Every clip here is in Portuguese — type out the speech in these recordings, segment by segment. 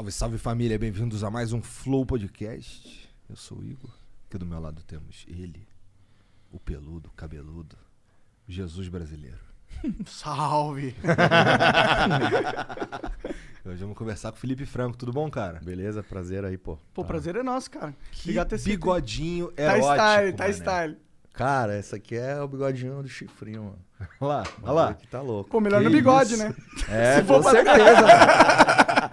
Salve, salve família, bem-vindos a mais um Flow Podcast. Eu sou o Igor, aqui do meu lado temos ele, o peludo, cabeludo, Jesus brasileiro. Salve! Hoje vamos conversar com o Felipe Franco, tudo bom, cara? Beleza, prazer aí, pô. Pô, prazer é nosso, cara. Que Obrigado por ter sido. bigodinho Tá style, tá mané. style. Cara, essa aqui é o bigodinho do chifrinho, mano. Olha lá, olha lá. Que tá louco. Pô, melhor Que no bigode, isso? né? É, Se for com pra- certeza.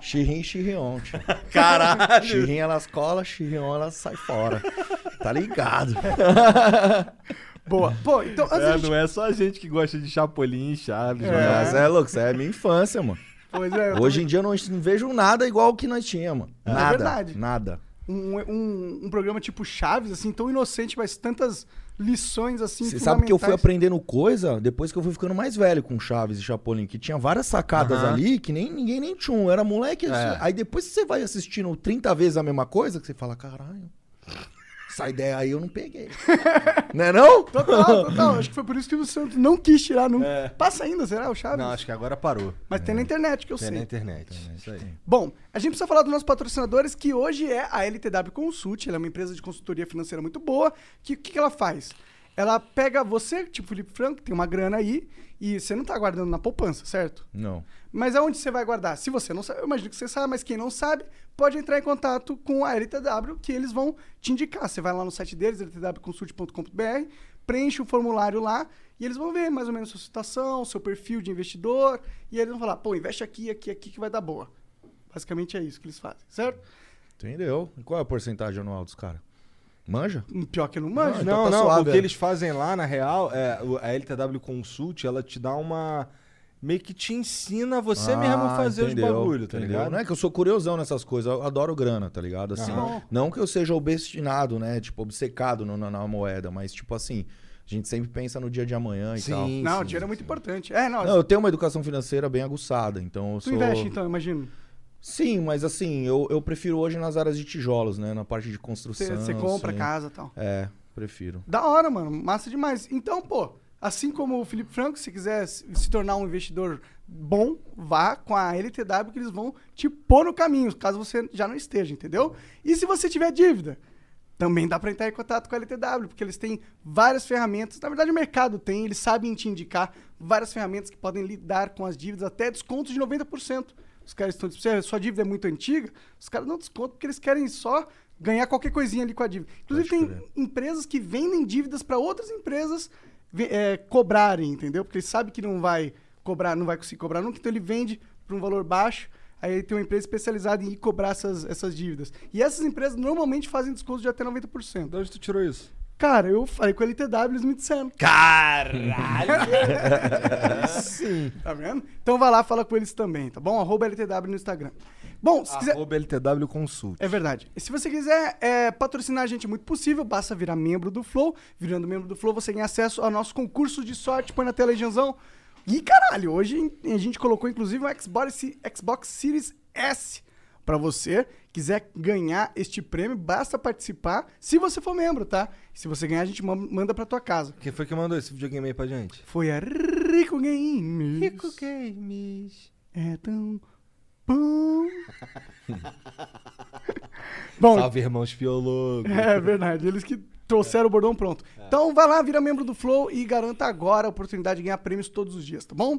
Xirrim, xirrion, tio. Caralho! Xirrim elas colam, xirrion elas sai fora. Tá ligado? Boa. Pô, então, É, gente... não é só a gente que gosta de Chapolin e Chaves, É. mano. Mas é louco, isso é minha infância, mano. Pois é, Hoje em dia eu não, não vejo nada igual o que nós tínhamos, mano. É Nada, verdade. nada. Um, um, um programa tipo Chaves, assim, tão inocente, mas tantas lições, assim, Você sabe que eu fui aprendendo coisa depois que eu fui ficando mais velho com Chaves e Chapolin, que tinha várias sacadas Aham. ali que nem ninguém nem tinha. um, Era moleque. É. Aí depois que você vai assistindo 30 vezes a mesma coisa, que você fala, caralho, essa ideia aí eu não peguei. não é não? Total, total. Acho que foi por isso que o Santos não quis tirar nunca. É. Passa ainda, será, o Chaves? Não, acho que agora parou. Mas tem na internet, que eu Tem sei. na internet. Isso aí. Bom, a gente precisa falar dos nossos patrocinadores, que hoje é a LTW Consult. Ela é uma empresa de consultoria financeira muito boa. Que- O que, que ela faz? Ela pega você, tipo Felipe Franco, que tem uma grana aí, e você não tá guardando na poupança, certo? Não. Mas aonde você vai guardar? Se você não sabe, eu imagino que você sabe, mas quem não sabe, pode entrar em contato com a LTW, que eles vão te indicar. Você vai lá no site deles, ltwconsult.com.br, preenche o formulário lá, e eles vão ver mais ou menos sua situação, seu perfil de investidor, e eles vão falar, pô, investe aqui, aqui, aqui, que vai dar boa. Basicamente é isso que eles fazem, certo? Entendeu? E qual é a porcentagem anual dos caras? Manja? Pior que eu não manjo. então Não, tá não, suave, o que é. eles fazem lá, na real, é a LTW Consult, ela te dá uma. Meio que te ensina você Ah, mesmo fazer entendeu, os bagulho, tá entendeu? ligado? Não é que eu sou curiosão nessas coisas, eu adoro grana, tá ligado? Assim, não que eu seja obstinado, né? Tipo, obcecado no- na, na moeda, mas tipo assim, a gente sempre pensa no dia de amanhã e tal. Sim, Não, sim, o dinheiro é muito importante. É, não, Não, eu tenho uma educação financeira bem aguçada, então eu tu sou... investe então, imagino. Sim, mas assim, eu, eu prefiro hoje nas áreas de tijolos, né? Na parte de construção. Você, você compra assim. casa e tal. É, prefiro. Da hora, mano. Massa demais. Então, pô, assim como o Felipe Franco, se quiser se tornar um investidor bom, vá com a LTW que eles vão te pôr no caminho, caso você já não esteja, entendeu? E se você tiver dívida, também dá pra entrar em contato com a LTW, porque eles têm várias ferramentas. Na verdade, o mercado tem, eles sabem te indicar várias ferramentas que podem lidar com as dívidas, até descontos de 90%. Os caras estão, se a sua dívida é muito antiga, os caras dão desconto porque eles querem só ganhar qualquer coisinha ali com a dívida. Inclusive, tem empresas que vendem dívidas para outras empresas é, cobrarem, entendeu? Porque ele sabe que não vai cobrar, não vai conseguir cobrar nunca, então ele vende por um valor baixo. Aí tem uma empresa especializada em ir cobrar essas, essas dívidas. E essas empresas normalmente fazem descontos de até 90%. De onde tu tirou isso? Cara, eu falei com a LTW, eles me disseram. Sim. Tá vendo? Então vai lá, fala com eles também, tá bom? Arroba LTW no Instagram. Bom, se quiser... Arroba LTW Consult. É verdade. E se você quiser é, patrocinar a gente, é muito possível, basta virar membro do Flow. Virando membro do Flow, você ganha acesso ao nosso concurso de sorte. Põe na tela aí, Janzão. E caralho, hoje a gente colocou inclusive um Xbox, Xbox Series S pra você. Quiser ganhar este prêmio, basta participar se você for membro, tá? Se você ganhar, a gente ma- manda pra tua casa. Quem foi que mandou esse videogame aí pra gente? Foi a Rico Games. Games. É tão bom. bom, Salve, irmãos Piologo. É verdade, eles que trouxeram o bordão pronto. Então vai lá, vira membro do Flow e garanta agora a oportunidade de ganhar prêmios todos os dias, tá bom?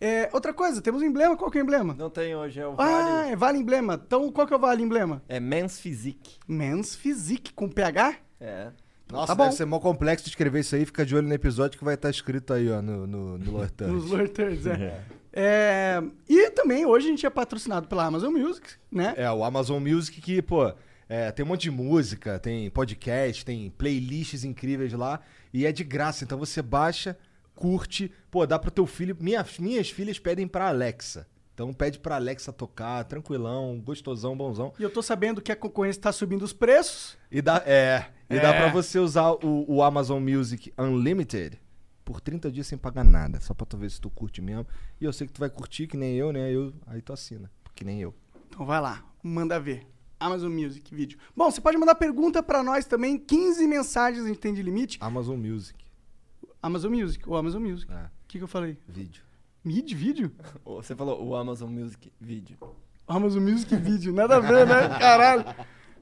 É, outra coisa, temos um emblema. Qual que é o emblema? Não tem hoje, é o Ah, Vale. é Vale Emblema. Então qual que é o Vale Emblema? É Men's Physique. Men's Physique com PH. É. Nossa, tá bom. deve ser mó complexo de escrever isso aí. Fica de olho no episódio que vai estar escrito aí, ó, no, no, no Lower. Nos Lower Thirds, é. É, E também, hoje a gente é patrocinado pela Amazon Music, né? É, o Amazon Music que, pô, é, tem um monte de música, tem podcast, tem playlists incríveis lá e é de graça. Então você baixa, curte, pô, dá pro teu filho. Minha, minhas filhas pedem pra Alexa. Então pede pra Alexa tocar, tranquilão, gostosão, bonzão. E eu tô sabendo que a concorrência tá subindo os preços. E dá, é, e dá É. pra você usar o, o Amazon Music Unlimited por 30 dias sem pagar nada. Só pra tu ver se tu curte mesmo. E eu sei que tu vai curtir, que nem eu, né? Eu, aí tu assina, que nem eu. Então vai lá, manda ver. Amazon Music vídeo. Bom, você pode mandar pergunta pra nós também. 15 mensagens a gente tem de limite. Amazon Music. Amazon Music, ou Amazon Music. O É, que, que eu falei? vídeo. Mid vídeo? Você falou o Amazon Music Video. Amazon Music vídeo, nada a ver, né? Caralho.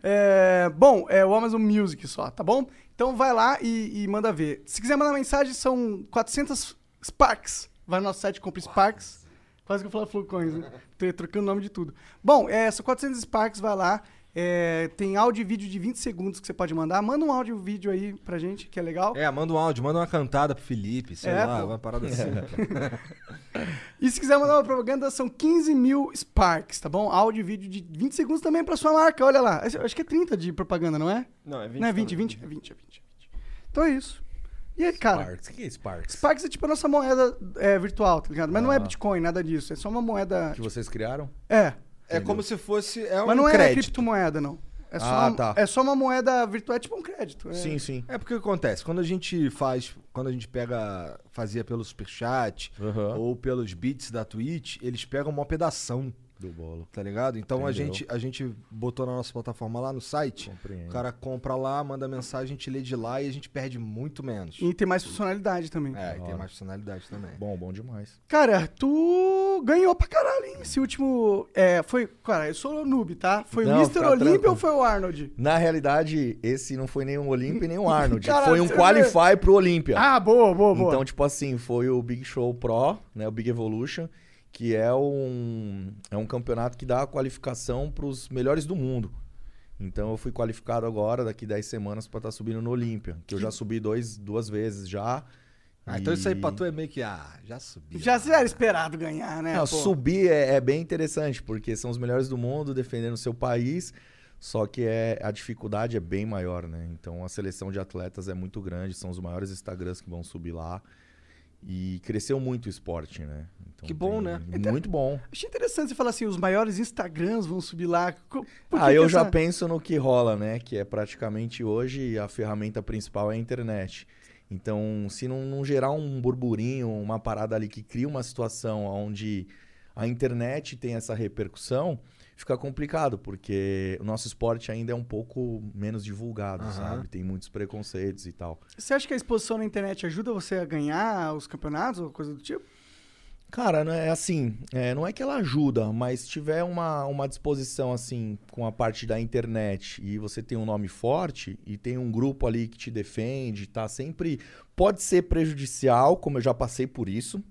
É, bom, é o Amazon Music só, tá bom? Então vai lá e, e manda ver. Se quiser mandar mensagem, são 400 Sparks. Vai no nosso site, compra Sparks. Quase que eu falo Flowcoins, né? Tô trocando o nome de tudo. Bom, é, são 400 Sparks, vai lá. É, tem áudio e vídeo de 20 segundos que você pode mandar. Manda um áudio e vídeo aí pra gente, que é legal. É, manda um áudio, manda uma cantada pro Felipe, sei É, lá, pô. uma parada assim. E se quiser mandar uma propaganda, são 15 mil Sparks, tá bom? Áudio e vídeo de 20 segundos também pra sua marca, olha lá. Acho que é 30 de propaganda, não é? Não, é 20. não é 20, 20? É 20, é 20, é 20. Então é isso. E aí, cara, Sparks. O que é Sparks? Sparks é tipo a nossa moeda é, virtual, tá ligado? Mas não é Ah. Bitcoin, nada disso. É só uma moeda. Que vocês criaram? É. É como se fosse. É um Mas não é crédito. criptomoeda, não. É só, Ah, uma, tá. é só uma moeda virtual, é tipo um crédito. é- Sim, sim. É porque o que acontece? Quando a gente faz. Quando a gente pega. Fazia pelo superchat Aham. ou pelos bits da Twitch, eles pegam uma pedação, Do bolo. tá ligado? Então a gente, a gente botou na nossa plataforma lá no site. Compreendo. O cara compra lá, manda mensagem, a gente lê de lá e a gente perde muito menos. E tem mais funcionalidade também. É, e tem mais funcionalidade também. Bom, bom demais. Cara, tu ganhou pra caralho, hein? Esse último. É, foi. Cara, eu sou noob, tá? Foi Não, o Mr. Olímpia tranquilo. ou foi o Arnold? Na realidade, esse não foi nem um Olympia e nem um Arnold. Caralho, foi um Qualify pro Olympia. Ah, boa, boa, boa. Então, tipo assim, foi o Big Show Pro, né? O Big Evolution, que é um, é um campeonato que dá a qualificação pros melhores do mundo. Então eu fui qualificado agora, daqui 10 semanas, pra estar subindo no Olímpia. Que eu já subi dois, duas vezes já. Ah, então isso aí pra E- tu é meio que. Ah, já subi. Já se era esperado ganhar, né? Não, subir é, é bem interessante, porque são os melhores do mundo defendendo o seu país, só que é, a dificuldade é bem maior, né? Então a seleção de atletas é muito grande, são os maiores Instagrams que vão subir lá. E cresceu muito o esporte, né? Então Que bom, né? Muito bom. Achei interessante você falar assim, os maiores Instagrams vão subir lá. Por Ah, eu essa- já penso no que rola, né? Que é praticamente hoje a ferramenta principal é a internet. Então, se não, não gerar um burburinho, uma parada ali que cria uma situação onde a internet tem essa repercussão, fica complicado, porque o nosso esporte ainda é um pouco menos divulgado, Aham. sabe? Tem muitos preconceitos e tal. Você acha que a exposição na internet ajuda você a ganhar os campeonatos ou coisa do tipo? Cara, é assim, é, não é que ela ajuda, mas se tiver uma, uma disposição assim com a parte da internet e você tem um nome forte e tem um grupo ali que te defende, tá sempre pode ser prejudicial, como eu já passei por isso,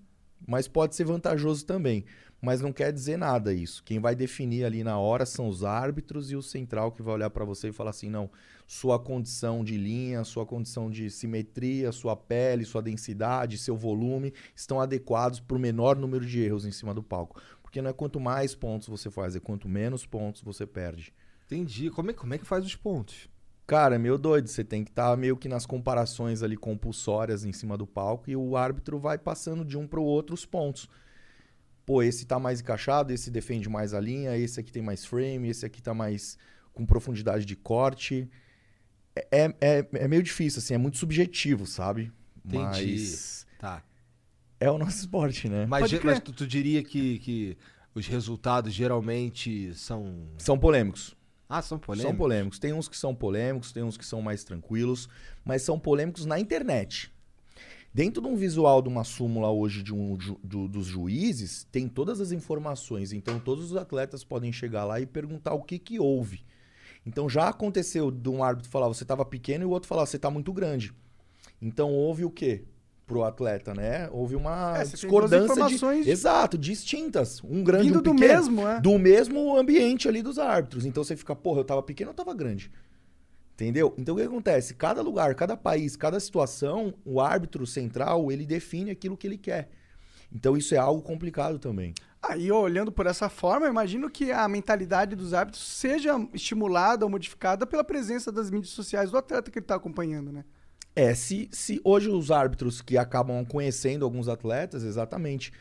mas pode ser vantajoso também. Mas não quer dizer nada isso. Quem vai definir ali na hora são os árbitros e o central que vai olhar para você e falar assim: não, sua condição de linha, sua condição de simetria, sua pele, sua densidade, seu volume estão adequados para o menor número de erros em cima do palco. Porque não é quanto mais pontos você faz, é quanto menos pontos você perde. Entendi. Como é, como é que faz os pontos? Cara, é meio doido. Você tem que estar meio que nas comparações ali compulsórias em cima do palco e o árbitro vai passando de um para o outro os pontos. Pô, esse tá mais encaixado, esse defende mais a linha, esse aqui tem mais frame, esse aqui tá mais com profundidade de corte. É, é, é- é meio difícil, assim, é muito subjetivo, sabe? Entendi. Mas Tá. é o nosso esporte, né? Mas, mas tu, tu diria que, que os resultados geralmente são. São polêmicos. Ah, são polêmicos? São polêmicos. Tem uns que são polêmicos, tem uns que são mais tranquilos, mas são polêmicos na internet. Dentro de um visual de uma súmula hoje de um, do- dos juízes, tem todas as informações. Então, todos os atletas podem chegar lá e perguntar o que, que houve. Então, já aconteceu de um árbitro falar você estava pequeno e o outro falar você está muito grande. Então, houve o quê? Pro atleta, né? Houve uma É, discordância informações de... Exato, distintas. Um grande Vindo um do pequeno mesmo, é. do mesmo ambiente ali dos árbitros. Então você fica, porra, eu tava pequeno ou eu tava grande? Entendeu? Então o que acontece? Cada lugar, cada país, cada situação, o árbitro central, ele define aquilo que ele quer. Então isso é algo complicado também. Aí, olhando por essa forma, eu imagino que a mentalidade dos árbitros seja estimulada ou modificada pela presença das mídias sociais do atleta que ele está acompanhando, né? É, se, se hoje os árbitros que acabam conhecendo alguns atletas, exatamente,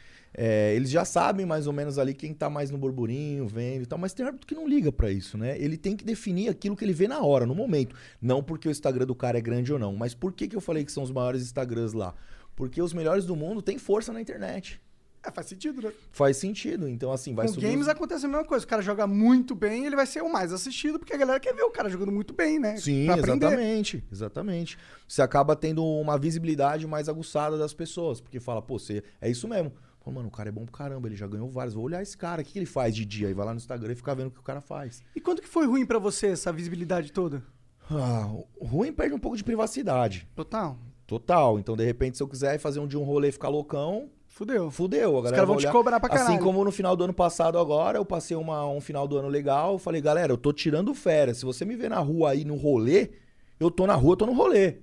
é, eles já sabem mais ou menos ali quem tá mais no burburinho, vendo e tal, mas tem árbitro que não liga pra isso, né? Ele tem que definir aquilo que ele vê na hora, no momento. Não porque o Instagram do cara é grande ou não, mas por que, que eu falei que são os maiores Instagrams lá? Porque os melhores do mundo têm força na internet. É, faz sentido, né? Faz sentido. Então, assim, vai Com subir. games os- acontece a mesma coisa. O cara joga muito bem, ele vai ser o mais assistido, porque a galera quer ver o cara jogando muito bem, né? Sim, Pra aprender. exatamente. Exatamente. Você acaba tendo uma visibilidade mais aguçada das pessoas. Porque fala, pô, você, é isso mesmo. Mano, o cara é bom pro caramba, ele já ganhou vários. Vou olhar esse cara, o que, que ele faz de dia? Aí vai lá no Instagram e fica vendo o que o cara faz. E quando que foi ruim pra você essa visibilidade toda? Ah, ruim perde um pouco de privacidade. Total. Total. Então, de repente, se eu quiser fazer um dia um rolê e ficar loucão, Fudeu. fudeu. A Os galera caras vão vai te cobrar pra caralho. Assim como no final do ano passado agora, eu passei uma- um final do ano legal, eu falei, galera, eu tô tirando férias. Se você me ver na rua aí no rolê, eu tô na rua, eu tô no rolê.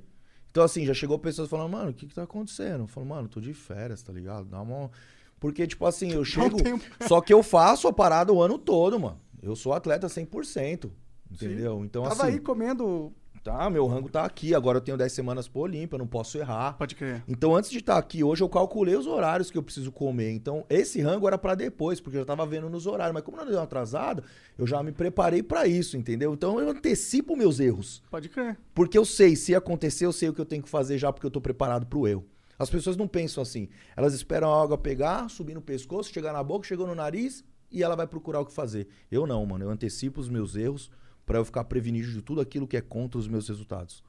Então, assim, já chegou pessoas falando, mano, o que que tá acontecendo? Eu falo, mano, tô de férias, tá ligado? Dá uma... Porque, tipo assim, eu chego... tenho- Só que eu faço a parada o ano todo, mano. Eu sou atleta 100%, entendeu? Então, Tava assim... aí comendo. Tá, meu rango tá aqui. Agora eu tenho 10 semanas pro Olímpia, eu não posso errar. Pode crer. Então, antes de estar aqui hoje, eu calculei os horários que eu preciso comer. Então, esse rango era pra depois, porque eu já tava vendo nos horários. Mas como não deu uma atrasada, eu já me preparei pra isso, entendeu? Então, eu antecipo meus erros. Pode crer. Porque eu sei, se acontecer, eu sei o que eu tenho que fazer já, porque eu tô preparado pro erro. As pessoas não pensam assim. Elas esperam a água pegar, subir no pescoço, chegar na boca, chegou no nariz e ela vai procurar o que fazer. Eu não, mano. Eu antecipo os meus erros pra eu ficar prevenido de tudo aquilo que é contra os meus resultados.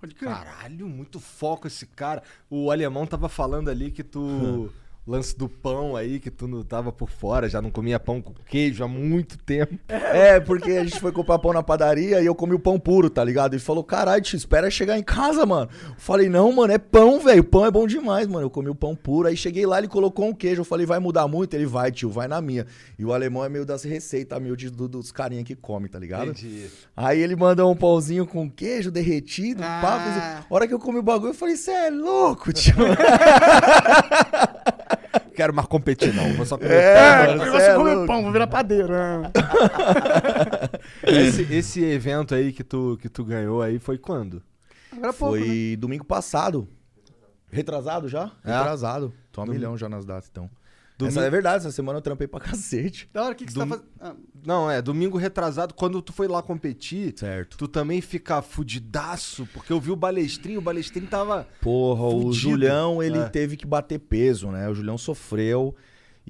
Pode crer. Caralho, muito foco esse cara. O alemão tava falando ali que tu. lance do pão aí, que tu não tava por fora, já não comia pão com queijo há muito tempo. É, porque a gente foi comprar pão na padaria e eu comi o pão puro, tá ligado? Ele falou, caralho, te espera chegar em casa, mano. Eu falei, não, mano, é pão, velho. Pão é bom demais, mano. Eu comi o pão puro. Aí cheguei lá, ele colocou um queijo. Eu falei, vai mudar muito? Ele vai, tio, vai na minha. E o alemão é meio das receitas, meio de- do- dos carinha que come, tá ligado? Entendi. Aí ele mandou um pãozinho com queijo derretido, Ah. pá. fez- A hora que eu comi o bagulho, eu falei, você é louco, tio. Quero mais competir, não. Vou só comer É, pão. Agora cê você é come louco. pão, vou virar padeiro. né? Esse, esse evento aí que tu, que tu ganhou aí foi quando? Agora há pouco, Foi né? domingo passado. Retrasado já? É? Retrasado. Tô a milhão já nas datas, então. Domingo- Essa é verdade, essa semana eu trampei pra cacete. Da hora, o que, que você tá Dom- fazendo? Ah, Não, é, domingo retrasado, quando tu foi lá competir, Certo. tu também fica fudidaço, porque eu vi o balestrinho, o balestrinho tava. Porra, o Fudido. Julião, ele É. teve que bater peso, né? O Julião sofreu.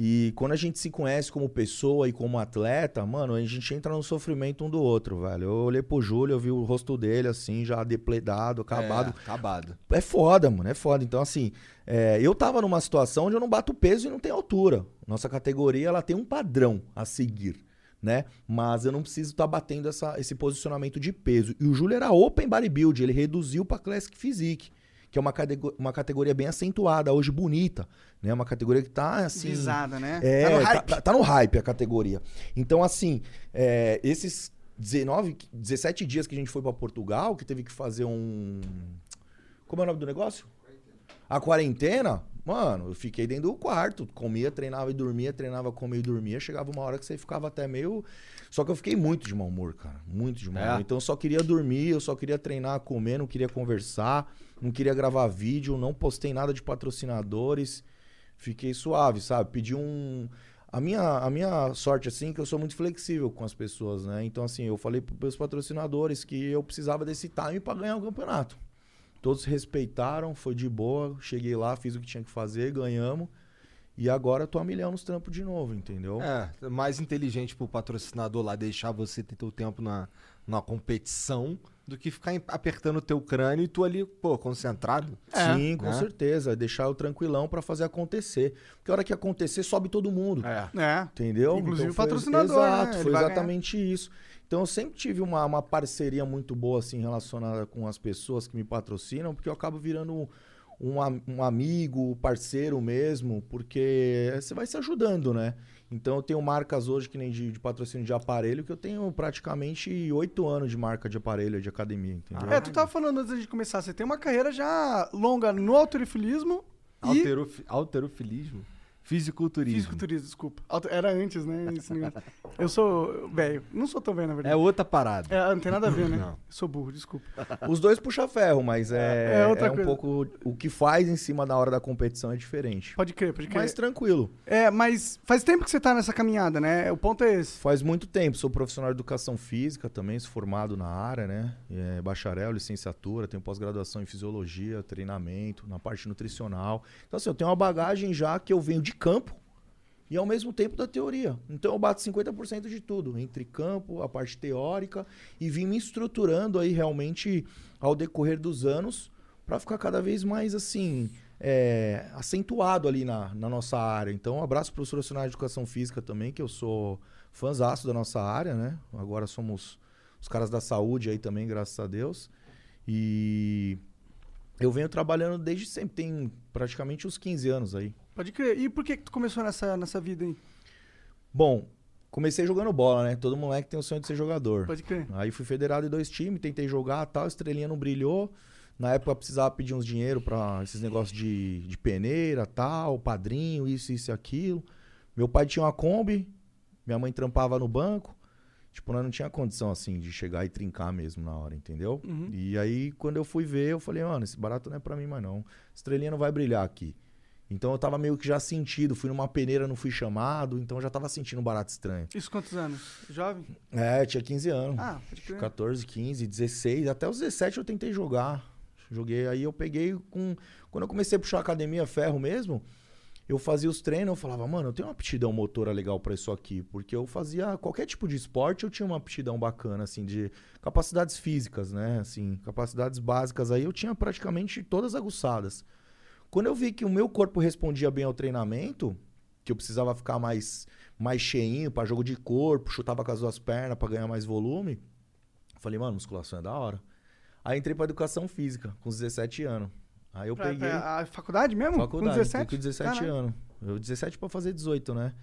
E quando a gente se conhece como pessoa e como atleta, mano, a gente entra no sofrimento um do outro, velho. Eu olhei pro Júlio, eu vi o rosto dele, assim, já depledado, acabado. É, acabado. É foda, mano, é foda. Então, assim, é, eu tava numa situação onde eu não bato peso e não tenho altura. Nossa categoria, ela tem um padrão a seguir, né? Mas eu não preciso estar batendo essa, esse posicionamento de peso. E o Júlio era open bodybuild, ele reduziu pra Classic Physique, que é uma, catego- uma categoria bem acentuada, hoje bonita, né? Uma categoria que tá, assim... visada, né? É, Tá no tá, hype. tá- tá no hype a categoria. Então, assim, é, esses 19, 17 dias que a gente foi pra Portugal, que teve que fazer um. Como é o nome do negócio? A quarentena, mano, eu fiquei dentro do quarto. Comia, treinava e dormia, treinava, comia e dormia. Chegava uma hora que você ficava até meio. Só que eu fiquei muito de mau humor, cara. Muito de mau É? humor. Então eu só queria dormir, eu só queria treinar, comer, não queria conversar, não queria gravar vídeo, não postei nada de patrocinadores. Fiquei suave, sabe? Pedi um. A minha, a minha sorte, assim, é que eu sou muito flexível com as pessoas, né? Então, assim, eu falei pros meus patrocinadores que eu precisava desse time pra ganhar o campeonato. Todos respeitaram, foi de boa. Cheguei lá, fiz o que tinha que fazer, ganhamos. E agora eu tô a milhão nos trampos de novo, entendeu? É, mais inteligente pro patrocinador lá deixar você ter teu tempo na, na competição do que ficar apertando o teu crânio e tu ali, pô, concentrado. É, Sim, com né? certeza. Deixar eu tranquilão pra fazer acontecer. Porque a hora que acontecer, sobe todo mundo. É. É. Entendeu? Inclusive o foi- patrocinador, né? Exato, Ele foi exatamente isso. Então eu sempre tive uma, uma parceria muito boa, assim, relacionada com as pessoas que me patrocinam, porque eu acabo virando um, um, um amigo, parceiro mesmo, porque você vai se ajudando, né? Então eu tenho marcas hoje que nem de, de patrocínio de aparelho, que eu tenho praticamente oito anos de marca de aparelho de academia, entendeu? É, tu tava falando antes de começar, você tem uma carreira já longa no alterofilismo e Alterofi- Alterofilismo? Fisiculturismo. fisiculturismo, desculpa. Era antes, né? Eu sou velho. Não sou tão velho, na É verdade. outra parada. É, não tem nada a ver, né? Não. Sou burro, desculpa. Os dois puxa ferro, mas é, É outra é um coisa. pouco. O que faz em cima da hora da competição é diferente. Pode crer, pode crer. Mas tranquilo. É, mas faz tempo que você tá nessa caminhada, né? O ponto é esse. Faz muito tempo, sou profissional de educação física também, sou formado na área, né? É, bacharel, licenciatura, tenho pós-graduação em fisiologia, treinamento, na parte nutricional. Então, assim, eu tenho uma bagagem já que eu venho de campo e ao mesmo tempo da teoria. Então, eu bato 50% de tudo, entre campo, a parte teórica, e vim me estruturando aí realmente ao decorrer dos anos para ficar cada vez mais assim. é, acentuado ali na, na nossa área. Então, um abraço para os de educação física também, que eu sou fãzaço da nossa área, né? Agora somos os caras da saúde aí também, graças a Deus. E eu venho trabalhando desde sempre, tem praticamente uns 15 anos aí. Pode crer. E por que, que tu começou nessa, nessa vida aí? Bom, comecei jogando bola, né? Todo moleque tem o sonho de ser jogador. Pode crer. Aí fui federado em dois times, tentei jogar tal, estrelinha não brilhou. Na época eu precisava pedir uns dinheiro pra esses negócios de, de peneira, tal, padrinho, isso, isso e aquilo. Meu pai tinha uma Kombi, minha mãe trampava no banco. Tipo, nós não tinha condição, assim, de chegar e trincar mesmo na hora, entendeu? Uhum. E aí, quando eu fui ver, eu falei, mano, esse barato não é pra mim mais não. Estrelinha não vai brilhar aqui. Então eu tava meio que já sentido, fui numa peneira, não fui chamado, então eu já tava sentindo um barato estranho. Isso quantos anos? Jovem? É, tinha 15 anos. Ah, pode crer. 14, 15, 16, até os 17 eu tentei jogar. Joguei, aí eu peguei com. Quando eu comecei a puxar a academia ferro mesmo, eu fazia os treinos, eu falava, mano, eu tenho uma aptidão motora legal pra isso aqui. Porque eu fazia qualquer tipo de esporte, eu tinha uma aptidão bacana, assim, de capacidades físicas, né? Assim, capacidades básicas aí eu tinha praticamente todas aguçadas. Quando eu vi que o meu corpo respondia bem ao treinamento, que eu precisava ficar mais, mais cheinho pra jogo de corpo, chutava com as duas pernas pra ganhar mais volume, falei, mano, musculação é da hora. Aí entrei pra educação física, com os 17 anos. Aí eu Pra- peguei. pra- a faculdade mesmo? Faculdade, Com 17? com 17 Caralho. anos. Eu 17 pra fazer 18, né?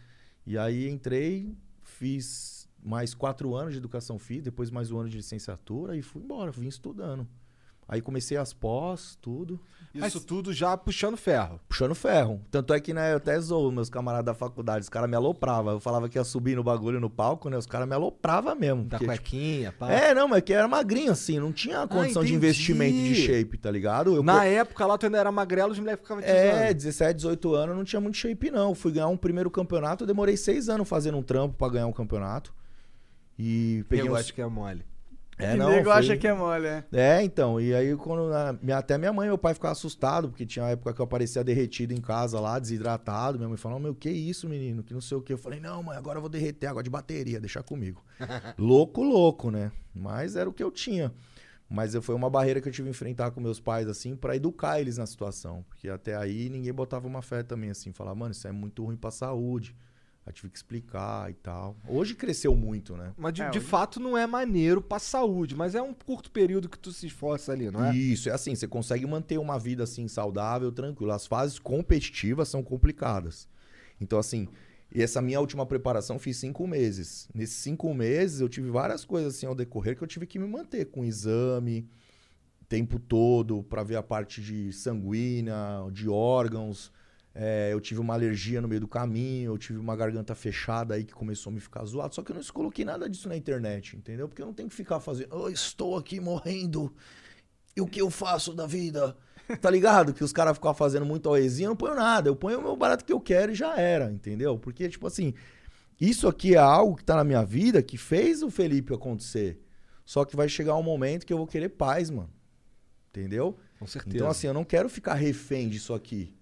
E aí entrei, fiz mais quatro anos de educação física, depois mais um ano de licenciatura e fui embora, vim estudando. Aí comecei as pós, tudo, Isso tudo já puxando ferro. puxando ferro. Tanto é que, né, eu até zoo meus camaradas da faculdade, os caras me alopravam. Eu falava que ia subir no bagulho no palco, né? Os caras me alopravam mesmo. Da porque, tipo, cuequinha, pá. é, não, mas que era magrinho assim, não tinha condição de entendi. investimento de shape, tá ligado? Eu Na época lá tu ainda era magrelo, os moleques ficavam te É, zoando. 17, 18 anos não tinha muito shape, não. Fui ganhar um primeiro campeonato, eu demorei seis anos fazendo um trampo pra ganhar um campeonato. E peguei Eu uns... acho que é mole. É, o não, nego foi- acha que é mole, é. É, então, e aí quando minha- até minha mãe e meu pai ficavam assustados, porque tinha uma época que eu aparecia derretido em casa lá, desidratado. Minha mãe falou, meu, que isso, menino? Que não sei o que. Eu falei, não, mãe, agora eu vou derreter água de bateria, deixar comigo. louco, louco, né? Mas era o que eu tinha. Mas foi uma barreira que eu tive que enfrentar com meus pais, assim, pra educar eles na situação. Porque até aí ninguém botava uma fé também, assim, falar, mano, isso é muito ruim pra saúde. Aí tive que explicar e tal. Hoje cresceu muito, né? Mas de, É, de hoje- fato não é maneiro pra saúde, mas é um curto período que tu se esforça ali, não é? Isso, é assim, você consegue manter uma vida assim saudável, tranquila. As fases competitivas são complicadas. Então, assim, e essa minha última preparação eu fiz cinco meses. Nesses cinco meses eu tive várias coisas assim ao decorrer que eu tive que me manter com exame o tempo todo para ver a parte de sanguínea, de órgãos. É, eu tive uma alergia no meio do caminho, eu tive uma garganta fechada aí que começou a me ficar zoado. Só que eu não coloquei nada disso na internet, entendeu? Porque eu não tenho que ficar fazendo, "Oh, estou aqui morrendo. E o que eu faço da vida? Tá ligado? Que os caras ficam fazendo muito auezinha, eu não ponho nada. Eu ponho o meu barato que eu quero e já era, entendeu? Porque, tipo assim, isso aqui é algo que tá na minha vida que fez o Felipe acontecer. Só que vai chegar um momento que eu vou querer paz, mano. Entendeu? Com certeza. Então, assim, eu não quero ficar refém disso aqui.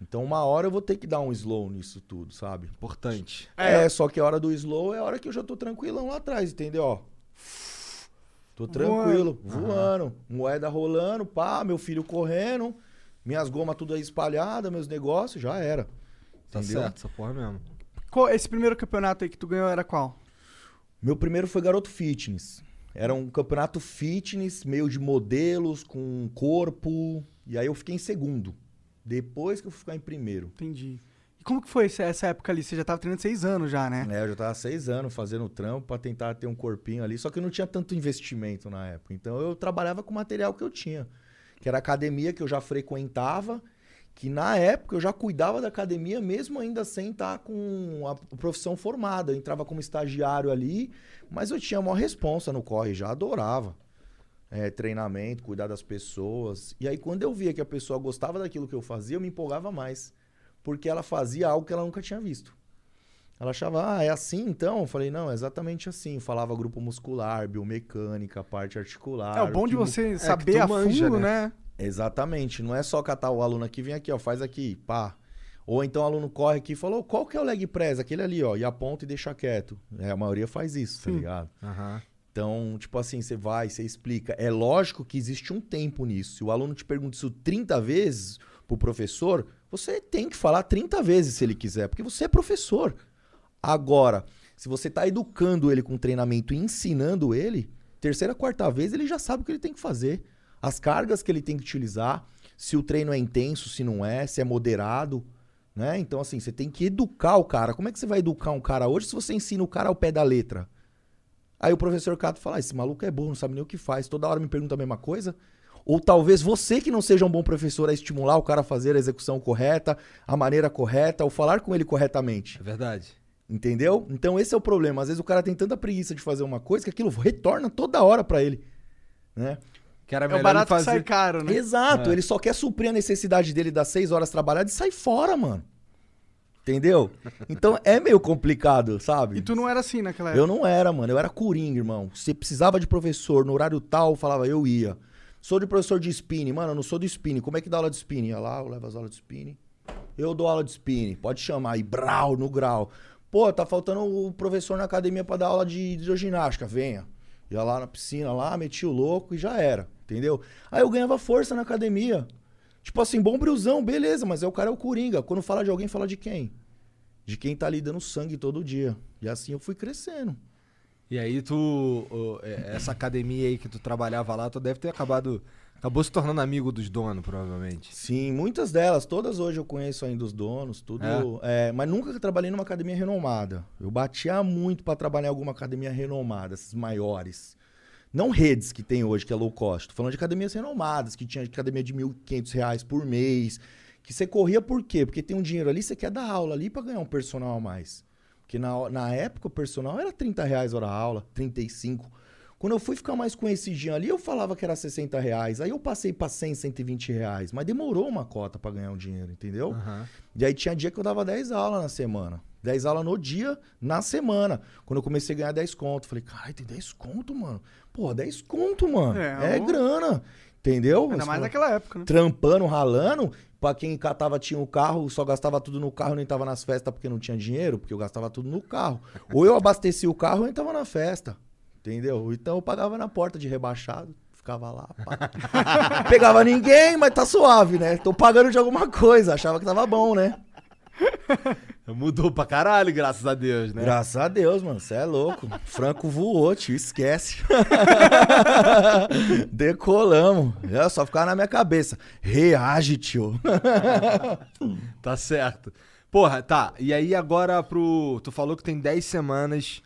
Então, uma hora eu vou ter que dar um slow nisso tudo, sabe? importante. É, só que a hora do slow é a hora que eu já tô tranquilão lá atrás, entendeu? Ó. Tô tranquilo, voando. Moeda rolando, pá, meu filho correndo, minhas gomas tudo aí espalhadas, meus negócios, já era. Tá Entendeu? certo, essa porra mesmo. Qual- esse primeiro campeonato aí que tu ganhou era qual? Meu primeiro foi Garoto Fitness. Era um campeonato fitness, meio de modelos, com corpo. E aí eu fiquei em segundo. Depois que eu fui ficar em primeiro. Entendi. E como que foi essa- época ali? Você já tava treinando seis anos já, né? É, eu já tava seis anos fazendo trampo pra tentar ter um corpinho ali, só que eu não tinha tanto investimento na época. Então eu trabalhava com o material que eu tinha, que era a academia que eu já frequentava, que na época eu já cuidava da academia mesmo ainda sem estar com a profissão formada. Eu entrava como estagiário ali, mas eu tinha uma responsa no corre, já adorava. É, treinamento, cuidar das pessoas. E aí quando eu via que a pessoa gostava daquilo que eu fazia, eu me empolgava mais. Porque ela fazia algo que ela nunca tinha visto. Ela achava, ah, é assim então? Eu falei, não, é exatamente assim. Falava grupo muscular, biomecânica, parte articular. É o bom de você saber tu a manja, fundo, né? né? Exatamente. Não é só catar o aluno aqui, vem aqui, ó, faz aqui, pá. Ou então o aluno corre aqui e falou, qual que é o leg press? Aquele ali, ó, e aponta e deixa quieto. É, a maioria faz isso, tá ligado? Aham. Então, tipo assim, você vai, você explica. É lógico que existe um tempo nisso. Se o aluno te pergunta isso 30 vezes pro professor, você tem que falar 30 vezes se ele quiser, porque você é professor. Agora, se você tá educando ele com treinamento e ensinando ele, terceira, quarta vez ele já sabe o que ele tem que fazer. As cargas que ele tem que utilizar, se o treino é intenso, se não é, se é moderado, né? Então, assim, você tem que educar o cara. Como é que você vai educar um cara hoje se você ensina o cara ao pé da letra? Aí o professor Cato fala: ah, esse maluco é bom, não sabe nem o que faz, toda hora me pergunta a mesma coisa. Ou talvez você que não seja um bom professor a estimular o cara a fazer a execução correta, a maneira correta, ou falar com ele corretamente. É verdade. Entendeu? Então esse é o problema. Às vezes o cara tem tanta preguiça de fazer uma coisa que aquilo retorna toda hora pra ele. Né? Que era É o barato ele que sai fazer. caro, né? Exato, É. ele só quer suprir a necessidade dele das seis horas trabalhadas e sai fora, mano. Entendeu? Então é meio complicado, sabe? E tu não era assim naquela época. Eu não era, mano. Eu era coringa, irmão. Se precisava de professor no horário tal, eu falava, eu ia. Sou de professor de spinning. Mano, eu não sou do spinning. Como é que dá aula de spinning? Ia lá, eu levo as aulas de spinning. Eu dou aula de spinning. Pode chamar aí, brau, no grau. Pô, tá faltando o professor na academia pra dar aula de hidroginástica. Venha. Ia lá na piscina, lá, metia o louco e já era. Entendeu? Aí eu ganhava força na academia. Tipo assim, bom briozão, beleza, mas é o cara é o coringa. Quando fala de alguém, fala de quem? De quem tá ali dando sangue todo dia. E assim eu fui crescendo. E aí tu. é, essa academia aí que tu trabalhava lá, tu deve ter acabado. Acabou se tornando amigo dos donos, provavelmente. Sim, muitas delas, todas hoje eu conheço ainda os donos, tudo. é, mas nunca trabalhei numa academia renomada. Eu batia muito pra trabalhar em alguma academia renomada, essas maiores. Não redes que tem hoje, que é low cost. Tô falando de academias renomadas, que tinha academia de 1.500 reais por mês. Que você corria por quê? Porque tem um dinheiro ali, você quer dar aula ali pra ganhar um personal a mais. Porque na, na época o personal era 30 reais hora aula, 35. Quando eu fui ficar mais conhecidinho ali, eu falava que era 60 reais. Aí eu passei pra 100, 120 reais. Mas demorou uma cota pra ganhar um dinheiro, entendeu? Aham. E aí tinha dia que eu dava 10 aulas na semana. 10 aulas no dia, na semana. Quando eu comecei a ganhar 10 conto. Falei, caralho, tem 10 conto, mano. Pô, 10 conto, mano. É, É, o- grana. Entendeu? Ainda Mas, mais naquela época, né? Trampando, ralando. Pra quem catava, tinha o carro, só gastava tudo no carro, nem tava nas festas porque não tinha dinheiro, porque eu gastava tudo no carro. Ou eu abastecia o carro ou eu tava na festa. Entendeu? Então eu pagava na porta de rebaixado. Ficava lá, pá. Pegava ninguém, mas tá suave, né? Tô pagando de alguma coisa. Achava que tava bom, né? Mudou pra caralho, graças a Deus, né? Graças a Deus, mano. Você é louco. Franco voou, tio. Esquece. Decolamos. É só ficar na minha cabeça. Reage, tio. Tá certo. Porra, tá. E aí agora pro. Tu falou que tem 10 semanas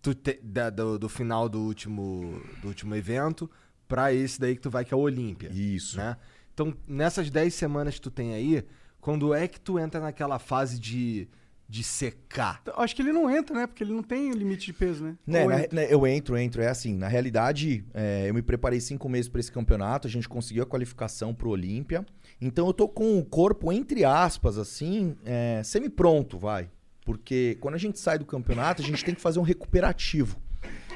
tu te- da- do, do final do último, do último evento pra esse daí que tu vai, que é o Olímpia. Isso. Né? Então, nessas 10 semanas que tu tem aí, quando é que tu entra naquela fase de, de secar? Eu Acho que ele não entra, né? Porque ele não tem limite de peso, né? Né, na- entra. né, eu entro, entro. É assim, na realidade, é, eu me preparei cinco meses para esse campeonato, a gente conseguiu a qualificação pro Olímpia. Então eu tô com o corpo, entre aspas, assim, é, semi-pronto, vai. Porque quando a gente sai do campeonato, a gente tem que fazer um recuperativo.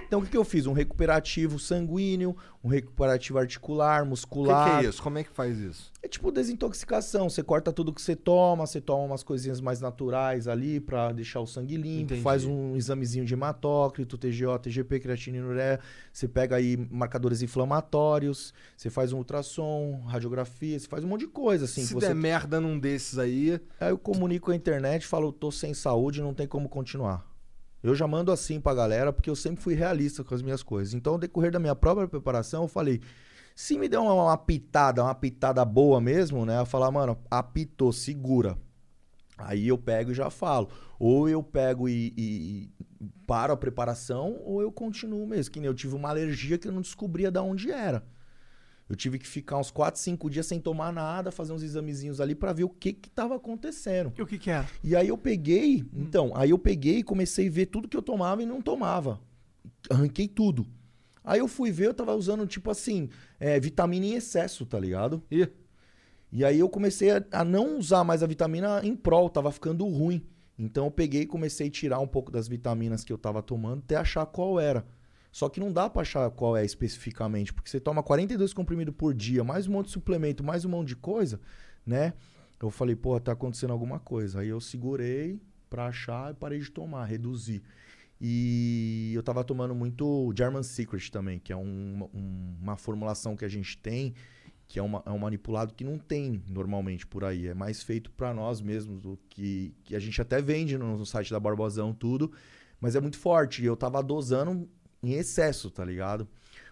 Então o que, que eu fiz? Um recuperativo sanguíneo, um recuperativo articular, O que, muscular. que é isso? Como é que faz isso? É tipo desintoxicação. Você corta tudo que você toma, você toma umas coisinhas mais naturais ali pra deixar o sangue limpo, Entendi. faz um examezinho de hematócrito, TGO, TGP, creatina e ureia. Você pega aí marcadores inflamatórios, você faz um ultrassom, radiografia, você faz um monte de coisa assim. Se você... der merda num desses aí, Aí eu comunico com a internet, falo, tô sem saúde, não tem como continuar. Eu já mando assim pra galera, porque eu sempre fui realista com as minhas coisas. Então, decorrer da minha própria preparação, eu falei, se me der uma, uma pitada, uma pitada boa mesmo, né? Eu falar, mano, apitou, segura. Aí eu pego e já falo. Ou eu pego e, e- e paro a preparação, ou eu continuo mesmo. Que nem eu tive uma alergia que eu não descobria de onde era. Eu tive que ficar uns 4, 5 dias sem tomar nada, fazer uns examezinhos ali pra ver o que que tava acontecendo. E o que que era? E aí eu peguei, então, aí eu peguei e comecei a ver tudo que eu tomava e não tomava. Arranquei tudo. Aí eu fui ver, eu tava usando, tipo assim, é, vitamina em excesso, tá ligado? Ih, E aí eu comecei a, a não usar mais a vitamina em prol, tava ficando ruim. Então eu peguei e comecei a tirar um pouco das vitaminas que eu tava tomando até achar qual era. Só que não dá pra achar qual é especificamente, porque você toma 42 comprimidos por dia, mais um monte de suplemento, mais um monte de coisa, né? Eu falei, pô, tá acontecendo alguma coisa. Aí eu segurei pra achar e parei de tomar, reduzi. E eu tava tomando muito German Secret também, que é um- um- uma formulação que a gente tem, que é, uma- é um manipulado que não tem normalmente por aí. É mais feito pra nós mesmos, o que, que a gente até vende no, no site da Barbosão, tudo. Mas é muito forte. E eu tava dosando em excesso, tá ligado?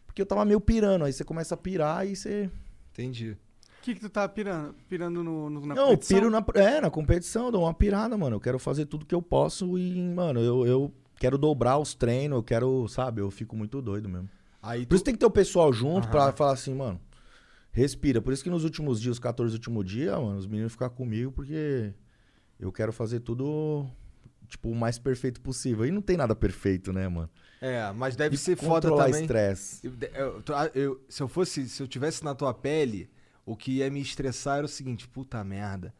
Porque eu tava meio pirando. Aí você começa a pirar e você. entendi. O que que tu tá pirando? Pirando no, no, na não, eu competição? piro na, é, na competição, dou uma pirada, mano. Eu quero fazer tudo que eu posso e, mano, eu, eu quero dobrar os treinos, eu quero, sabe? Eu fico muito doido mesmo. Aí Por isso tem que ter o pessoal junto Aham. pra falar assim, mano, respira. Por isso que nos últimos dias, os 14 últimos dias, mano, os meninos ficam comigo porque eu quero fazer tudo, tipo, o mais perfeito possível. E não tem nada perfeito, né, mano? É, mas deve E ser foda controlar também. estresse. Eu- eu- ah, eu- se eu fosse, se eu tivesse na tua pele, o que ia me estressar era o seguinte, puta merda.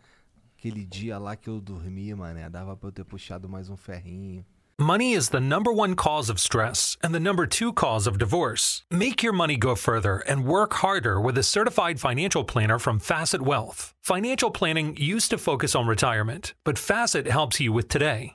Aquele dia lá que eu dormi, mané, dava pra eu ter puxado mais um ferrinho. Money is the number one cause of stress and the number two cause of divorce. Make your money go further and work harder with a certified financial planner from Facet Wealth. Financial planning used to focus on retirement, but Facet helps you with today.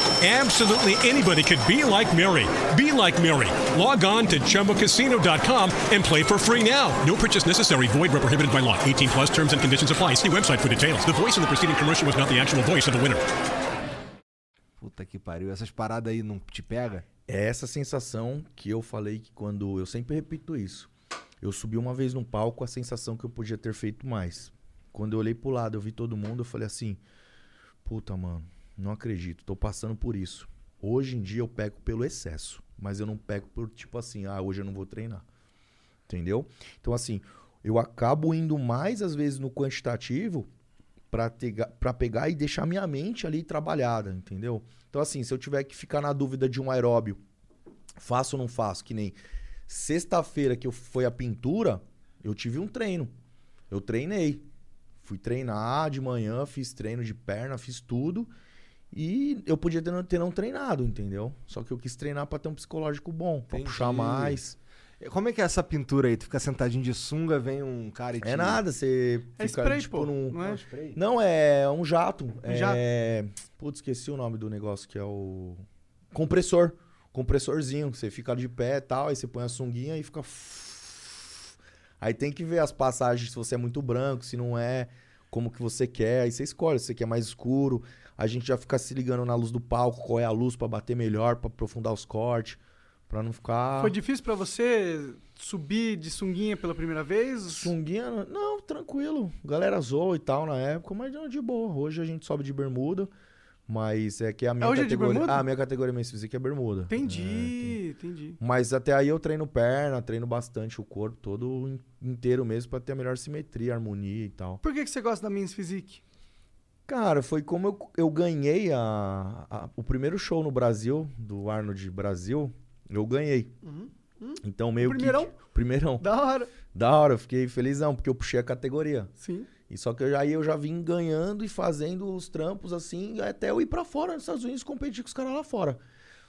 Absolutely anybody could be like Mary. Be like Mary. Log on to ChumboCasino.com and play for free now. No purchase necessary. Void where prohibited by law. 18 plus terms and conditions apply. See website for details. The voice in the preceding commercial was not the actual voice of the winner. Puta que pariu. Essas paradas aí não te pega? É essa sensação que eu falei que quando. Eu sempre repito isso. Eu subi uma vez num palco, a sensação que eu podia ter feito mais. Quando eu olhei pro lado, eu vi todo mundo, eu falei assim: Puta, mano, não acredito, tô passando por isso. Hoje em dia eu peco pelo excesso, mas eu não peco por tipo assim, ah, hoje eu não vou treinar. Entendeu? Então, assim, eu acabo indo mais às vezes no quantitativo pra pegar e deixar minha mente ali trabalhada, entendeu? Então, assim, se eu tiver que ficar na dúvida de um aeróbio, faço ou não faço, que nem sexta-feira que eu foi a pintura, eu tive um treino. Eu treinei. Fui treinar de manhã, fiz treino de perna, fiz tudo. E eu podia ter, não- ter não treinado, entendeu? Só que eu quis treinar pra ter um psicológico bom, pra Entendi. puxar mais. Como é que é essa pintura aí? Tu fica sentadinho de sunga, vem um cara e te... É nada, você É fica spray, tipo pô, num... não é? Não, é um jato. é... jato. Putz, esqueci o nome do negócio que é o. Compressor. Compressorzinho. Você fica de pé e tal, aí você põe a sunguinha e fica. Aí tem que ver as passagens, se você é muito branco, se não é, como que você quer. Aí você escolhe, se você quer mais escuro. A gente já fica se ligando na luz do palco, qual é a luz pra bater melhor, pra aprofundar os cortes, pra não ficar. Foi difícil pra você subir de sunguinha pela primeira vez? Sunguinha, não, tranquilo. Galera zoa e tal na época, mas de boa. Hoje a gente sobe de bermuda, Mas é que a minha é categoria. bermuda? ah, a minha categoria Men's Physique é bermuda. Entendi, entendi. Mas até aí eu treino perna, treino bastante o corpo todo in- inteiro mesmo pra ter a melhor simetria, harmonia e tal. Por que, que você gosta da Men's Physique? Cara, foi como eu, eu ganhei a, a- o primeiro show no Brasil, do Arnold Brasil, eu ganhei. Então meio Uhum. Primeirão? que. Primeirão. Da hora. Da hora, eu fiquei felizão, porque eu puxei a categoria. Sim. E só que eu- aí eu já vim ganhando e fazendo os trampos assim, até eu ir pra fora nos Estados Unidos competir com os caras lá fora.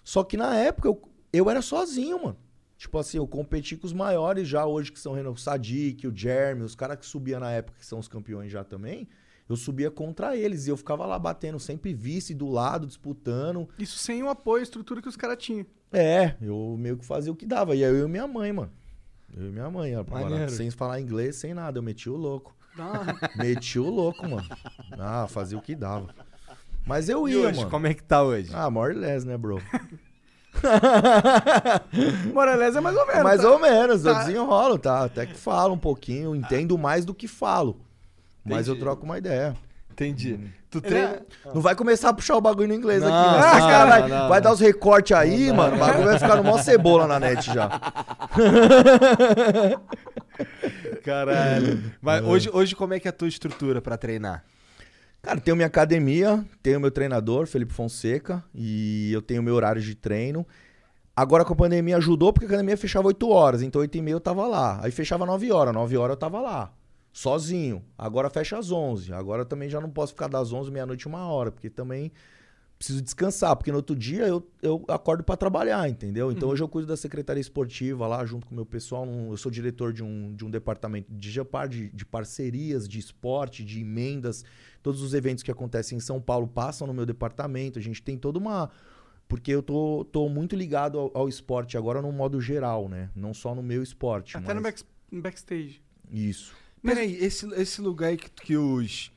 Só que na época eu, eu era sozinho, mano. Tipo assim, eu competi com os maiores já hoje, que são o Sadiq, o Jeremy, os caras que subiam na época, que são os campeões já também. Eu subia contra eles e eu ficava lá batendo, sempre vice do lado, disputando. Isso sem o apoio e estrutura que os caras tinham. É, eu meio que fazia o que dava. E aí eu e minha mãe, mano. Eu e minha mãe, Maneiro. sem falar inglês, sem nada. Eu meti o louco. Meti o louco, mano. Ah, fazia o que dava. Mas eu E ia, hoje, mano. como é que tá hoje? Ah, more or less, né, bro? Morales é mais ou menos. Mais tá? ou menos, eu Tá. desenrolo, tá? Até que falo um pouquinho, entendo mais do que falo. Mas eu troco uma ideia. Entendi. Tu Ele treina. é- Não vai começar a puxar o bagulho no inglês Não, aqui, né? não, Esse cara vai, não, não, vai não. dar os recortes aí, mano. O bagulho vai ficar no mó cebola na net já. Caralho. Mas hoje, hoje como é que é a tua estrutura pra treinar? Cara, tenho minha academia, tenho meu treinador, Felipe Fonseca, e eu tenho meu horário de treino. Agora com a pandemia ajudou, porque a academia fechava 8 horas, então 8 e meia eu tava lá. Aí fechava 9 horas, 9 horas eu tava lá, sozinho. Agora fecha às 11. Agora também já não posso ficar das 11, meia-noite, uma hora, porque também preciso descansar, porque no outro dia eu, eu acordo pra trabalhar, entendeu? Então hoje eu cuido da secretaria esportiva lá, junto com o meu pessoal. num- Eu sou diretor de um, de um departamento de GEPAR, de, de parcerias, de esporte, de emendas. Todos os eventos que acontecem em São Paulo passam no meu departamento. A gente tem toda uma. Porque eu tô, tô muito ligado ao, ao esporte agora no modo geral, né? Não só no meu esporte. Até no, mas- back- no backstage. Isso. Peraí, esse, esse lugar aí que, que os.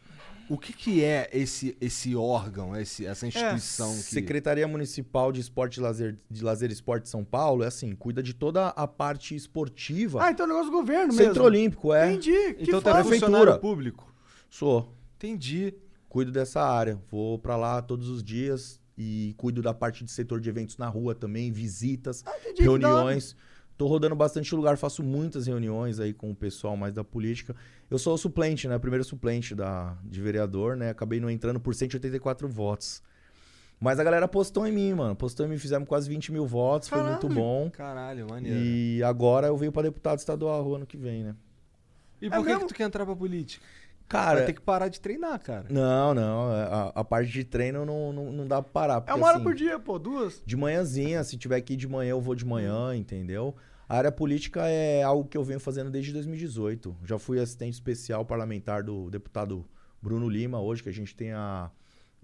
O que, que é esse, esse órgão, esse, essa instituição que. Secretaria Municipal de Esporte e Lazer, de Lazer e Esporte de São Paulo é assim, cuida de toda a parte esportiva. Ah, então é um negócio do governo mesmo. Centro Olímpico, é. Entendi. Que Então é foda. Prefeitura. público? Sou. Entendi. Cuido dessa área. Vou pra lá todos os dias e cuido da parte de setor de eventos na rua também, visitas, Ah, reuniões. Tô rodando bastante lugar, faço muitas reuniões aí com o pessoal mais da política. Eu sou o suplente, né? Primeiro suplente da, de vereador, né? Acabei não entrando por 184 votos. Mas a galera postou em mim, mano. Postou em mim, fizemos quase 20 mil votos, foi muito Caralho. bom. Caralho, maneiro. E agora eu venho pra deputado estadual ano que vem, né? E por que, mesmo? que tu quer entrar pra política? Cara, Vai ter que parar de treinar, cara. não, não. A, a parte de treino não, não, não dá pra parar. É porque, uma hora assim, por dia, pô, duas. De manhãzinha, se tiver que ir de manhã, eu vou de manhã, entendeu? A área política é algo que eu venho fazendo desde 2018. Já fui assistente especial parlamentar do deputado Bruno Lima, hoje que a gente tem a,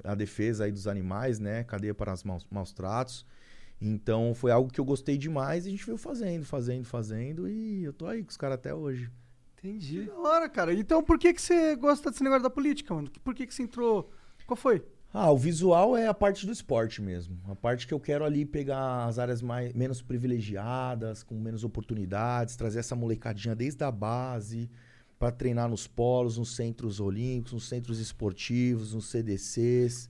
a defesa aí dos animais, né? Cadeia para os maus, maus tratos. Então foi algo que eu gostei demais e a gente veio fazendo, fazendo, fazendo e eu tô aí com os caras até hoje. Entendi. Da hora, cara. Então por que, que você gosta desse negócio da política, mano? Por que, que você entrou. Qual foi? Ah, o visual é a parte do esporte mesmo. A parte que eu quero ali pegar as áreas mais, menos privilegiadas, com menos oportunidades, trazer essa molecadinha desde a base para treinar nos polos, nos centros olímpicos, nos centros esportivos, nos CDCs.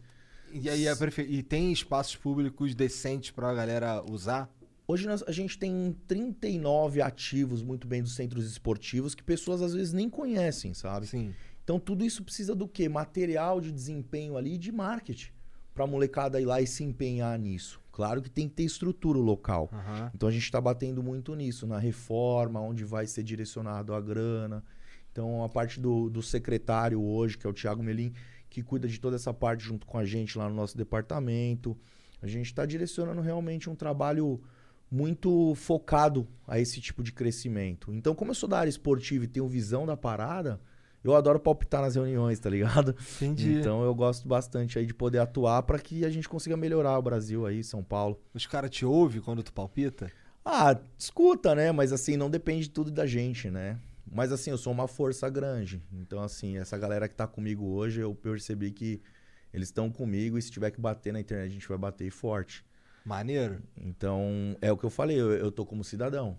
E aí a prefe... e tem espaços públicos decentes pra galera usar? Hoje nós- a gente tem 39 ativos muito bem dos centros esportivos que pessoas às vezes nem conhecem, sabe? Sim. Então tudo isso precisa do quê? Material de desempenho ali de marketing. Pra molecada ir lá e se empenhar nisso. Claro que tem que ter estrutura local. Aham. Então a gente está batendo muito nisso, na reforma, onde vai ser direcionado a grana. Então a parte do, do secretário hoje, que é o Thiago Melim, que cuida de toda essa parte junto com a gente lá no nosso departamento. A gente está direcionando realmente um trabalho muito focado a esse tipo de crescimento. Então, como eu sou da área esportiva e tenho visão da parada, eu adoro palpitar nas reuniões, tá ligado? Entendi. Então eu gosto bastante aí de poder atuar para que a gente consiga melhorar o Brasil aí, São Paulo. Os caras te ouvem quando tu palpita? Ah, escuta, né? Mas assim, não depende tudo da gente, né? Mas assim, eu sou uma força grande. Então, assim, essa galera que tá comigo hoje, eu percebi que eles estão comigo e se tiver que bater na internet, a gente vai bater forte. Maneiro? Então, é o que eu falei, eu, eu tô como cidadão.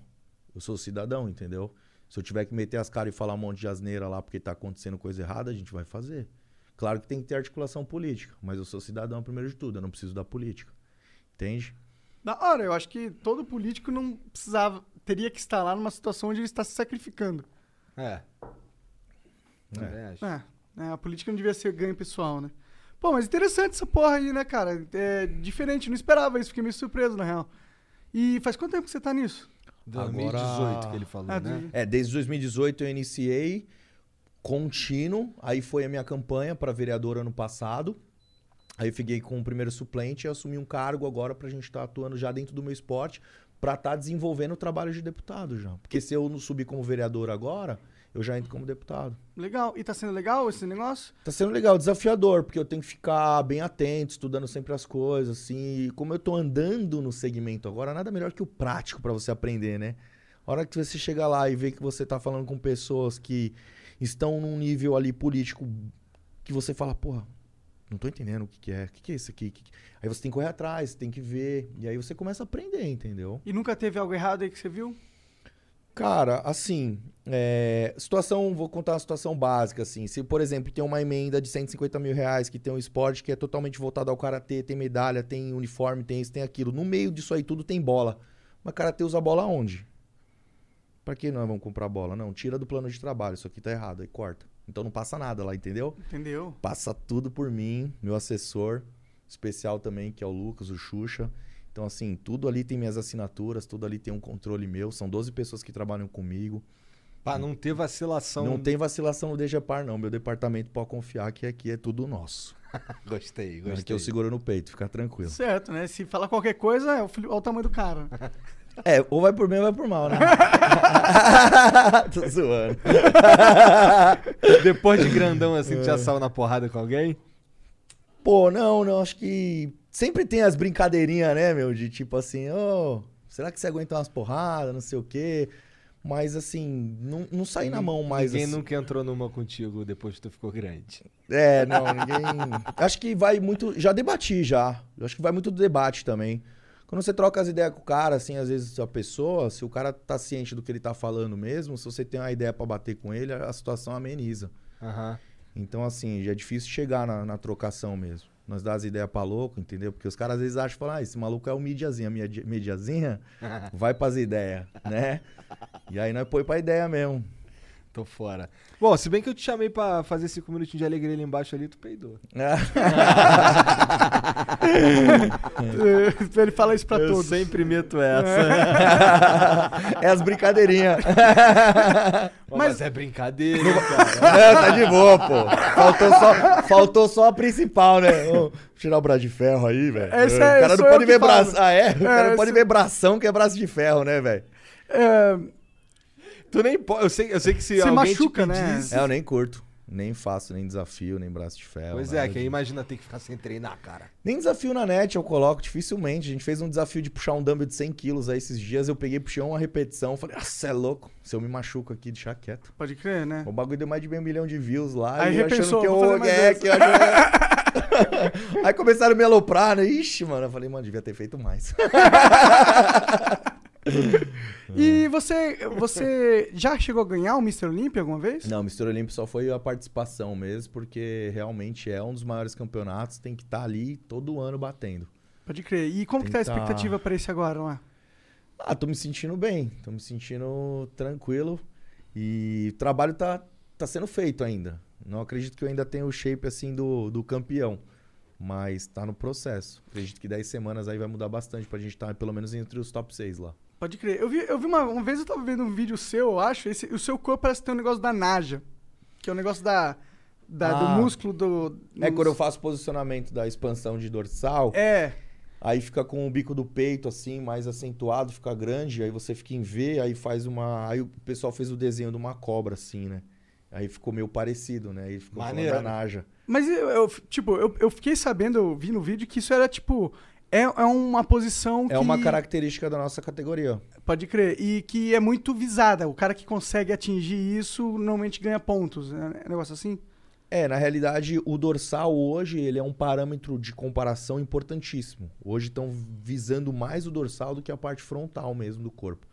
Eu sou cidadão, entendeu? Se eu tiver que meter as caras e falar um monte de asneira lá porque tá acontecendo coisa errada, a gente vai fazer. Claro que tem que ter articulação política, mas eu sou cidadão primeiro de tudo, eu não preciso da política. Entende? Da hora, eu acho que todo político não precisava, teria que estar lá numa situação onde ele está se sacrificando. É. Acho. É, é, a política não devia ser ganho pessoal, né? Pô, mas interessante essa porra aí, né, cara? É diferente, não esperava isso, fiquei meio surpreso, na real. E faz quanto tempo que você tá nisso? 2018 que ele falou, Ah, né? É, desde 2018 eu iniciei contínuo, aí foi a minha campanha para vereador ano passado. Aí eu fiquei com o primeiro suplente e assumi um cargo agora pra gente estar atuando já dentro do meu esporte pra estar desenvolvendo o trabalho de deputado já. Porque se eu não subir como vereador agora, eu já entro como deputado. Legal. E tá sendo legal esse negócio? Tá sendo legal, desafiador, porque eu tenho que ficar bem atento, estudando sempre as coisas, assim. E como eu tô andando no segmento agora, nada melhor que o prático pra você aprender, né? A hora que você chega lá e vê que você tá falando com pessoas que estão num nível ali político que você fala, porra, não tô entendendo o que, que é, o que, que é isso aqui? Que Aí você tem que correr atrás, tem que ver, e aí você começa a aprender, entendeu? E nunca teve algo errado aí que você viu? Cara, assim, é, situação, vou contar uma situação básica, assim. Se, por exemplo, tem uma emenda de 150 mil reais que tem um esporte que é totalmente voltado ao karatê, tem medalha, tem uniforme, tem isso, tem aquilo. No meio disso aí tudo tem bola. Mas karatê usa bola onde? Pra que nós vamos comprar bola? Não, tira do plano de trabalho, isso aqui tá errado, aí corta. Então não passa nada lá, entendeu? Entendeu? Passa tudo por mim, meu assessor especial também, que é o Lucas, o Xuxa. Então, assim, tudo ali tem minhas assinaturas, tudo ali tem um controle meu. São 12 pessoas que trabalham comigo. Pra não ter vacilação. Não tem vacilação no DGPAR, não. Meu departamento pode confiar que aqui é tudo nosso. Gostei, Aqui gostei. eu seguro no peito, fica tranquilo. Certo, né? Se falar qualquer coisa, é o, filho- olha o tamanho do cara. É, ou vai por bem ou vai por mal, né? Tô zoando. Depois de grandão assim, tu já saiu na porrada com alguém? Pô, não, não, acho que sempre tem as brincadeirinhas, né, meu? De tipo assim, ô, será que você aguenta umas porradas, não sei o quê. Mas assim, não, não saí na mão mais. Ninguém assim. nunca entrou numa contigo depois que tu ficou grande. É, não, ninguém. Acho que vai muito. Já debati já. Acho que vai muito do debate também. Quando você troca as ideias com o cara, assim, às vezes a pessoa, se o cara tá ciente do que ele tá falando mesmo, se você tem uma ideia pra bater com ele, a situação ameniza. Aham. Então, assim, já é difícil chegar na, na trocação mesmo. Nós dá as ideias pra louco, entendeu? Porque os caras às vezes acham, falam, ah, esse maluco é o mídiazinha, minha mídiazinha, vai pras ideias, né? E aí nós põe pra ideia mesmo. Tô fora. Bom, se bem que eu te chamei pra fazer cinco minutinhos de alegria ali embaixo ali, tu peidou. Ele fala isso pra eu todos. sempre meto essa. é as brincadeirinhas. Mas, é brincadeira, Não, cara. tá de boa, pô. Faltou só, faltou só a principal, né? Ô, tirar o braço de ferro aí, velho. Esse o é- cara não pode ver braço. Ah, é? O cara não pode ver bração que é braço de ferro, né, velho? É, Tu nem pode. Eu sei, eu sei que se Você alguém machuca, te né? pedisse... É, eu nem curto. Nem faço, nem desafio, nem braço de ferro. Pois nada é, que aí imagina ter que ficar sem treinar, cara. Nem desafio na net eu coloco, dificilmente. A gente fez um desafio de puxar um dumbbell de 100 quilos aí esses dias. Eu peguei, puxei uma repetição. Falei, ah, você é louco. Se eu me machuco aqui, deixa quieto. pode crer, né? O bagulho deu mais de meio milhão de views lá. Aí e repensou, que eu. vou fazer mais É, que eu achando- Aí começaram a me aloprar, né? Ixi, mano. Eu falei, mano, devia ter feito mais. E você, você já chegou a ganhar o Mr. Olympia alguma vez? Não, Mr. Olímpio só foi a participação mesmo, porque realmente é um dos maiores campeonatos, tem que estar ali todo ano batendo. Pode crer. E como que tá a expectativa pra esse agora lá? Ah, tô me sentindo bem, tô me sentindo tranquilo e o trabalho tá, tá sendo feito ainda. Não acredito que eu ainda tenha o shape assim do, do campeão, mas tá no processo. Acredito que 10 semanas aí vai mudar bastante pra gente estar pelo menos entre os top 6 lá. Pode crer. Eu vi, eu vi uma, uma vez eu tava vendo um vídeo seu, eu acho, esse, o seu corpo parece ter um negócio da Naja, que é o negócio da, da- Ah. do músculo do... É nos- quando eu faço posicionamento da expansão de dorsal, É, Aí fica com o bico do peito assim, mais acentuado, fica grande, aí você fica em V, aí faz uma. Aí o pessoal fez o desenho de uma cobra, assim, né? Aí ficou meio parecido, né? Aí ficou falando Maneiro. da Naja. mas eu, eu- tipo, eu, eu fiquei sabendo, eu vi no vídeo que isso era tipo... É, é uma posição que... É uma característica da nossa categoria. Pode crer. E que é muito visada. O cara que consegue atingir isso normalmente ganha pontos. É um negócio assim? É, na realidade, o dorsal hoje ele é um parâmetro de comparação importantíssimo. Hoje estão visando mais o dorsal do que a parte frontal mesmo do corpo.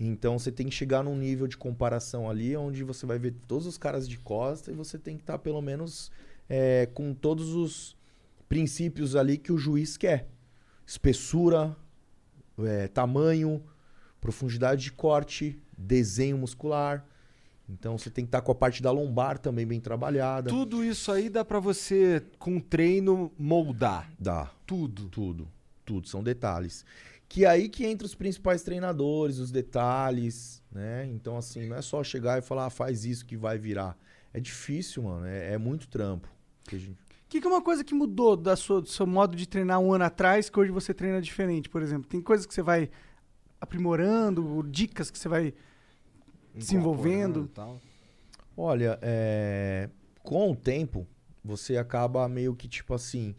Então você tem que chegar num nível de comparação ali onde você vai ver todos os caras de costa e você tem que estar pelo menos é, com todos os princípios ali que o juiz quer. Espessura, é, tamanho, profundidade de corte, desenho muscular. Então você tem que estar com a parte da lombar também bem trabalhada. Tudo isso aí dá pra você, com treino, moldar. Dá. Tudo. Tudo. Tudo. São detalhes. Que é aí que entra os principais treinadores, os detalhes, né? Então, assim, não é só chegar e falar, ah, faz isso que vai virar. É difícil, mano. É, é muito trampo. que a gente- O que, que é uma coisa que mudou da sua, do seu modo de treinar um ano atrás que hoje você treina diferente, por exemplo? Tem coisas que você vai aprimorando, dicas que você vai desenvolvendo? Olha, é, com o tempo, você acaba meio que tipo assim.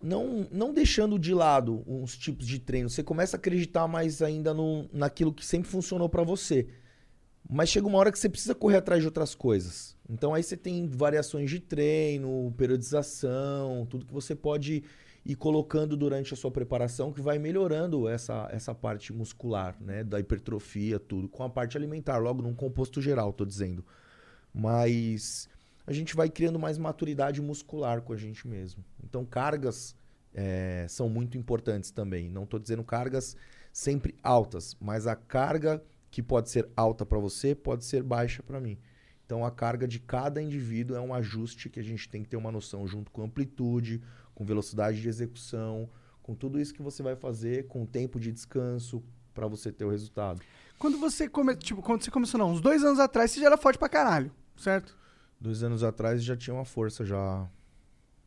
Não, não deixando de lado uns tipos de treino. Você começa a acreditar mais ainda no, naquilo que sempre funcionou pra você. Mas chega uma hora que você precisa correr atrás de outras coisas. Então aí você tem variações de treino, periodização, tudo que você pode ir colocando durante a sua preparação que vai melhorando essa, essa parte muscular, né? Da hipertrofia, tudo, com a parte alimentar, logo num composto geral, tô dizendo. Mas a gente vai criando mais maturidade muscular com a gente mesmo. Então cargas eh, são muito importantes também. Não tô dizendo cargas sempre altas, mas a carga que pode ser alta para você pode ser baixa para mim. Então a carga de cada indivíduo é um ajuste que a gente tem que ter uma noção junto com amplitude, com velocidade de execução, com tudo isso que você vai fazer, com tempo de descanso para você ter o resultado. Quando você come, tipo, quando você começou, não, uns dois anos atrás, você já era forte pra caralho, certo? Dois anos atrás já tinha uma força já,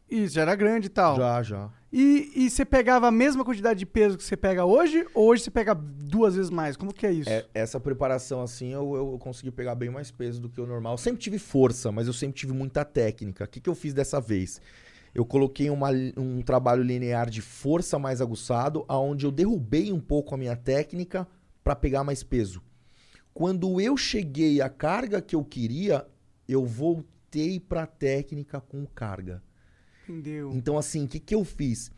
Isso, já era grande e tal. já, já. E, e você pegava a mesma quantidade de peso que você pega hoje, ou hoje você pega duas vezes mais? Como que é isso? É, essa preparação assim, eu, eu consegui pegar bem mais peso do que o normal. Eu sempre tive força, mas eu sempre tive muita técnica. O que, que eu fiz dessa vez? Eu coloquei uma um trabalho linear de força mais aguçado, aonde eu derrubei um pouco a minha técnica para pegar mais peso. Quando eu cheguei à carga que eu queria, eu voltei para técnica com carga. Entendeu? Então, assim, o que, que eu fiz?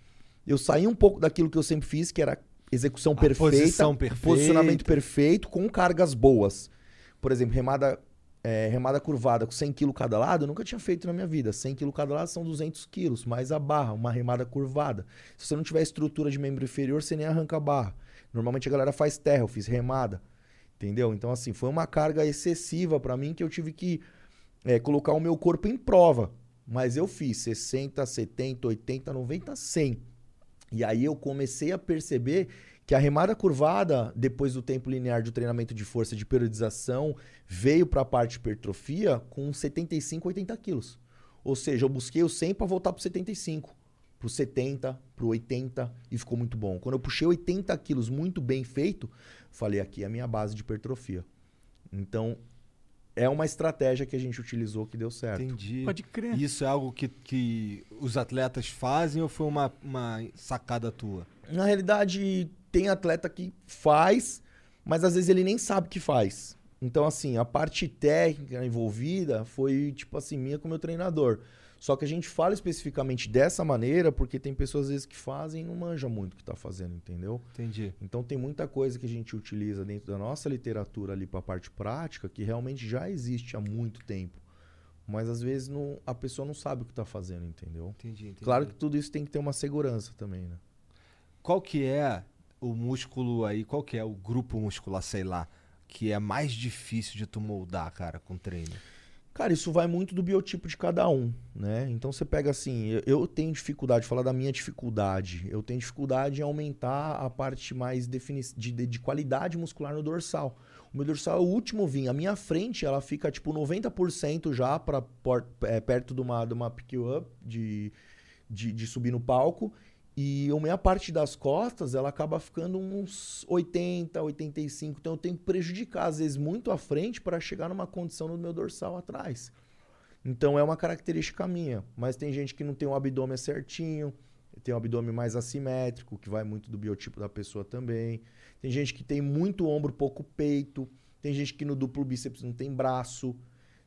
Eu saí um pouco daquilo que eu sempre fiz, que era execução A perfeita, perfeita. posicionamento perfeito, com cargas boas. Por exemplo, remada, é, remada curvada com 100 kg cada lado, eu nunca tinha feito na minha vida. 100 kg cada lado são 200 quilos, mais a barra, uma remada curvada. Se você não tiver estrutura de membro inferior, você nem arranca a barra. Normalmente a galera faz terra, eu fiz remada. Entendeu? Então, assim, foi uma carga excessiva pra mim que eu tive que é, colocar o meu corpo em prova. Mas eu fiz 60, 70, 80, 90, 100. E aí eu comecei a perceber que a remada curvada, depois do tempo linear de treinamento de força de periodização, veio para a parte de hipertrofia com 75, 80 quilos. Ou seja, eu busquei o 100 para voltar para 75, para 70, para 80 e ficou muito bom. Quando eu puxei 80 quilos muito bem feito, falei aqui é a minha base de hipertrofia. Então é uma estratégia que a gente utilizou que deu certo. Entendi. Pode crer. Isso é algo que, que os atletas fazem ou foi uma, uma sacada tua? Na realidade, tem atleta que faz, mas às vezes ele nem sabe que faz. Então, assim, a parte técnica envolvida foi, tipo assim, minha com o meu treinador. Só que a gente fala especificamente dessa maneira porque tem pessoas às vezes que fazem e não manja muito o que tá fazendo, entendeu? Entendi. Então tem muita coisa que a gente utiliza dentro da nossa literatura ali para a parte prática que realmente já existe há muito tempo. Mas às vezes não, a pessoa não sabe o que tá fazendo, entendeu? Entendi, entendi. Claro que tudo isso tem que ter uma segurança também, né? Qual que é o músculo aí, qual que é o grupo muscular, sei lá, que é mais difícil de tu moldar, cara, com treino? Cara, isso vai muito do biotipo de cada um, né? Então você pega assim, eu, tenho dificuldade, falar da minha dificuldade, eu tenho dificuldade em aumentar a parte mais de, de, de qualidade muscular no dorsal. O meu dorsal é o último vinho, a minha frente ela fica tipo 90% já para é, perto de uma, de uma pick-up, de, de, de subir no palco. E a minha parte das costas, ela acaba ficando uns 80, 85. Então eu tenho que prejudicar, às vezes, muito à frente para chegar numa condição no meu dorsal atrás. Então é uma característica minha. Mas tem gente que não tem um abdômen certinho, tem um abdômen mais assimétrico, que vai muito do biotipo da pessoa também. Tem gente que tem muito ombro, pouco peito. Tem gente que no duplo bíceps não tem braço.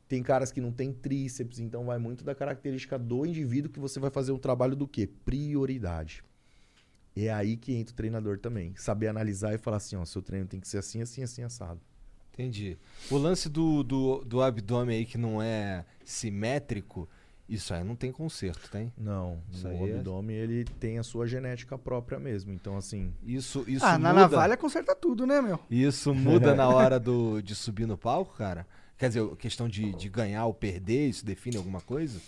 Tem caras que não tem tríceps, então vai muito da característica do indivíduo que você vai fazer um trabalho do quê? Prioridade. E é aí que entra o treinador também. Saber analisar e falar assim, ó, seu treino tem que ser assim, assim, assim, assado. Entendi. O lance do, do, do abdômen aí que não é simétrico, Isso aí não tem conserto, tem? Não, Isso o aí é- abdômen ele tem a sua genética própria mesmo. Então, assim, Isso, isso ah, na muda. navalha conserta tudo, né, meu? Isso muda na hora do, de subir no palco, cara? Quer dizer, questão de, de ganhar ou perder, isso define alguma coisa?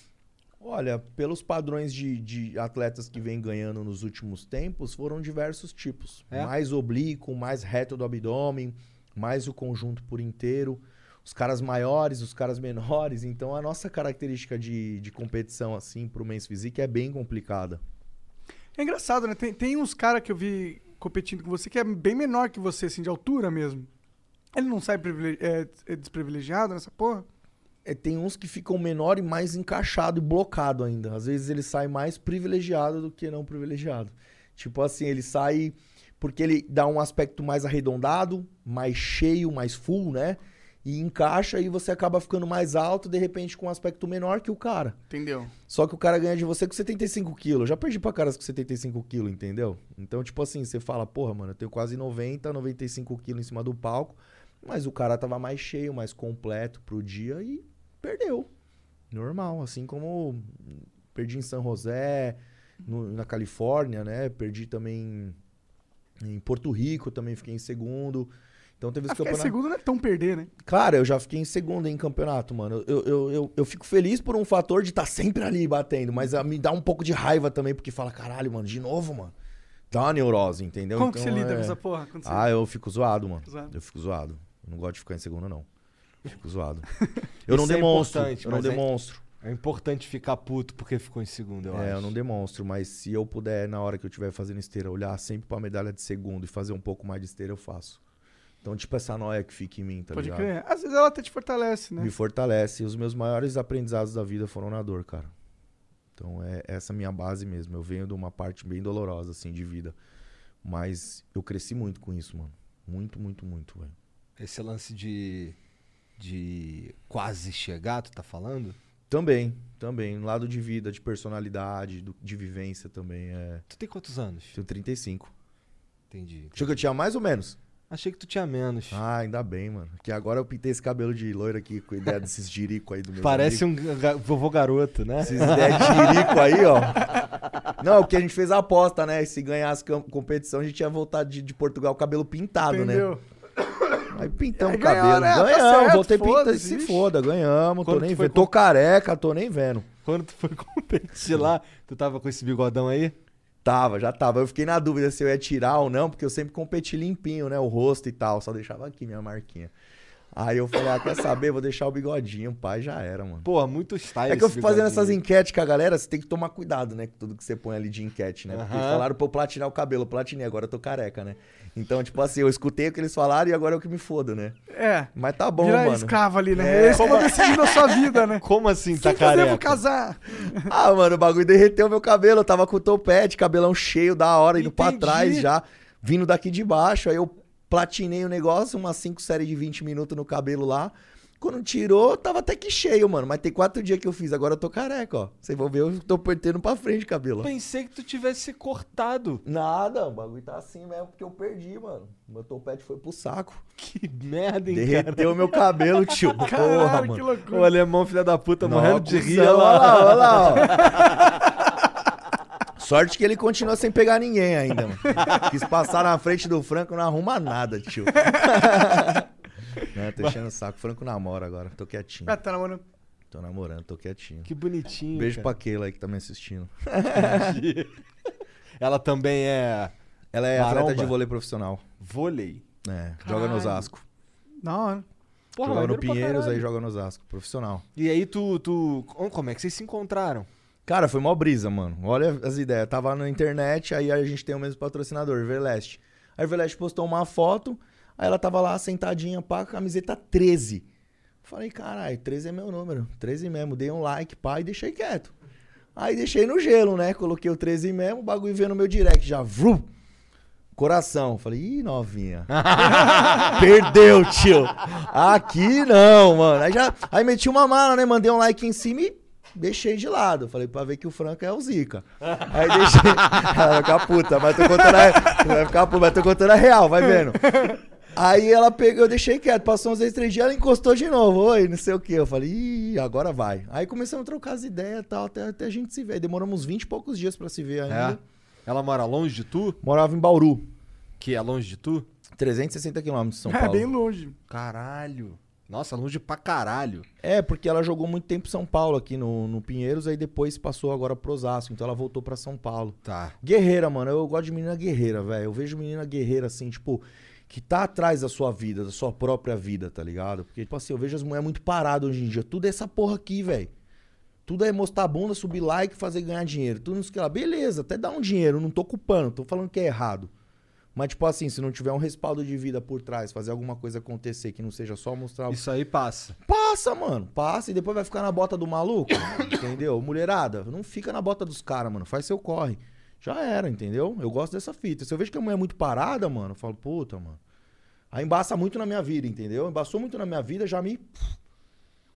olha, pelos padrões de, de atletas que vem ganhando nos últimos tempos, foram diversos tipos. É? Mais oblíquo, mais reto do abdômen, mais o conjunto por inteiro. Os caras maiores, os caras menores. Então, a nossa característica de, de competição, assim, pro Men's Physique é bem complicada. É engraçado, né? Tem, tem uns caras que eu vi competindo com você que é bem menor que você, assim, de altura mesmo. Ele não sai é, é desprivilegiado nessa porra? É, tem uns que ficam menor e mais encaixado e blocado ainda. Às vezes ele sai mais privilegiado do que não privilegiado. Tipo assim, ele sai porque ele dá um aspecto mais arredondado, mais cheio, mais full, né? E encaixa e você acaba ficando mais alto, de repente com um aspecto menor que o cara. Entendeu? Só que o cara ganha de você com 75 quilos. Eu já perdi pra caras com 75 quilos, entendeu? Então, tipo assim, você fala, porra, mano, eu tenho quase 90, 95 quilos em cima do palco. Mas o cara tava mais cheio, mais completo pro dia e perdeu. Normal. Assim como perdi em São José, no- na Califórnia, né? Perdi também em Porto Rico, também fiquei em segundo. Então teve Ah, esse em campeonato. segundo não é tão perder, né? Cara, eu já fiquei em segundo em campeonato, mano. Eu, eu, eu, eu fico feliz por um fator de estar sempre ali batendo, mas ah, me dá um pouco de raiva também, porque fala, caralho, mano, de novo, mano. Dá uma neurose, entendeu? Como que Então, você lida é- com essa porra? Você- Ah, eu fico zoado, mano. Zoado. Eu fico zoado. Eu não gosto de ficar em segundo, não. Fico zoado. Eu não é demonstro. importante, eu não é- demonstro. É importante ficar puto porque ficou em segundo, eu é, acho. eu não demonstro, mas se eu puder, na hora que eu estiver fazendo esteira, olhar sempre pra medalha de segundo e fazer um pouco mais de esteira, eu faço. Então, tipo, essa noia que fica em mim, tá Pode ligado? crer. Às vezes ela até te fortalece, né? me fortalece. E os meus maiores aprendizados da vida foram na dor, cara. Então é essa minha base mesmo. Eu venho de uma parte bem dolorosa, assim, de vida. Mas eu cresci muito com isso, mano. Muito, muito, muito, velho. Esse lance de, de quase chegar, tu tá falando? Também, também. Um lado de vida, de personalidade, do- de vivência também. É... Tu tem quantos anos? Tenho 35. Entendi. Achou que eu tinha mais ou menos? Achei que tu tinha menos. Ah, ainda bem, mano. Que agora eu pintei esse cabelo de loiro aqui, com ideia desses jirico aí do meu Parece um ga- vovô garoto, né? Esses ideias de jirico aí, ó. Não, porque a gente fez a aposta, né? Se ganhasse cam- competição, a gente ia voltar de, de Portugal cabelo pintado, né? Aí pintamos É, o cabelo. né? Tá Ganhamos, certo, voltei pintando. Se foda, ganhamos. Tô Quando nem tu foi vendo. Tô com- careca, tô nem vendo. Quando tu foi competir lá, tu tava com esse bigodão aí? Tava, já tava. Eu fiquei na dúvida se eu ia tirar ou não, porque eu sempre competi limpinho, né? O rosto e tal. Só deixava aqui minha marquinha. Aí eu falei, ah, quer saber? Vou deixar o bigodinho, pai, já era, mano. Pô, muito style É que eu fico fazendo essas enquetes com a galera, você tem que tomar cuidado, né? Com tudo que você põe ali de enquete, né? Porque falaram pra eu platinar o cabelo, eu platinei, agora eu tô careca, né? Então, tipo assim, eu escutei o que eles falaram e agora é o que me foda, né? É. Mas tá bom, Virar mano. escravo ali, né? É. Eles vão decidir a sua vida, né? Como assim tá Quem que eu devo careca? casar? Ah, mano, o bagulho derreteu meu cabelo. Eu tava com o topete, cabelão cheio da hora, indo pra Entendi. trás já, vindo daqui de baixo. Aí eu platinei o negócio, umas 5 séries de 20 minutos no cabelo lá. Quando tirou, tava até que cheio, mano. Mas tem quatro dias que eu fiz, agora eu tô careca, ó. Vocês vão ver, eu tô perdendo pra frente o cabelo. ó. Pensei que tu tivesse cortado. Nada, o bagulho tá assim mesmo, porque eu perdi, mano. Meu topete foi pro saco. Que merda, hein, cara? Derreteu meu cabelo, tio. Porra, Caralho, que mano. loucura. O alemão, filha da puta, Não, morrendo de rir. olha Olha lá. lá, olha lá, ó. Sorte que ele continua sem pegar ninguém ainda, mano. Quis passar na frente do Franco, não arruma nada, tio. Não, tô enchendo o saco. Franco namora agora, tô quietinho. Ah, tá namorando. Tô namorando, tô quietinho. Que bonitinho. Beijo cara. pra Keila aí que tá me assistindo. Ela também é Ela é Maromba? atleta de vôlei profissional. vôlei. É, joga no Caralho. Osasco. Da hora. Porra, Jogava no Pinheiros, caralho. aí joga no Osasco. Profissional. E aí tu, tu... Como é que vocês se encontraram? Cara, foi mó brisa, mano. Olha as ideias. Tava na internet, aí a gente tem o mesmo patrocinador, Everlast. A Everlast postou uma foto, aí ela tava lá sentadinha, pá, com a camiseta 13. Falei, caralho, 13 é meu número. 13 mesmo. Dei um like, pá, e deixei quieto. Aí deixei no gelo, né? Coloquei o 13 mesmo, o bagulho veio no meu direct já. Vrum! Coração. Falei, ih, novinha. Perdeu, tio. Aqui não, mano. Aí, já, aí meti uma mala, né? Mandei um like em cima e deixei de lado. Falei, pra ver que o Franco é o Zica. Aí deixei. Ela vai ficar puta, mas tô contando a... Vai ficar puta, mas tô contando a real, vai vendo. Aí ela pegou, eu deixei quieto, passou uns dois, três dias, ela encostou de novo, oi, não sei o que. Eu falei, ih, agora vai. Aí começamos a trocar as ideias e tal, até, até a gente se ver. Demoramos 20 e poucos dias pra se ver ainda. É. Ela mora longe de tu? Morava em Bauru, Que é longe de tu? 360 quilômetros de São É Paulo. bem longe. Caralho. Nossa, longe pra caralho. É, porque ela jogou muito tempo em São Paulo, aqui no, no Pinheiros, aí depois passou agora pro Osasco, então ela voltou pra São Paulo. Tá. Guerreira, mano. Eu gosto de menina guerreira, velho. Eu vejo menina guerreira, assim, tipo, que tá atrás da sua vida, da sua própria vida, tá ligado? Porque, tipo assim, eu vejo as mulheres muito paradas hoje em dia. Tudo é essa porra aqui, velho. Tudo é mostrar a bunda, subir like, fazer ganhar dinheiro. Tudo isso que lá. Beleza, até dá um dinheiro, não tô culpando, tô falando que é errado. Mas, tipo assim, se não tiver um respaldo de vida por trás, fazer alguma coisa acontecer que não seja só mostrar o Isso aí passa. Passa, mano. Passa e depois vai ficar na bota do maluco. entendeu? Mulherada, não fica na bota dos caras, mano. Faz seu corre. Já era, entendeu? Eu gosto dessa fita. Se eu vejo que a mulher é muito parada, mano, eu falo, puta, mano. Aí embaça muito na minha vida, entendeu? Embaçou muito na minha vida, já me.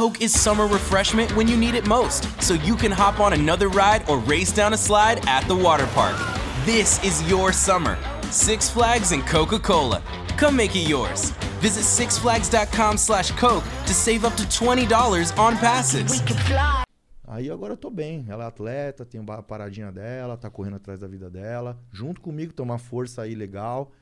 Coke is summer refreshment when you need it most, so you can hop on another ride or race down a slide at the water park. This is your summer. Six Flags and Coca Cola. Come make it yours. Visit sixflags.com slash Coke to save up to $20 on passes. We could fly. Aí agora eu tô bem. Ela é atleta, tem a paradinha dela, tá correndo atrás da vida dela. Junto comigo, tem uma força aí legal.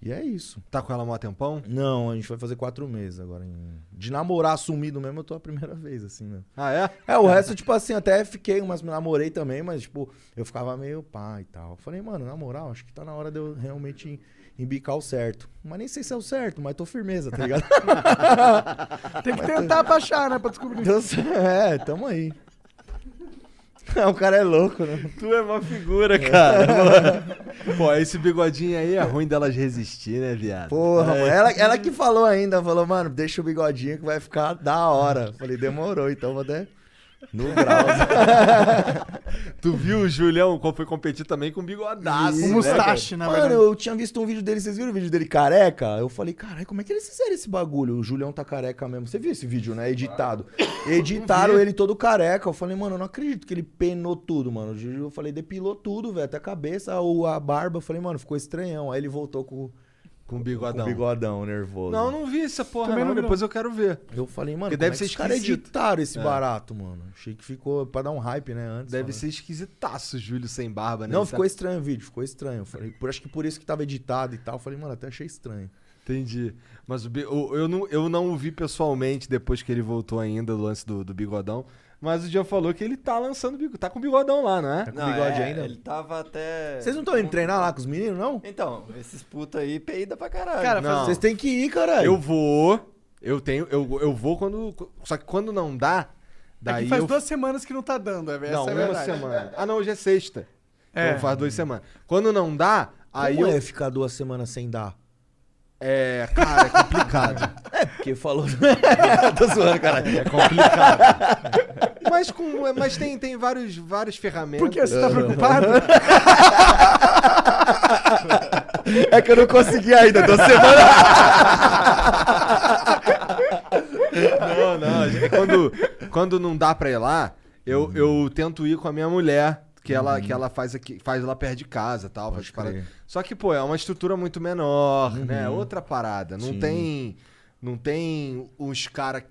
E é isso. Tá com ela há mó tempão? Não, a gente vai fazer quatro meses agora. De namorar assumido mesmo, eu tô a primeira vez, assim, né? Ah, é? É, o resto, tipo assim, até fiquei, mas namorei também, mas, tipo, eu ficava meio pá e tal. Falei, mano, na moral, acho que tá na hora de eu realmente embicar o certo. Mas nem sei se é o certo, mas tô firmeza, tá ligado? Tem que tentar baixar, né? Pra descobrir. Deus, é, tamo aí. o cara é louco, né? Tu é uma figura, cara. Pô, esse bigodinho aí é ruim delas resistir, né, viado? Porra, mano. Ela, ela que falou ainda, falou, mano, deixa o bigodinho que vai ficar da hora. Falei, demorou, então vou até. No grau. Tu viu o Julião foi competir também com bigodaço? O né, mustache, na Mano, verdade. eu tinha visto um vídeo dele, vocês viram o vídeo dele careca? Eu falei, caralho, como é que eles fizeram esse bagulho? O Julião tá careca mesmo. Você viu esse vídeo, né? Editado. Editaram ele todo careca. Eu falei, mano, eu não acredito que ele penou tudo, mano. Eu falei, depilou tudo, velho. Até a cabeça, o- a barba. Eu falei, mano, ficou estranhão. Aí ele voltou com, Com com bigodão. o bigodão nervoso. Não, não vi essa porra, Também não. não Depois eu quero ver. Eu falei, mano, Porque como deve é ser que os caras editaram esse É. barato, mano. Achei que ficou pra dar um hype, né, antes. Deve falando. ser esquisitaço o Júlio sem barba, né? Não, ficou tá- estranho o vídeo, ficou estranho. Eu Falei, por, acho que por isso que tava editado e tal. Eu Falei, mano, até achei estranho. Entendi. Mas o, o- eu, não, eu não o vi pessoalmente depois que ele voltou ainda do lance do, do bigodão. Mas o dia falou que ele tá lançando bigodão. Tá com bigodão lá, não é? Tá com bigode ainda? Ele tava até. Vocês não estão indo treinar lá com os meninos, não? Então, esses putos aí peida pra caralho. Cara, Não. Vocês têm que ir, caralho. Eu vou. Eu tenho. Eu, eu vou quando. Só que quando não dá. É Daí que faz eu duas semanas que não tá dando, é, Não, essa é a uma verdade. semana. Ah, não, hoje é sexta. É. Então faz duas semanas. Quando não dá, aí Como eu. é ficar duas semanas sem dar? É, cara, é complicado. É, porque falou. Tô zoando, caralho. é complicado. mas com, mas tem, tem vários, várias ferramentas. Por que você tá preocupado? É que eu não consegui ainda, duas semanas. Não, não. é Quando, quando não dá pra ir lá, eu, eu tento ir com a minha mulher. Que ela, que ela faz aqui, faz lá perto de casa tal. Faz parada. Só que, pô, é uma estrutura muito menor, né? Outra parada. Não Sim. tem. Não tem os caras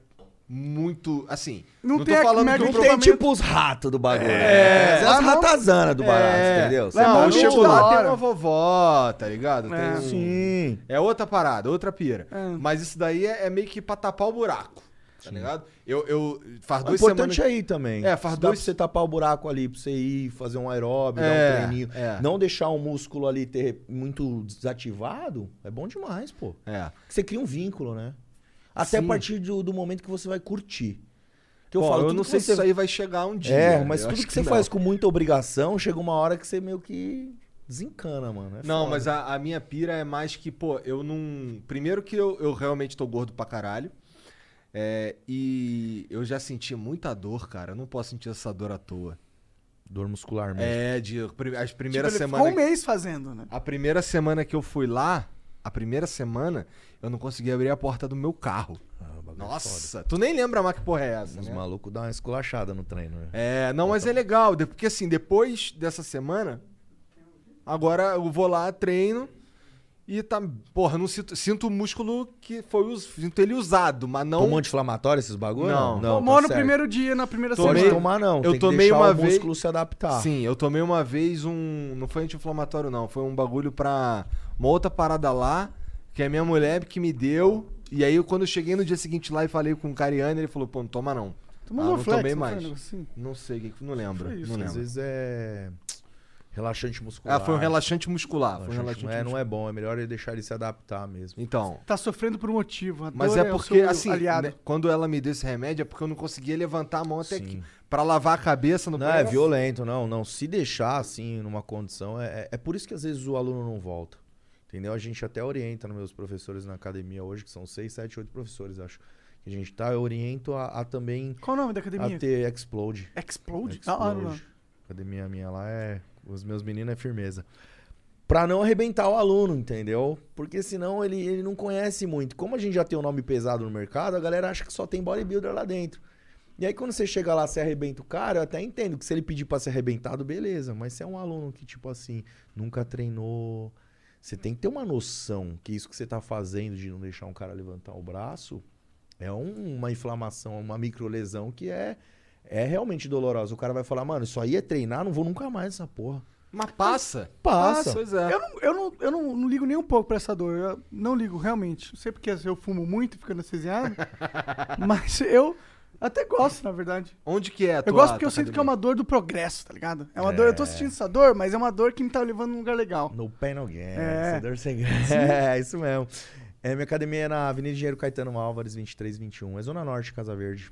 muito. Assim. Não Não, tem tô falando que o Não tem tipo os ratos do bagulho. É. É, Lá as não- ratazanas do barato, É. entendeu? É Não, mó eu chego da lá, tem uma vovó, tá ligado? É. Tem um- Sim. É outra parada, outra pira. É. Mas isso daí é, é meio que pra tapar o buraco. Tá ligado? Eu, eu faz O duas importante semanas. é ir também. É, faz Dá dois- pra você tapar o buraco ali, pra você ir fazer um aeróbio, É, dar um treininho. é. Não deixar o músculo ali ter muito desativado, é bom demais, pô. É. Você cria um vínculo, né? Até Sim. a partir do, do momento que você vai curtir. Que eu Bom, falo, eu não que sei você... se isso aí vai chegar um dia. É, mas tudo acho que, você não. faz com muita obrigação, chega uma hora que você meio que desencana, mano. É Não, foda. mas a, a minha pira é mais que, pô, eu não. Primeiro que eu, eu realmente tô gordo pra caralho. É, e eu já senti muita dor, cara. Eu não posso sentir essa dor à toa. Dor muscular mesmo. É, de as primeiras Tipo, semanas. ficou um mês fazendo, né? A primeira semana que eu fui lá, a primeira semana, eu não consegui abrir a porta do meu carro. Ah, é Nossa, tu nem lembra mais que porra é essa, Os né? malucos dão uma esculachada no treino, né? É, não, mas é legal, porque assim, depois dessa semana, agora eu vou lá, treino e tá, porra, não sinto, sinto o músculo que foi, sinto ele usado, mas não... Tomou anti-inflamatório esses bagulho? Não. não Tomou tá no certo. primeiro dia, na primeira Pode semana. tomar não, Eu tomei uma o vez- músculo se adaptar. Sim, eu tomei uma vez um, não foi anti-inflamatório não, foi um bagulho pra uma outra parada lá, que a minha mulher que me deu, e aí quando eu cheguei no dia seguinte lá e falei com o Cariani, ele falou, pô, não toma não. Tomou ah, não flex, tomei não mais. assim? Não sei, não lembro, isso, não Às lembro. vezes é relaxante muscular. Ah, foi um relaxante muscular. Foi um Relaxante- relaxante é, não é bom, é melhor ele deixar ele se adaptar mesmo. Então. Tá sofrendo por um motivo. A Mas dor é o porque, seu assim, aliado. né, quando ela me deu esse remédio, é porque eu não conseguia levantar a mão até Sim. aqui. Pra lavar a cabeça no Não, é violento, não, não. Se deixar assim, numa condição, é, é- é por isso que às vezes o aluno não volta. Entendeu? A gente até orienta nos meus professores na academia hoje, que são seis, sete, oito professores, acho. Que a gente tá, eu oriento a, a também Qual o nome da academia? a ter Explode. Explode? Da hora, mano. Explode. Academia minha lá é. Os meus meninos é firmeza. Pra não arrebentar o aluno, entendeu? Porque senão ele, ele não conhece muito. Como a gente já tem um nome pesado no mercado, a galera acha que só tem bodybuilder lá dentro. E aí quando você chega lá, você arrebenta o cara, eu até entendo que se ele pedir pra ser arrebentado, beleza. Mas se é um aluno que, tipo assim, nunca treinou. Você tem que ter uma noção que isso que você tá fazendo de não deixar um cara levantar o braço é um- uma inflamação, uma microlesão que é, é realmente dolorosa. O cara vai falar, mano, isso aí é treinar, não vou nunca mais essa porra. Mas passa. Passa. Pois é. Eu, não, eu, não, eu não, não ligo nem um pouco pra essa dor. Eu não ligo, realmente. Não sei porque eu fumo muito e fico anestesiado. mas eu até gosto, na verdade. Onde que é a tua Eu gosto porque eu sinto que é uma dor do progresso, tá ligado? É uma dor, eu tô sentindo essa dor, mas é uma dor que me tá levando num lugar legal. No pain, no gain. É. Sem dor, sem graça. É, isso mesmo. É, minha academia é na Avenida Engenheiro Caetano Álvares, 2321. É Zona Norte, Casa Verde.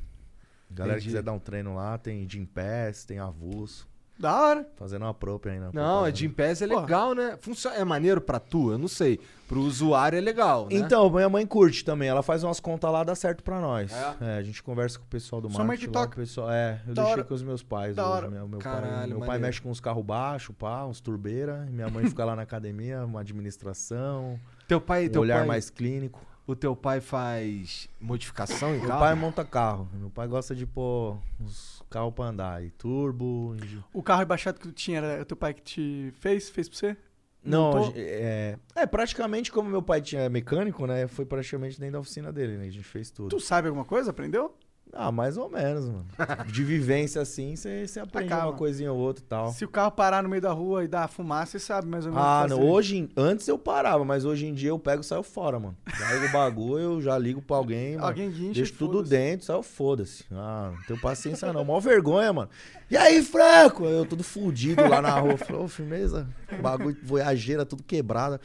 Galera que quiser dar um treino lá, tem Gym Pass, tem avulso. Da hora. Fazendo uma própria aí na Não, a propaganda. Gym Pass é Porra. legal, né? Funciona, é maneiro pra tu? Eu não sei. Pro usuário é legal, né? Então, minha mãe curte também. Ela faz umas contas lá, dá certo pra nós. É? É, a gente conversa com o pessoal do Sua mãe marketing que lá, toca? pessoal. É, eu Da deixei hora. com os meus pais Da hoje. Meu, meu pai, Caralho, meu pai mexe com uns carros baixos, pá, uns turbeira. Minha mãe fica lá na academia, uma administração, Teu pai, um teu olhar pai, mais clínico. O teu pai faz modificação em Meu carro? pai monta carro. Meu pai gosta de pôr uns carros pra andar. E turbo. e- O carro rebaixado que tu tinha era o teu pai que te fez? Fez pra você? Não, Montou? é, é, praticamente como meu pai tinha mecânico, né? Foi praticamente dentro da oficina dele, né? A gente fez tudo. Tu sabe alguma coisa? Aprendeu? Ah, mais ou menos, mano. De vivência assim, você aprende uma coisinha ou outra e tal. Se o carro parar no meio da rua e dar fumaça, você sabe mais ou menos. o Ah, não. Hoje, antes eu parava, mas hoje em dia eu pego e saio fora, mano. Pego o bagulho, eu já ligo pra alguém, mano. Alguém guincha Deixo tudo dentro, saiu foda-se. Ah, não tenho paciência não. Mó vergonha, mano. E aí, Franco? Eu tudo fudido lá na rua. Falei, ô, firmeza. Bagulho, voyageira, tudo quebrada.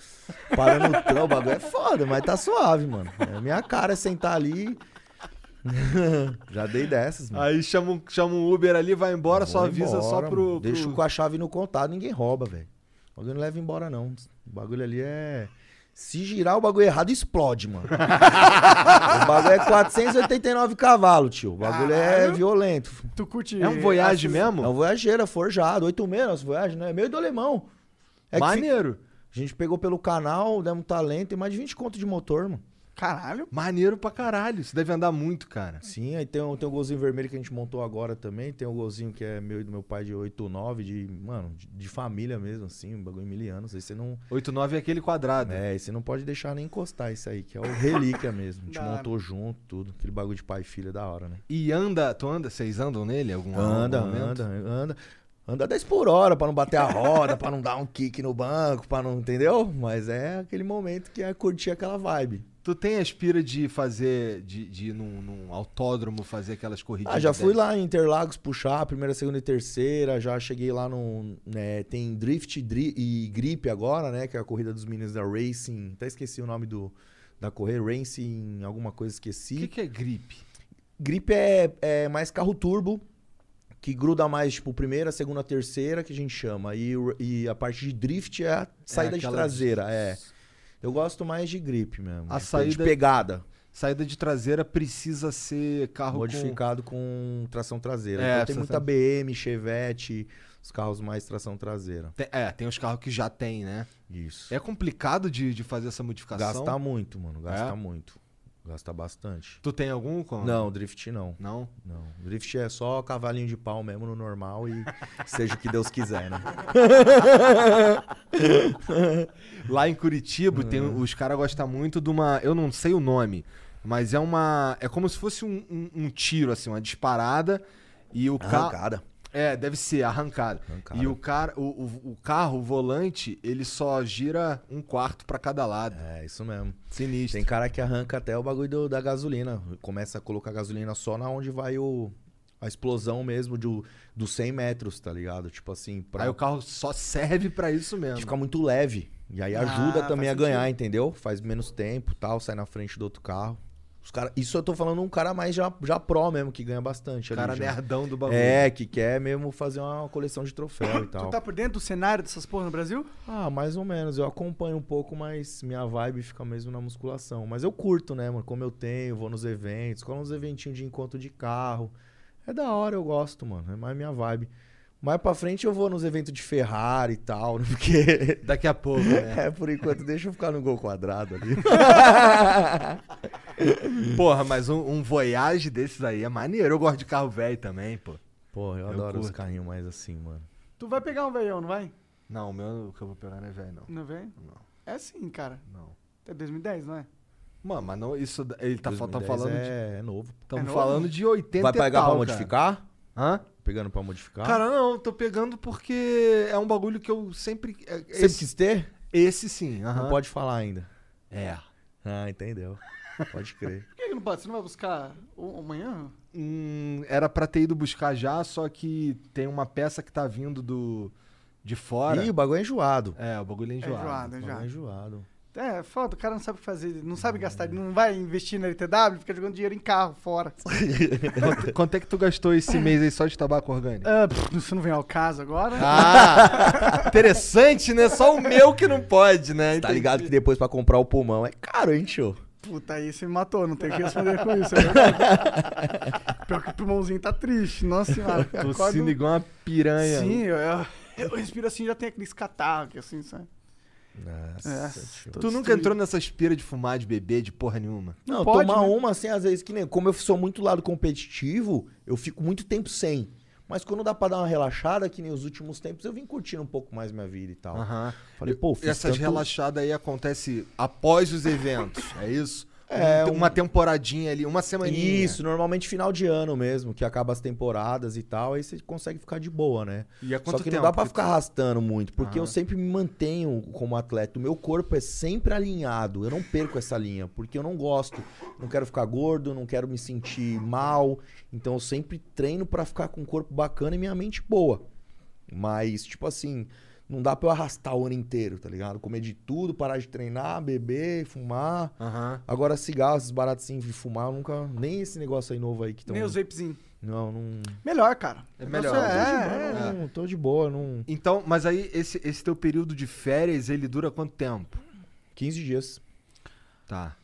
Parando no trão, o bagulho é foda, mas tá suave, mano. É minha cara é sentar ali. já dei dessas, mano. Aí chama um, chama um Uber ali, vai embora, só Vou avisa só embora, pro, mano. pro... Deixa com a chave no contato, ninguém rouba, velho. O bagulho não leva embora, não. O bagulho ali é. Se girar o bagulho errado, explode, mano. o bagulho é 489 cavalos, tio. O bagulho é Caralho. violento. Tu curte. É um Voyage mesmo? É um Voyageira forjado, 86 nosso Voyage, né? Meio do alemão. É que Maneiro. A gente pegou pelo canal, demos talento e mais de 20 conto de motor, mano. Caralho. Maneiro pra caralho. Isso deve andar muito, cara. Sim, aí tem um, tem um golzinho vermelho que a gente montou agora também. Tem um golzinho que é meu e do meu pai de 89, de, mano, de, de família mesmo, assim, um bagulho miliano. Aí você não. 8,9 é aquele quadrado. É, e você não pode deixar nem encostar isso aí, que é o relíquia mesmo. A gente Da hora. montou junto, tudo. Aquele bagulho de pai e filho é da hora, né? E anda, tu anda, vocês andam nele? Algum, Anda, algum anda, anda. Anda 10 por hora pra não bater a roda, pra não dar um kick no banco, pra não. Entendeu? Mas é aquele momento que é curtir aquela vibe. Tu tem aspira de fazer, de, de ir num, num autódromo fazer aquelas corridinhas? Ah, já de fui 10? lá em Interlagos puxar, primeira, segunda e terceira. Já cheguei lá no. né, tem Drift dri- e Grip agora, né? Que é a corrida dos meninos da Racing. Até esqueci o nome do, da correr. Racing, alguma coisa esqueci. O que, que é grip? Grip é, é mais carro turbo, que gruda mais, tipo, primeira, segunda, terceira, que a gente chama. E, e a parte de drift é a saída de aquela traseira, de- é. Eu gosto mais de grip mesmo. A de saída- pegada. Saída de traseira precisa ser carro modificado com, tração traseira. É, então tem muita BM, Chevette, os carros mais tração traseira. Com... Tem- é, tem os carros que já tem, né? Isso. É complicado de, de fazer essa modificação. Gasta muito, mano. Gasta É? muito. Gasta bastante. Tu tem algum? Com... Não, drift não. Não? Não. Drift é só cavalinho de pau mesmo no normal e seja o que Deus quiser, né? Lá em Curitiba, tem, Uhum. os caras gostam muito de uma. Eu não sei o nome, mas é uma. É como se fosse um, um- um tiro, assim, uma disparada. E o carro. Arrancada. É, deve ser, arrancada. Arrancada. E o, cara, o, o, o carro, o volante, ele só gira um quarto pra cada lado. É, isso mesmo. Sinistro. Tem cara que arranca até o bagulho do- da gasolina. Começa a colocar gasolina só na onde vai o, a explosão mesmo do, dos 100 metros, tá ligado? Tipo assim, pra Aí o carro só serve pra isso mesmo. ficar muito leve. E aí Ah, ajuda também a ganhar, sentido. entendeu? Faz menos tempo tal, sai na frente do outro carro. Os cara, isso eu tô falando um cara mais já, já pró mesmo, que ganha bastante. O cara ali, já. nerdão do bagulho. É, que quer mesmo fazer uma coleção de troféu e Tu tal. tá por dentro do cenário dessas porra no Brasil? Ah, mais ou menos. Eu acompanho um pouco, mas minha vibe fica mesmo na musculação. Mas eu curto, né, mano? Como eu tenho, vou nos eventos, colo uns eventinhos de encontro de carro. É da hora, eu gosto, mano. É mais minha vibe. Mais pra frente eu vou nos eventos de Ferrari e tal, porque. Daqui a pouco, né? É, por enquanto, deixa eu ficar no gol quadrado ali. Porra, mas um, um Voyage desses aí é maneiro. Eu gosto de carro velho também, pô. Pô, eu Eu adoro os curto. carrinhos mais assim, mano. Tu vai pegar um veião, não vai? Não, o meu que eu vou pegar não é velho, não. Não vem? Não. É sim, cara. Não. É 2010, não é? Mano, mas não, isso. Ele tá, tá 2010 falando de. é, é novo. Estamos É falando de 80 Vai e pegar tal, pra cara. modificar? Hã? Pegando pra modificar? Cara, não, tô pegando porque é um bagulho que eu sempre. é- Sempre esse, quis ter? esse sim, Não pode falar ainda. É. Ah, entendeu. Pode crer. Por que, que não pode? Você não vai buscar amanhã? Hum, era pra ter ido buscar já, só que tem uma peça que tá vindo do. de fora. Ih, o bagulho é enjoado. É, o bagulho é É enjoado. enjoado, é O bagulho é enjoado. É, foda, o cara não sabe fazer, não sabe gastar, ele não vai investir na LTW, fica jogando dinheiro em carro fora. quanto, quanto é que tu gastou esse mês aí só de tabaco orgânico? Ah, pff, isso não vem ao caso agora. Ah! interessante, né? Só o meu que não pode, né? Tá ligado que depois pra comprar o pulmão é caro, hein, tio? Puta, aí você me matou, não tem o que responder com isso. É. Pior que o pulmãozinho tá triste, nossa senhora. Tossindo Acordo- igual uma piranha. Sim, eu, eu, eu respiro assim já tem aquele catarro, assim, sabe? Nossa, É. Tu nunca entrou nessa aspira de fumar, de beber, de porra nenhuma? Não, pode, tomar né? uma assim, às vezes, que nem. Como eu sou muito lado competitivo, eu fico muito tempo sem. Mas quando dá pra dar uma relaxada, que nem os últimos tempos, eu vim curtindo um pouco mais minha vida e tal. Aham. Falei, pô, E fiz essas tanto- relaxadas aí acontece após os eventos, é isso? É, um- Uma temporadinha ali, uma semaninha. Isso, normalmente final de ano mesmo, que acaba as temporadas e tal, aí você consegue ficar de boa, né? E Só que tempo não dá pra ficar arrastando muito, porque Aham. eu sempre me mantenho como atleta. O meu corpo é sempre alinhado. Eu não perco essa linha, porque eu não gosto. Não quero ficar gordo, não quero me sentir mal. Então eu sempre treino pra ficar com um corpo bacana e minha mente boa. Mas, tipo assim, não dá pra eu arrastar o ano inteiro, tá ligado? Comer de tudo, parar de treinar, beber, fumar. Aham. Agora, cigarro, esses baratos assim de fumar, eu nunca. Nem esse negócio aí novo aí que estão. Nem os vapezinhos. Não, não. Melhor, cara. É melhor. Tô de É, boa, é, Não, tô de boa, não. Então, mas aí esse, esse teu período de férias, ele dura quanto tempo? 15 dias. Tá.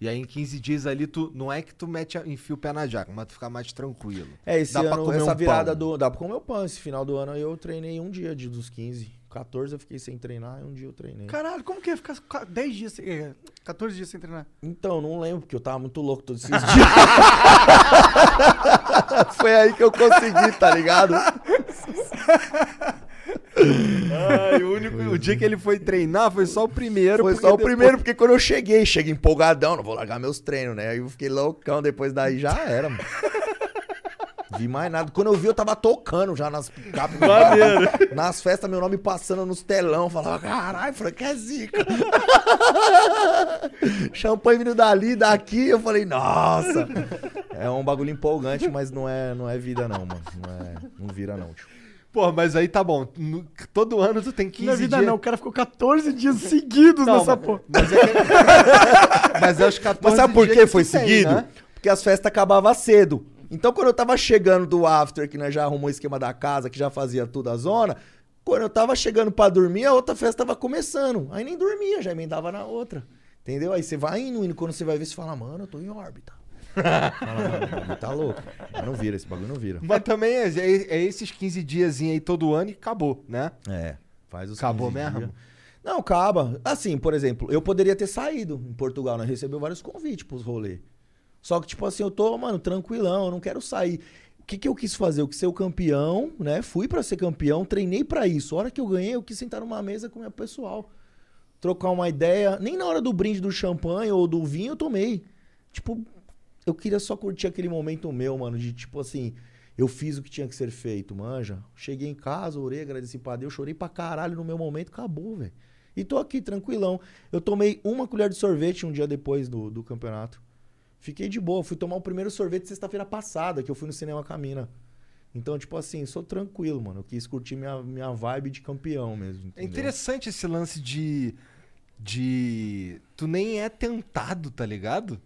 E aí em 15 dias ali, tu não é que tu mete, a- enfia o pé na jaca, mas tu fica mais tranquilo. É, esse Dá pra ano, comer essa um virada pão. do. Dá pra comer o pão. Esse final do ano aí eu treinei um dia de, dos 15. 14 eu fiquei sem treinar e um dia eu treinei. Caralho, como que ia ficar qua- 10 dias, sem, é, 14 dias sem treinar? Então, não lembro, porque eu tava muito louco todos esses dias. Foi aí que eu consegui, tá ligado? Ai, o, único, o dia que ele foi treinar foi só o primeiro. Foi só o depois- primeiro, porque quando eu cheguei, cheguei empolgadão, não vou largar meus treinos, né? Aí eu fiquei loucão, depois daí já era, mano. Vi mais nada. Quando eu vi, eu tava tocando já nas picapes. Nas festas, meu nome passando nos telão. Falava, caralho, Frank é zica. Champanhe vindo dali, daqui. Eu falei, nossa. É um bagulho empolgante, mas não é, não é vida, não, mano. Não, é, não vira, não, tio. Pô, mas aí tá bom. No- todo ano tu tem 15 Na vida dias. não, o cara ficou 14 dias seguidos Não, nessa mas- porra. Mas é, que- mas é os 14 Mas sabe por dias que foi tu tem, seguido? né? Porque as festas acabavam cedo. Então, quando eu tava chegando do after, que nós já arrumou o esquema da casa, que já fazia tudo a zona, quando eu tava chegando pra dormir, a outra festa tava começando. Aí nem dormia, já emendava na outra. Entendeu? Aí você vai indo, indo. Quando você vai ver, você fala, mano, eu tô em órbita. fala, tá louco. Mas não vira, esse bagulho não vira. Mas também é, é- é esses 15 dias aí todo ano e acabou, né? É, faz os Acabou 15 mesmo? dias. Não, acaba. Assim, por exemplo, eu poderia ter saído em Portugal, né? Recebeu vários convites pros rolês. Só que, tipo assim, eu tô, mano, tranquilão, eu não quero sair. O que, que eu quis fazer? Eu quis ser o campeão, né? Fui pra ser campeão, treinei pra isso. A hora que eu ganhei, eu quis sentar numa mesa com o meu pessoal. Trocar uma ideia. Nem na hora do brinde do champanhe ou do vinho eu tomei. Tipo, eu queria só curtir aquele momento meu, mano, de tipo assim, eu fiz o que tinha que ser feito, manja. Cheguei em casa, orei, agradeci pra Deus, chorei pra caralho no meu momento, acabou, velho. E tô aqui, tranquilão. Eu tomei uma colher de sorvete um dia depois do, do campeonato. Fiquei de boa. Fui tomar o primeiro sorvete sexta-feira passada, que eu fui no cinema Camina. Então, tipo assim, sou tranquilo, mano. Eu quis curtir minha, minha vibe de campeão mesmo. É entendeu? interessante esse lance de. de. Tu nem é tentado, tá ligado?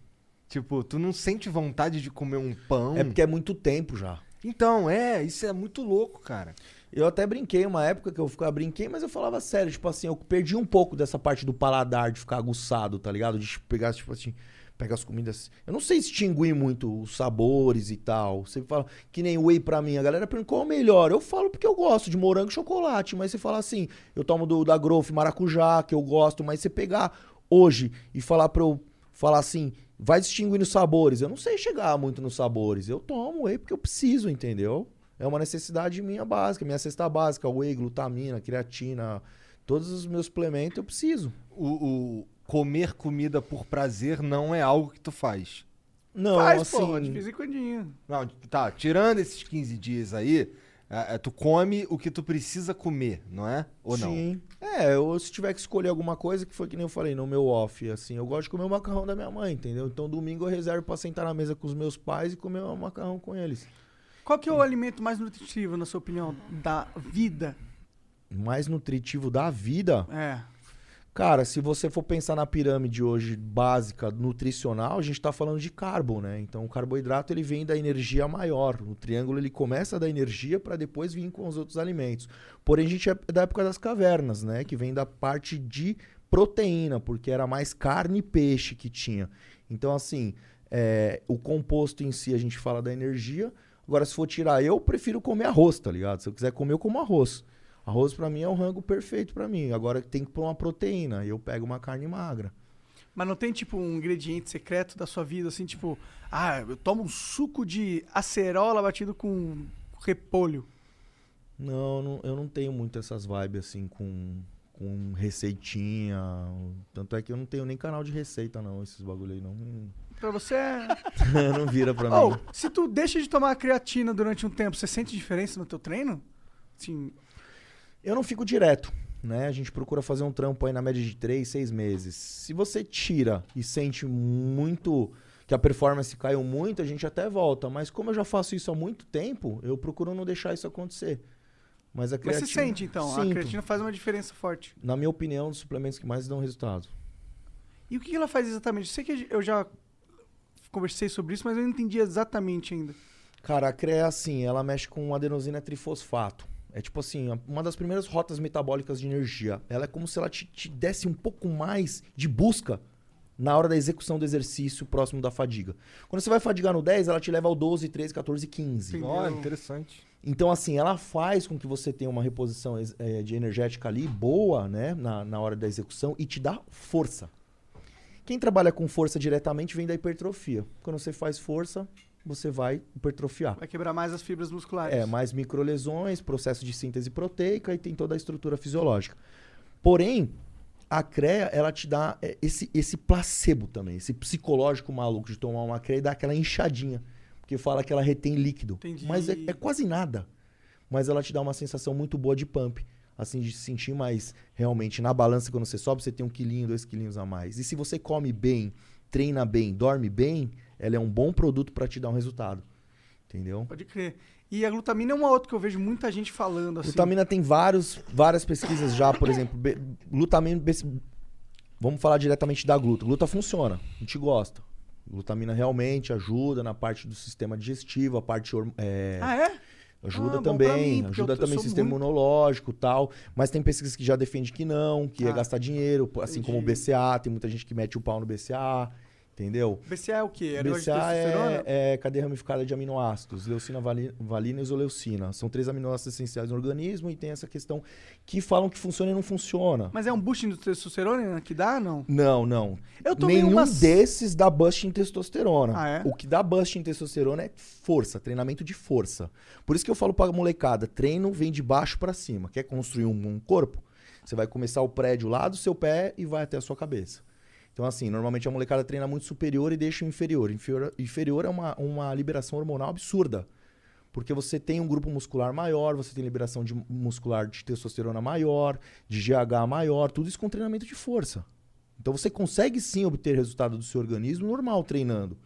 Tipo, tu não sente vontade de comer um pão. É porque é muito tempo já. Então, é, isso é muito louco, cara. Eu até brinquei uma época que eu ficava brinquei, mas eu falava sério, tipo assim, eu perdi um pouco dessa parte do paladar de ficar aguçado, tá ligado? De pegar, tipo assim, pegar as comidas. Eu não sei distinguir muito os sabores e tal. Você fala que nem whey pra mim, a galera pergunta qual é o melhor. Eu falo porque eu gosto de morango e chocolate, mas você fala assim, eu tomo do da Growth maracujá, que eu gosto, mas você pegar hoje e falar pra eu falar assim, vai distinguindo os sabores. Eu não sei chegar muito nos sabores. Eu tomo whey porque eu preciso, entendeu? É uma necessidade minha básica, minha cesta básica, whey, glutamina, creatina, todos os meus suplementos eu preciso. O, o comer comida por prazer não é algo que tu faz. Não, Faz, assim, pô, de vez em quando. Não, tá, tirando esses 15 dias aí, é, é, tu come o que tu precisa comer, não é? Ou não? Sim. É, eu, se tiver que escolher alguma coisa, que foi que nem eu falei no meu off, assim, eu gosto de comer o macarrão da minha mãe, entendeu? Então domingo eu reservo pra sentar na mesa com os meus pais e comer o macarrão com eles. Qual que é o alimento mais nutritivo, na sua opinião, da vida? Mais nutritivo da vida. É. Cara, se você for pensar na pirâmide hoje básica nutricional, a gente tá falando de carbo, né? Então o carboidrato ele vem da energia maior. O triângulo ele começa da energia para depois vir com os outros alimentos. Porém a gente é da época das cavernas, né? Que vem da parte de proteína, porque era mais carne e peixe que tinha. Então assim, é, o composto em si a gente fala da energia. Agora se for tirar eu prefiro comer arroz, tá ligado? Se eu quiser comer eu como arroz. Arroz pra mim é o rango perfeito pra mim. Agora tem que pôr uma proteína. Eu pego uma carne magra. Mas não tem, tipo, um ingrediente secreto da sua vida, assim, tipo, ah, eu tomo um suco de acerola batido com repolho. Não, não- eu não tenho muito essas vibes assim com, com receitinha. Tanto é que eu não tenho nem canal de receita, não. Esses bagulho aí não, Pra você é... não vira pra mim. se tu deixa de tomar creatina durante um tempo, você sente diferença no teu treino? Sim. Eu não fico direto, né? A gente procura fazer um trampo aí na média de 3, 6 meses. Se você tira e sente muito que a performance caiu muito, a gente até volta. Mas como eu já faço isso há muito tempo, eu procuro não deixar isso acontecer. Mas a Mas creatina... você sente, então, a Sinto. creatina faz uma diferença forte. Na minha opinião, um dos suplementos que mais dão resultado. E o que ela faz exatamente? Eu sei que eu já conversei sobre isso, mas eu não entendi exatamente ainda. Cara, a CREA, é assim, ela mexe com adenosina trifosfato. É tipo assim, uma das primeiras rotas metabólicas de energia. Ela é como se ela te, te desse um pouco mais de busca na hora da execução do exercício próximo da fadiga. Quando você vai fadigar no 10, ela te leva ao 12, 13, 14, 15. Ó, interessante. Então, assim, ela faz com que você tenha uma reposição eh, de energética ali boa, né, na, na hora da execução e te dá força. Quem trabalha com força diretamente vem da hipertrofia. Quando você faz força, você vai hipertrofiar. Vai quebrar mais as fibras musculares. É, mais microlesões, processo de síntese proteica e tem toda a estrutura fisiológica. Porém, a CREA, ela te dá é, esse, esse placebo também, esse psicológico maluco de tomar uma CREA e dar aquela inchadinha. porque fala que ela retém líquido. Entendi. Mas é, é quase nada. Mas ela te dá uma sensação muito boa de pump. Assim, de se sentir mais realmente na balança quando você sobe, você tem um quilinho, dois quilinhos a mais. E se você come bem, treina bem, dorme bem, ela é um bom produto para te dar um resultado. Entendeu? Pode crer. E a glutamina é uma outra que eu vejo muita gente falando assim. Glutamina tem vários, várias pesquisas já, por exemplo, glutamina. Vamos falar diretamente da gluta. Gluta funciona, a gente gosta. Glutamina realmente ajuda na parte do sistema digestivo, a parte é, Ah, é? ajuda Ah, também, mim, ajuda eu- também o sistema muito- imunológico, e tal. Mas tem pesquisas que já defendem que não, que é Ah, gastar dinheiro, assim como o entendi. BCA, tem muita gente que mete o pau no BCA, entendeu? BCA é o quê? É BCA é, é cadeia ramificada de aminoácidos, leucina, vali- valina e isoleucina. São três aminoácidos essenciais no organismo e tem essa questão que falam que funciona e não funciona. Mas é um boost de testosterona que dá, não? Não, não. Eu tomei Nenhum umas- desses dá boost em testosterona. Ah, é? O que dá boost em testosterona é força, treinamento de força. Por isso que eu falo pra molecada, treino vem de baixo pra cima. Quer construir um, um corpo? Você vai começar o prédio lá do seu pé e vai até a sua cabeça. Então, assim, normalmente a molecada treina muito superior e deixa o inferior. Inferior, inferior é uma, uma liberação hormonal absurda. Porque você tem um grupo muscular maior, você tem liberação de muscular de testosterona maior, de GH maior, tudo isso com treinamento de força. Então você consegue sim obter resultado do seu organismo normal treinando.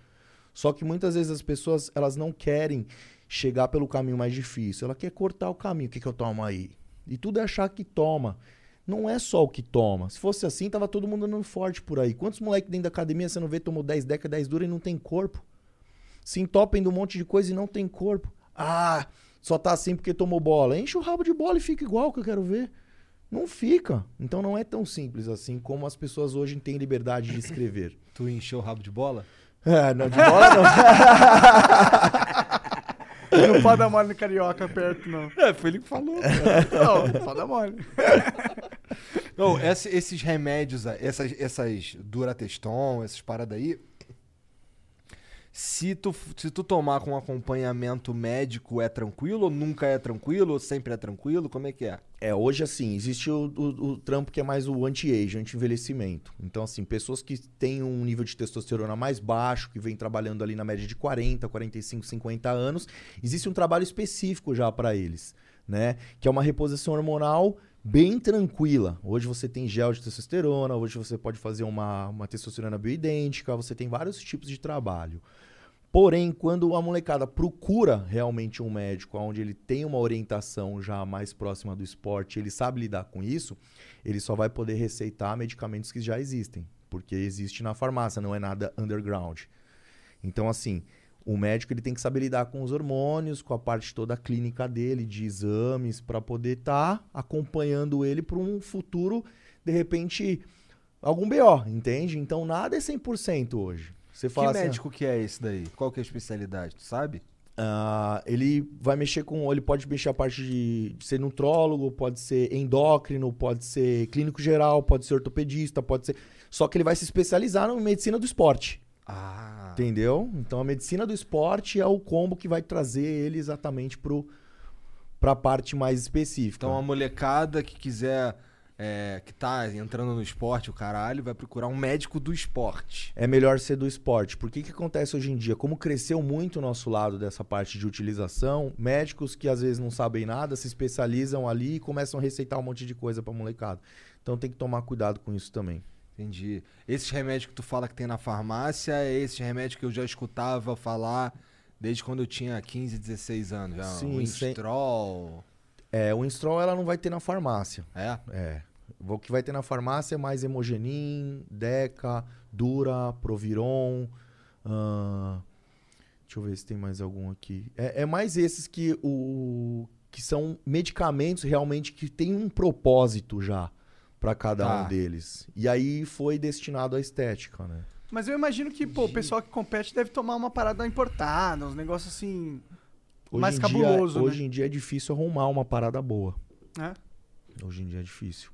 Só que muitas vezes as pessoas elas não querem chegar pelo caminho mais difícil. Ela quer cortar o caminho. O que, que eu tomo aí? E tudo é achar que toma. Não é só o que toma. Se fosse assim, tava todo mundo andando forte por aí. Quantos moleques dentro da academia você não vê tomou 10 décadas, 10 dura e não tem corpo? Se entopem de um monte de coisa e não tem corpo. Ah, só tá assim porque tomou bola. Enche o rabo de bola e fica igual que eu quero ver. Não fica. Então não é tão simples assim como as pessoas hoje têm liberdade de escrever. Tu encheu o rabo de bola? É, não, de bola não. Não pode dar mole no carioca perto, não. É, foi ele que falou. Não, não pode dar mole. Não, esse- esses remédios, essas, essas Durateston, essas paradas aí. Se tu, se tu tomar com acompanhamento médico, é tranquilo? Ou nunca é tranquilo? Ou sempre é tranquilo? Como é que é? É, hoje assim, existe o, o- o trampo que é mais o anti-age, anti-envelhecimento. Então, assim, pessoas que têm um nível de testosterona mais baixo, que vem trabalhando ali na média de 40, 45, 50 anos, existe um trabalho específico já para eles, né? Que é uma reposição hormonal bem tranquila. Hoje você tem gel de testosterona, hoje você pode fazer uma, uma testosterona bioidêntica, você tem vários tipos de trabalho. Porém, quando a molecada procura realmente um médico onde ele tem uma orientação já mais próxima do esporte, ele sabe lidar com isso, ele só vai poder receitar medicamentos que já existem, porque existe na farmácia, não é nada underground. Então, assim, o médico ele tem que saber lidar com os hormônios, com a parte toda clínica dele, de exames, para poder estar acompanhando ele para um futuro, de repente, algum BO, entende? Então, nada é 100% hoje. Você Que fala assim, médico que é esse daí? Qual que é a especialidade? Tu sabe? ah, ele vai mexer com. Ele pode mexer a parte de, de ser nutrólogo, pode ser endócrino, pode ser clínico geral, pode ser ortopedista, pode ser. Só que ele vai se especializar na medicina do esporte. Ah. Entendeu? Então a medicina do esporte é o combo que vai trazer ele exatamente pro, pra parte mais específica. Então a molecada que quiser. é, que tá entrando no esporte, o caralho, vai procurar um médico do esporte. é melhor ser do esporte. Porque que acontece hoje em dia? Como cresceu muito o nosso lado dessa parte de utilização, médicos que às vezes não sabem nada se especializam ali e começam a receitar um monte de coisa pra molecada. Então tem que tomar cuidado com isso também. Entendi. Esses remédios que tu fala que tem na farmácia é esses remédios que eu já escutava falar desde quando eu tinha 15, 16 anos. Já. Sim, o Instrol. É, o Instrol ela não vai ter na farmácia. É? É. O que vai ter na farmácia é mais Hemogenin, Deca, Dura, Proviron. ahn, deixa eu ver se tem mais algum aqui. É, é mais esses que, o, que são medicamentos realmente que têm um propósito já para cada Tá. um deles. E aí foi destinado à estética, né? Mas eu imagino que, pô, o pessoal que compete deve tomar uma parada importada, uns negócios assim. Hoje mais cabuloso, dia, né? Hoje em dia é difícil arrumar uma parada boa. né? Hoje em dia é difícil.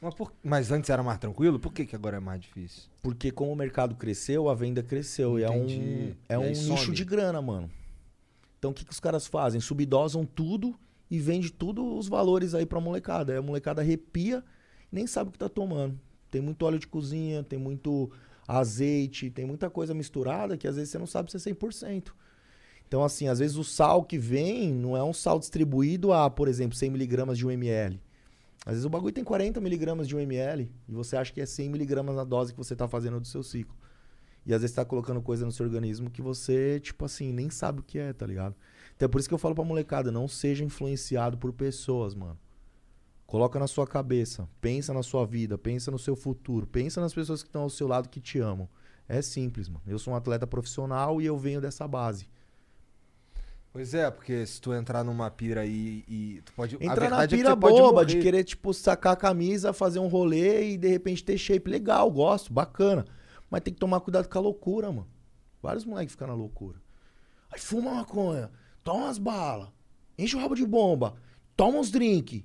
Mas, por- mas antes era mais tranquilo? Por que, que agora é mais difícil? Porque como o mercado cresceu, a venda cresceu. E é um, Entendi. é E um nicho some. de grana, mano. Então o que, que os caras fazem? Subdosam tudo e vende tudo os valores aí pra molecada. Aí a molecada arrepia nem sabe o que tá tomando. Tem muito óleo de cozinha, tem muito azeite, tem muita coisa misturada que às vezes você não sabe se é 100%. Então, assim, às vezes o sal que vem não é um sal distribuído a, por exemplo, 100mg de 1 ml. Às vezes o bagulho tem 40mg de 1 ml e você acha que é 100mg na dose que você tá fazendo do seu ciclo. E às vezes tá colocando coisa no seu organismo que você, tipo assim, nem sabe o que é, tá ligado? Então é por isso que eu falo pra molecada, não seja influenciado por pessoas, mano. Coloca na sua cabeça, pensa na sua vida, pensa no seu futuro, pensa nas pessoas que estão ao seu lado que te amam. É simples, mano. Eu sou um atleta profissional e eu venho dessa base. Pois é, porque se tu entrar numa pira aí e tu pode... Entrar na é que pira pode boba de querer, tipo, sacar a camisa, fazer um rolê e de repente ter shape. Legal, gosto, bacana. Mas tem que tomar cuidado com a loucura, mano. Vários moleques ficam na loucura. Aí fuma maconha, toma umas balas, enche o rabo de bomba, toma uns drink.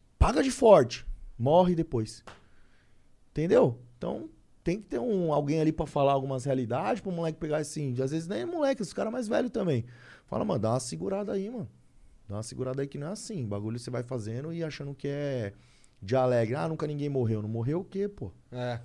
Paga de forte, morre depois. Entendeu? Então tem que ter um, alguém ali pra falar algumas realidades, pro moleque pegar assim. Às vezes nem é moleque, os caras mais velhos também. Fala, mano, dá uma segurada aí, mano. Dá uma segurada aí que não é assim. Bagulho você vai fazendo e achando que é de alegre. Ah, nunca ninguém morreu. Não morreu o quê, pô? É.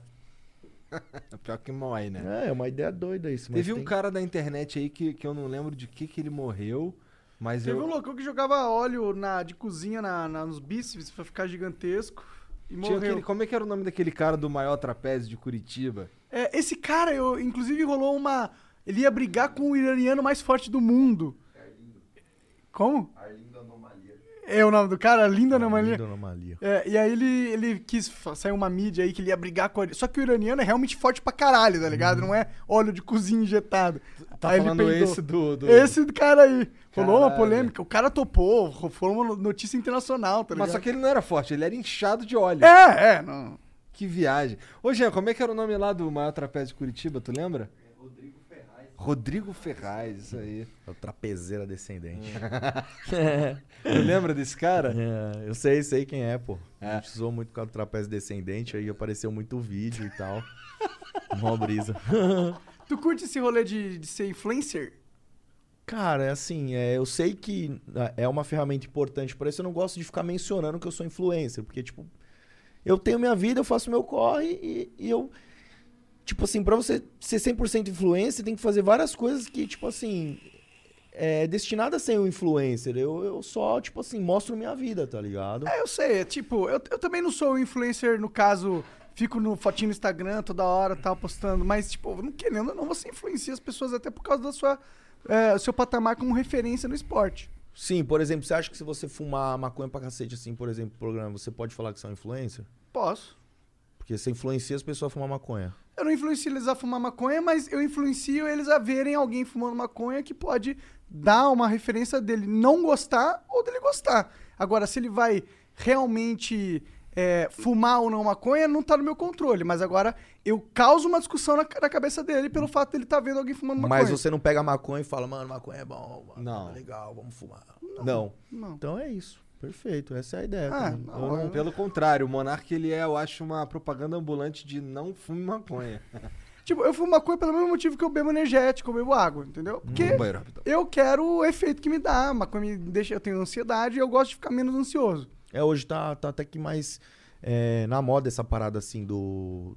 Pior que morre, né? É, é uma ideia doida isso. Teve um tem- cara da internet aí que, que eu não lembro de que que ele morreu, mas Teve eu... um loucão que jogava óleo na, de cozinha na, na- nos bíceps pra ficar gigantesco e Tinha morreu. aquele, como é que era o nome daquele cara do maior trapézio de Curitiba? É, esse cara, eu, inclusive, rolou uma. Ele ia brigar com o iraniano mais forte do mundo. Como? É o nome do cara? Linda Anomalia. Linda anomalia. É, e aí ele, ele quis sair uma mídia aí que ele ia brigar com ele. Só que o iraniano é realmente forte pra caralho, tá ligado? Não é óleo de cozinha injetado. Tá Aí ele falando esse do... do- Esse do cara aí. Rolou uma polêmica. O cara topou. Foi uma notícia internacional, tá ligado? Mas só que ele não era forte, ele era inchado de óleo. É, é. Não. Que viagem. Ô, Jean, como é que era o nome lá do maior trapézio de Curitiba, tu lembra? Rodrigo Ferraz. Isso aí. É o trapezeira descendente. Tu lembra desse cara? É, eu sei, sei quem é, pô. É. A gente usou muito por causa do trapézio descendente, aí apareceu muito vídeo e tal. Mó brisa. Tu curte esse rolê de, de ser influencer? Cara, é assim, é, eu sei que ah, é uma ferramenta importante para isso, eu não gosto de ficar mencionando que eu sou influencer, porque, tipo, eu tenho minha vida, eu faço meu corre e, e eu. Tipo assim, pra você ser 100% influencer, tem que fazer várias coisas que, tipo assim. É destinada a ser um influencer. Eu, eu só, tipo assim, mostro minha vida, tá ligado? É, eu sei. É, tipo, eu, eu também não sou influencer, no caso, fico no fotinho no Instagram toda hora, tal, postando. Mas, tipo, não querendo, não você influencia as pessoas até por causa da sua. É, seu patamar como referência no esporte. Sim, por exemplo, você acha que se você fumar maconha pra cacete, assim, por exemplo, programa, você pode falar que você é um influencer? Posso. Porque você influencia as pessoas a fumar maconha. Eu não influencio eles a fumar maconha, mas eu influencio eles a verem alguém fumando maconha que pode dar uma referência dele não gostar ou dele gostar. Agora, se ele vai realmente é, fumar ou não maconha, não tá no meu controle. Mas agora eu causo uma discussão na, na cabeça dele pelo fato dele estar vendo alguém fumando maconha. Mas você não pega maconha e fala, mano, maconha é bom, maconha Não. é legal, vamos fumar. Não. Não. Então é isso. Perfeito. Essa é a ideia. Ah, não, Eu Pelo contrário, o Monark ele é, eu acho, uma propaganda ambulante de não fume maconha. Tipo, eu fumo maconha pelo mesmo motivo que eu bebo energético, eu bebo água, entendeu? Porque rapidão. eu quero o efeito que me dá. A maconha me deixa, eu tenho ansiedade e eu gosto de ficar menos ansioso. É, hoje tá, tá até que mais é, na moda essa parada assim do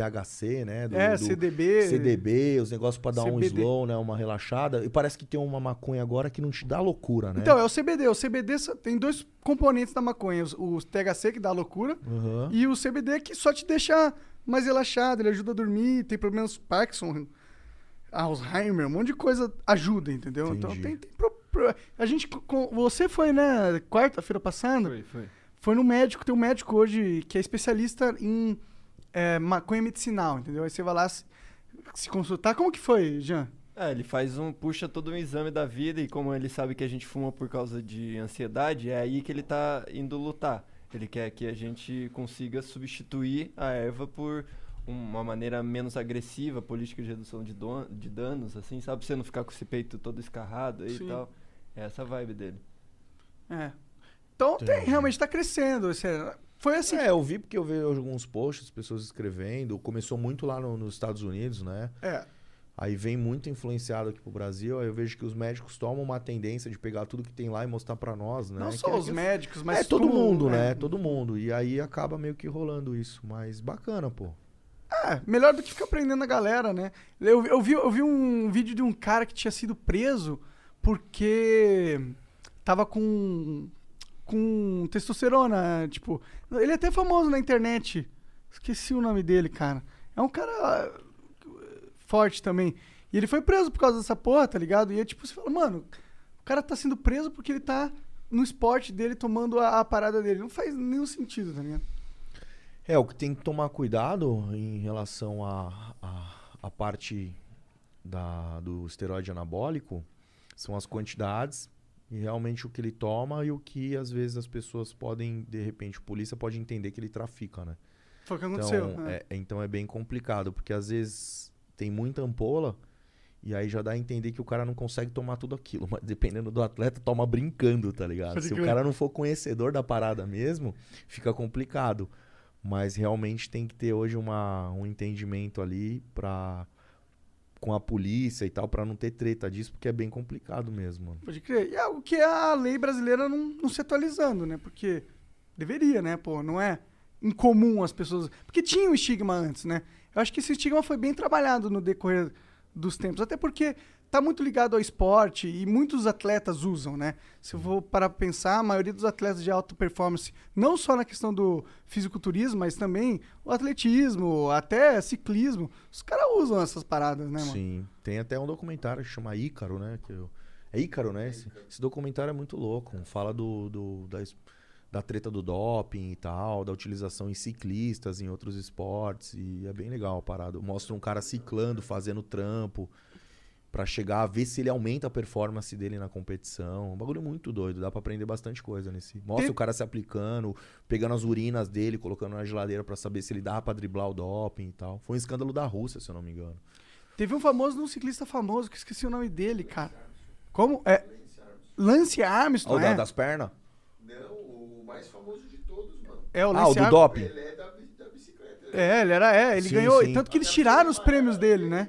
THC, né? Do, é, do CDB. CDB, os negócios pra dar um CBD. slow, né? Uma relaxada. E parece que tem uma maconha agora que não te dá loucura, né? Então, é o CBD. O CBD tem dois componentes da maconha. os- O THC, que dá loucura, Aham. e o CBD, que só te deixa mais relaxado, ele ajuda a dormir, tem problemas Parkinson, Alzheimer, um monte de coisa ajuda, entendeu? Então Entendi. tem, tem pro- pro- A gente. com- Você foi, né, quarta-feira passada? Foi, foi. Foi no médico, tem um médico hoje que é especialista em é, maconha medicinal, entendeu? Aí você vai lá se, se consultar. Como que foi, Jean? É, ele faz um, puxa todo um exame da vida e como ele sabe que a gente fuma por causa de ansiedade, é aí que ele tá indo lutar. Ele quer que a gente consiga substituir a erva por uma maneira menos agressiva, política de redução de, don- de danos, assim, sabe? Pra você não ficar com esse peito todo escarrado aí Sim. e tal. É essa a vibe dele. É. Então tem, realmente tá crescendo. Foi assim. É, eu vi porque eu vi alguns posts, pessoas escrevendo. Começou muito lá no- nos Estados Unidos, né? É. Aí vem muito influenciado aqui pro Brasil. Aí eu vejo que os médicos tomam uma tendência de pegar tudo que tem lá e mostrar pra nós, né? Não Que só é os médicos, mas é todo tudo, mundo, né? é. Todo mundo. E aí acaba meio que rolando isso. Mas bacana, pô. É, melhor do que ficar prendendo a galera, né? Eu, eu, vi, eu vi um vídeo de um cara que tinha sido preso porque tava com, com testosterona, tipo... Ele é até famoso na internet. Esqueci o nome dele, cara. É um cara uh, forte também. E ele foi preso por causa dessa porra, tá ligado? E é tipo, você fala, mano, o cara tá sendo preso porque ele tá no esporte dele tomando a, a parada dele. Não faz nenhum sentido, tá ligado? É, o que tem que tomar cuidado em relação à a, a, parte da, do esteroide anabólico são as quantidades e realmente o que ele toma e o que às vezes as pessoas podem, de repente, a polícia pode entender que ele trafica, né? Foi o que aconteceu. Então né? é, então é bem complicado, porque às vezes tem muita ampola e aí já dá a entender que o cara não consegue tomar tudo aquilo. Mas dependendo do atleta, toma brincando, tá ligado? Pode Se o crer. cara não for conhecedor da parada mesmo, fica complicado. Mas realmente tem que ter hoje uma, um entendimento ali pra, com a polícia e tal, pra não ter treta disso, porque é bem complicado mesmo, mano. Pode crer. E é algo que a lei brasileira não, não se atualizando, né? Porque deveria, né? Pô, não é incomum as pessoas. Porque tinha um estigma antes, né? Eu acho que esse estigma foi bem trabalhado no decorrer dos tempos. Até porque tá muito ligado ao esporte e muitos atletas usam, né? Se eu for para pensar, a maioria dos atletas de alta performance, não só na questão do fisiculturismo, mas também o atletismo, até ciclismo, os caras usam essas paradas, né, mano? Sim. Tem até um documentário que chama Ícaro, né? Que eu- É Ícaro, né? Esse, esse documentário é muito louco. Fala do, do- da, da treta do doping e tal, da utilização em ciclistas, em outros esportes. E é bem legal a parada. Mostra um cara ciclando, fazendo trampo. Pra chegar a ver se ele aumenta a performance dele na competição. Um bagulho muito doido, dá pra aprender bastante coisa nesse. Mostra Tem- o cara se aplicando, pegando as urinas dele, colocando na geladeira pra saber se ele dá pra driblar o doping e tal. Foi um escândalo da Rússia, se eu não me engano. Teve um famoso, um ciclista famoso, que esqueci o nome dele, cara. Como? É. Lance Armstrong, o é? das pernas? Não, o mais famoso de todos, mano. É, o Ah, Lance o do Armstrong. doping. Ele é da, da bicicleta. É, ele era, é, ele Sim, ganhou. sim. Tanto que eles tiraram os prêmios dele, né?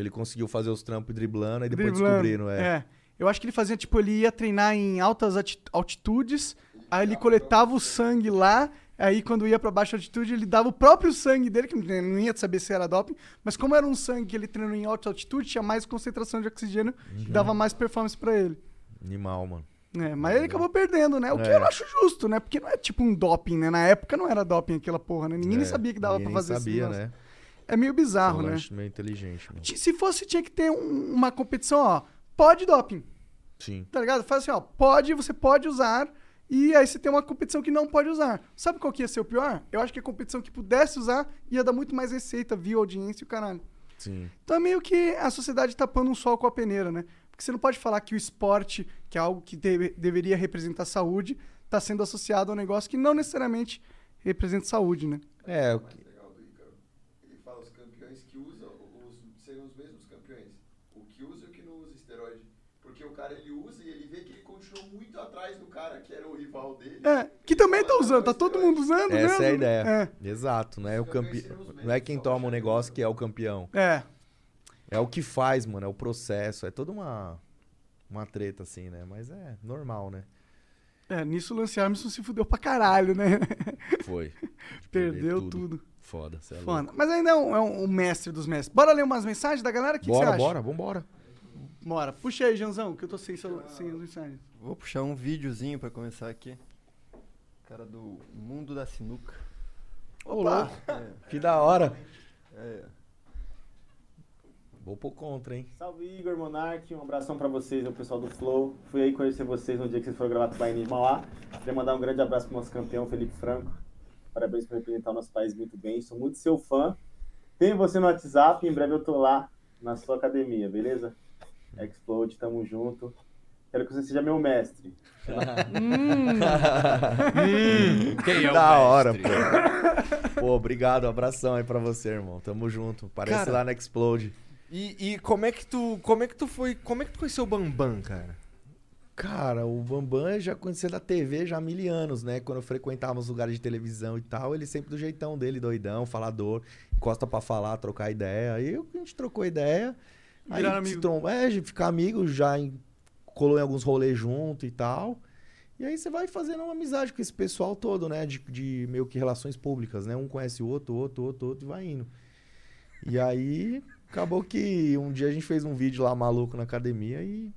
Que ele conseguiu fazer os trampos driblando e depois Driblando. descobriram, é. É. Eu acho que ele fazia, tipo, ele ia treinar em altas altitudes, aí ele coletava o sangue lá, aí quando ia pra baixa altitude, ele dava o próprio sangue dele, que não ia saber se era doping, mas como era um sangue que ele treinou em alta altitude, tinha mais concentração de oxigênio, Uhum. dava mais performance pra ele. Animal, mano. É, mas ele acabou perdendo, né? O que É. eu acho justo, né? Porque não é tipo um doping, né? Na época não era doping aquela porra, né? Ninguém nem É, sabia que dava pra fazer nem sabia, esse negócio. É meio bizarro, um né? meio inteligente, mano. Se fosse, tinha que ter um- uma competição, ó. Pode doping, Sim. tá ligado? Faz assim, ó. Pode, você pode usar. E aí você tem uma competição que não pode usar. Sabe qual que ia ser o pior? Eu acho que a competição que pudesse usar ia dar muito mais receita, via audiência e o caralho. Sim. Então é meio que a sociedade tapando um sol com a peneira, né? Porque você não pode falar que o esporte, que é algo que deve- deveria representar saúde, tá sendo associado a um negócio que não necessariamente representa saúde, né? É, o que- legal do Ícaro. Ele fala os campeões que usam, os, seriam os mesmos campeões. O que usa e o que não usa esteroide. Porque o cara ele usa e ele vê que ele continuou muito atrás do cara que era o rival dele. É, que também tá usando, tá todo mundo usando mesmo. essa é a ideia. É. Exato, não é, o campe... não é quem toma o negócio que é o campeão. É. É o que faz, mano, é o processo. É toda uma, uma treta, assim, né? Mas é normal, né? É, nisso o Lance Armstrong se fudeu pra caralho, né? Foi. Perdeu tudo. Foda, cê é Foda. louco. Mas ainda é um, é um- um mestre dos mestres. Bora ler umas mensagens da galera? O que que você Bora, acha? bora, vambora. Bora. Puxa aí, Janzão, que eu tô sem, celu- sem as mensagens. Vou puxar um videozinho pra começar aqui. Cara do Mundo da Sinuca. Opa! Que da hora. É. Vou pôr contra, hein? Salve Igor Monark, um abração pra vocês, o pessoal do Flow. Fui aí conhecer vocês no dia que vocês foram gravar Tubaína de Mauá. Queria mandar um grande abraço pro nosso campeão Felipe Franco. Parabéns por representar o nosso país muito bem. Sou muito seu fã. Tenho você no WhatsApp, em breve eu tô lá na sua academia, beleza? Explode, tamo junto. Quero que você seja meu mestre. Hum, Quem é o da hora, mestre? pô. Pô, obrigado, abração aí pra você, irmão. Tamo junto. Parece Cara, lá na Explode. E, e como é que tu. Como é que tu foi. Como é que tu conheceu o Bambam, cara? Cara, o Bambam eu já conhecia da TV já há mil anos, né? Quando eu frequentava os lugares de televisão e tal, ele sempre do jeitão dele, doidão, falador, encosta pra falar, trocar ideia. Aí eu- a gente trocou ideia. Aí Viraram se amigo. trom- É, ficar amigo, já em- colou em alguns rolês junto e tal. E aí você vai fazendo uma amizade com esse pessoal todo, né? De, de meio que relações públicas, né? Um conhece o outro, o outro, o outro, o outro e vai indo. E aí, acabou que um dia a gente fez um vídeo lá maluco na academia e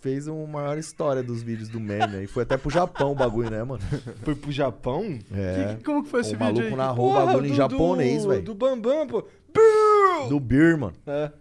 fez uma maior história dos vídeos do meme. aí foi até pro Japão o bagulho, né, mano? Foi pro Japão? É. Que- como que foi esse o vídeo maluco aí? narrou o Porra, bagulho em do- japonês, do- velho. Do Bambam, pô. Do Beer, mano. É.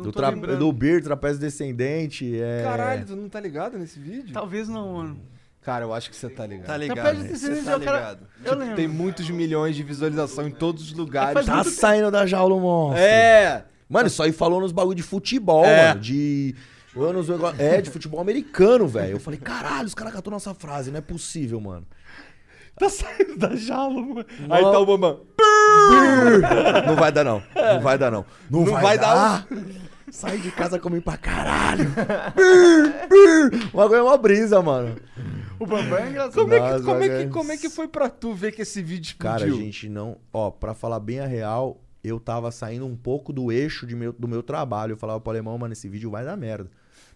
Não Do, tô tra... lembrando. do Beer, Trapézio Descendente. É... Caralho, tu não tá ligado nesse vídeo? Talvez não, mano. Cara, eu acho que você tá ligado. Tá ligado, Trapézio? Descendente Cê é tá o cara- ligado. Eu lembro. Tem muitos milhões de visualização em todos os lugares. faz Tá muito saindo da jaula o monstro. É! Mano, isso aí falou nos bagulho de futebol, É. mano. De. Anos, é, de futebol americano, velho. Eu falei, caralho, os caras catou nossa frase, não é possível, mano. Tá saindo da jaula, mano. Não. Aí tá o Bambam. Não vai dar, não. Não vai dar, não. Não, Não vai, vai dar. Sai de casa comigo pra caralho. O bagulho é uma brisa, mano. O Bambam é engraçado. Como, é que, Nossa, como, é que, como é que foi pra tu ver que esse vídeo explodiu? Cara, a gente não. Ó, pra falar bem a real, eu tava saindo um pouco do eixo de meu, do meu trabalho. Eu falava pro alemão, mano, esse vídeo vai dar merda.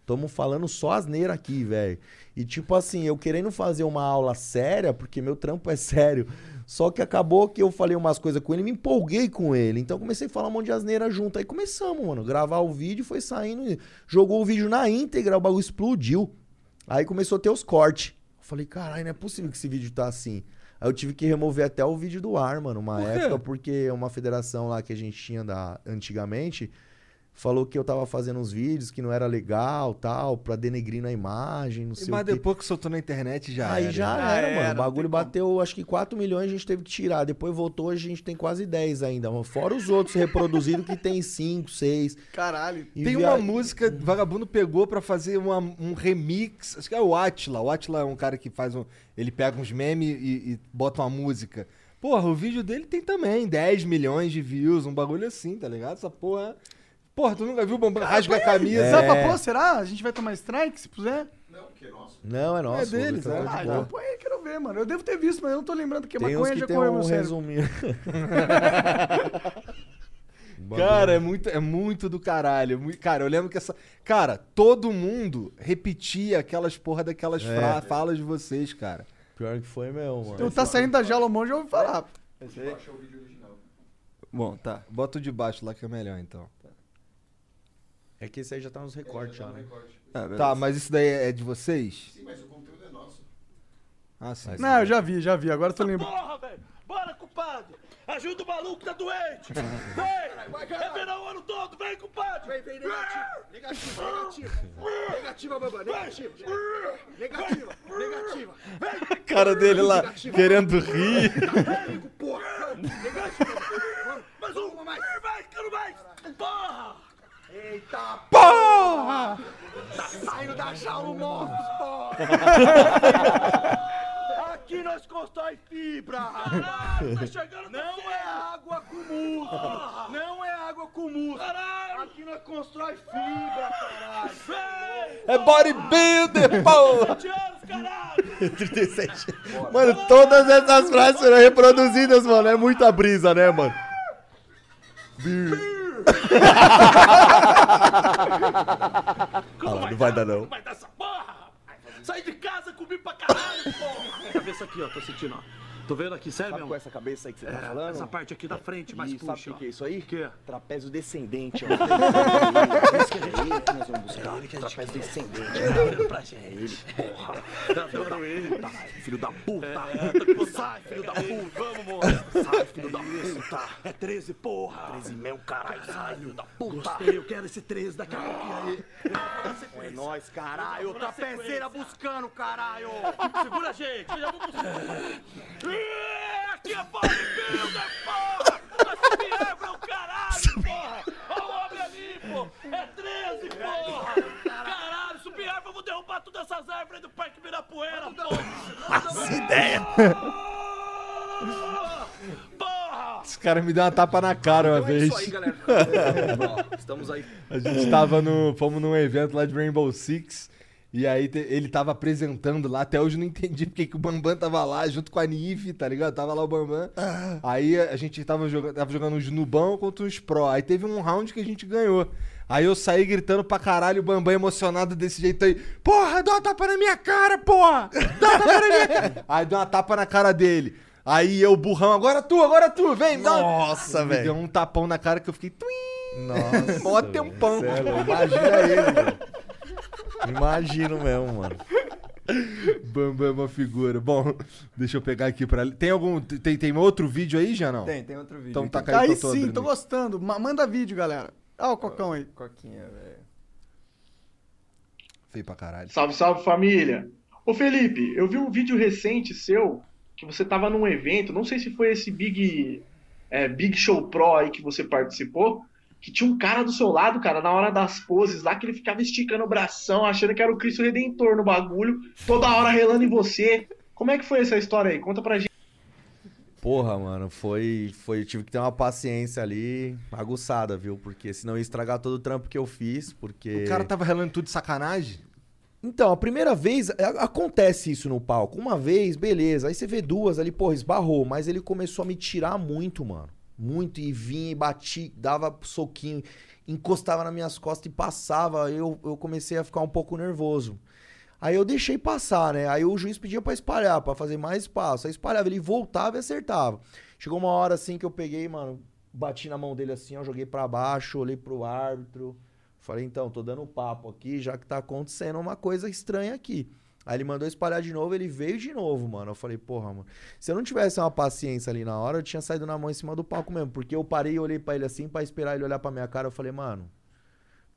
Tamo falando só asneira aqui, velho. E tipo assim, eu querendo fazer uma aula séria, porque meu trampo é sério. Só que acabou que eu falei umas coisas com ele me empolguei com ele. Então comecei a falar um monte de asneira junto. Aí começamos, mano. Gravar o vídeo, foi saindo. e Jogou o vídeo na íntegra, o bagulho explodiu. Aí começou a ter os cortes. Eu falei, caralho, não é possível que esse vídeo tá assim. Aí eu tive que remover até o vídeo do ar, mano, uma Por época, porque uma federação lá que a gente tinha da, antigamente falou que eu tava fazendo uns vídeos que não era legal, tal, pra denegrir na imagem, não sei Mas o quê. depois que soltou na internet já Aí era. já Já era, era, mano. O não bagulho tem como. bateu, acho que 4 milhões a gente teve que tirar. Depois voltou, a gente tem quase 10 ainda. mano. Fora os outros reproduzidos que tem 5, 6. Caralho. Tem uma música, vagabundo pegou pra fazer uma- um remix. Acho que é o Atila. O Atila é um cara que faz um. Ele pega uns memes e, e bota uma música. Porra, o vídeo dele tem também 10 milhões de views, um bagulho assim, tá ligado? Essa porra. Porra, tu nunca viu o Bambam rasga a camisa? É. Sabe pra pôr, será? A gente vai tomar strike se puser? Não, porque é nosso. Não, é nosso. É deles, é. Ah, então põe aí, quero ver, mano. Eu devo ter visto, mas eu não tô lembrando que Tem uns maconha que já tem correu um meu resuminho. Cara, é muito, é muito do caralho. Cara, eu lembro que essa. Cara, todo mundo repetia aquelas porra daquelas É. fra- falas de vocês, cara. Pior que foi mesmo, mano. Eu tá saindo da jaula, mão, já ouvi falar. Vídeo original. Bom, tá. Bota o de baixo lá que é melhor, então. É que esse aí já tá nos recortes já, Tá né? recorte. Beleza. Tá, mas isso daí é de vocês? Sim, mas o conteúdo é nosso. Ah, sim. Não, eu já vi, já vi. Agora eu tô lembrando. Porra, velho! Bora, compadre! Ajuda o maluco que tá doente! Vem! É verão o ano todo, vem, compadre! Vem, vem, negativo! Negativo, negativo! Negativa, babá, negativa! Negativa, negativa! Vem! cara dele lá querendo rir. Vem, porra! Negativa! Mais uma, mais! Vai, quero mais! Porra! Eita porra! Tá saindo da jaula o monstro, porra! Aqui nós constrói fibra! Caralho, tá chegando Não é água com músculo! Não é água com músculo! Caralho! Aqui nós constrói fibra, caralho! É bodybuilder, porra! 20 anos, caralho! 37. Mano, todas essas frases foram reproduzidas, mano. É muita brisa, né, mano? Como Ah, não vai dar, não. Vai dar essa porra! Sai de casa comigo pra caralho, porra! Cabeça aqui, ó, tô sentindo, ó. Tô vendo aqui, sério Sabe mesmo? com essa cabeça aí que você tá É, falando? essa parte aqui da frente, mais e puxa, sabe o que é isso aí? Que? Trapézio descendente. ó. É isso que a gente que nós vamos buscar. Trapézio descendente. Tá. É ele, porra. Adoro ele. Tá, filho da puta. É. Sai, filho da puta. Vamos, moço. Sai, filho da puta. É 13, porra. 13 mesmo, caralho. Sai, filho da puta. Gostei, eu quero esse 13 daqui a pouquinho aí. É nóis, caralho. Trapezeira buscando, caralho. Segura a gente, eu já vou buscar. Aqui é bodybuilder, porra! Se vier pra o caralho, porra! Olha o homem ali, pô! É 13, porra! Caralho, se vier, vamos derrubar todas essas árvores do Parque Ibirapuera, porra! Nossa ideia. Porra! Esse cara me deu uma tapa na cara uma Então é vez. isso aí, galera. Estamos aí. A gente tava no. Fomos num evento lá de Rainbow Six. E aí te- ele tava apresentando lá, até hoje eu não entendi porque que o Bambam tava lá junto com a Nive, tá ligado? Tava lá o Bambam. Aí a gente tava jogando, tava jogando uns Nubão contra uns Pro. Aí teve um round que a gente ganhou. Aí eu saí gritando pra caralho, o Bambam emocionado desse jeito aí. Porra, dá uma tapa na minha cara, porra! Dá uma tapa na minha cara! Aí deu uma tapa na cara dele. Aí eu, burrão, agora tu, agora tu, vem! dá Nossa, Me velho. Deu um tapão na cara que eu fiquei. Tuim! Nossa. Mó tempão. Sério, imagina ele, velho. Imagino mesmo, mano. Bambam é uma figura. Bom, deixa eu pegar aqui pra. Tem algum. Tem, tem outro vídeo aí já não? Tem, tem outro vídeo. Então aqui. taca aí, sim, tô gostando. Ma- manda vídeo, galera. Olha o cocão aí. Coquinha, velho. Feio pra caralho. Salve, salve família! Ô Felipe, eu vi um vídeo recente seu que você tava num evento, não sei se foi esse Big, é, Big Show Pro aí que você participou, que tinha um cara do seu lado, cara, na hora das poses lá, que ele ficava esticando o bração, achando que era o Cristo Redentor no bagulho, toda hora relando em você. Como é que foi essa história aí? Conta pra gente. Porra, mano, foi, foi. Eu tive que ter uma paciência ali aguçada, viu? Porque senão ia estragar todo o trampo que eu fiz, porque. O cara tava relando tudo de sacanagem? Então, a primeira vez, a- acontece isso no palco. Uma vez, beleza. Aí você vê duas ali, porra, esbarrou. Mas ele começou a me tirar muito, mano. Muito. E vinha e batia, dava soquinho, encostava nas minhas costas e passava. Eu, eu comecei a ficar um pouco nervoso. Aí eu deixei passar, né? Aí o juiz pedia pra espalhar, pra fazer mais espaço. Aí espalhava, ele voltava e acertava. Chegou uma hora assim que eu peguei, mano, bati na mão dele assim, ó, joguei pra baixo, olhei pro árbitro. Falei, então, tô dando papo aqui, já que tá acontecendo uma coisa estranha aqui. Aí ele mandou espalhar de novo, ele veio de novo, mano. Eu falei, porra, mano. Se eu não tivesse uma paciência ali na hora, eu tinha saído na mão em cima do palco mesmo. Porque eu parei e olhei pra ele assim, pra esperar ele olhar pra minha cara. Eu falei, mano,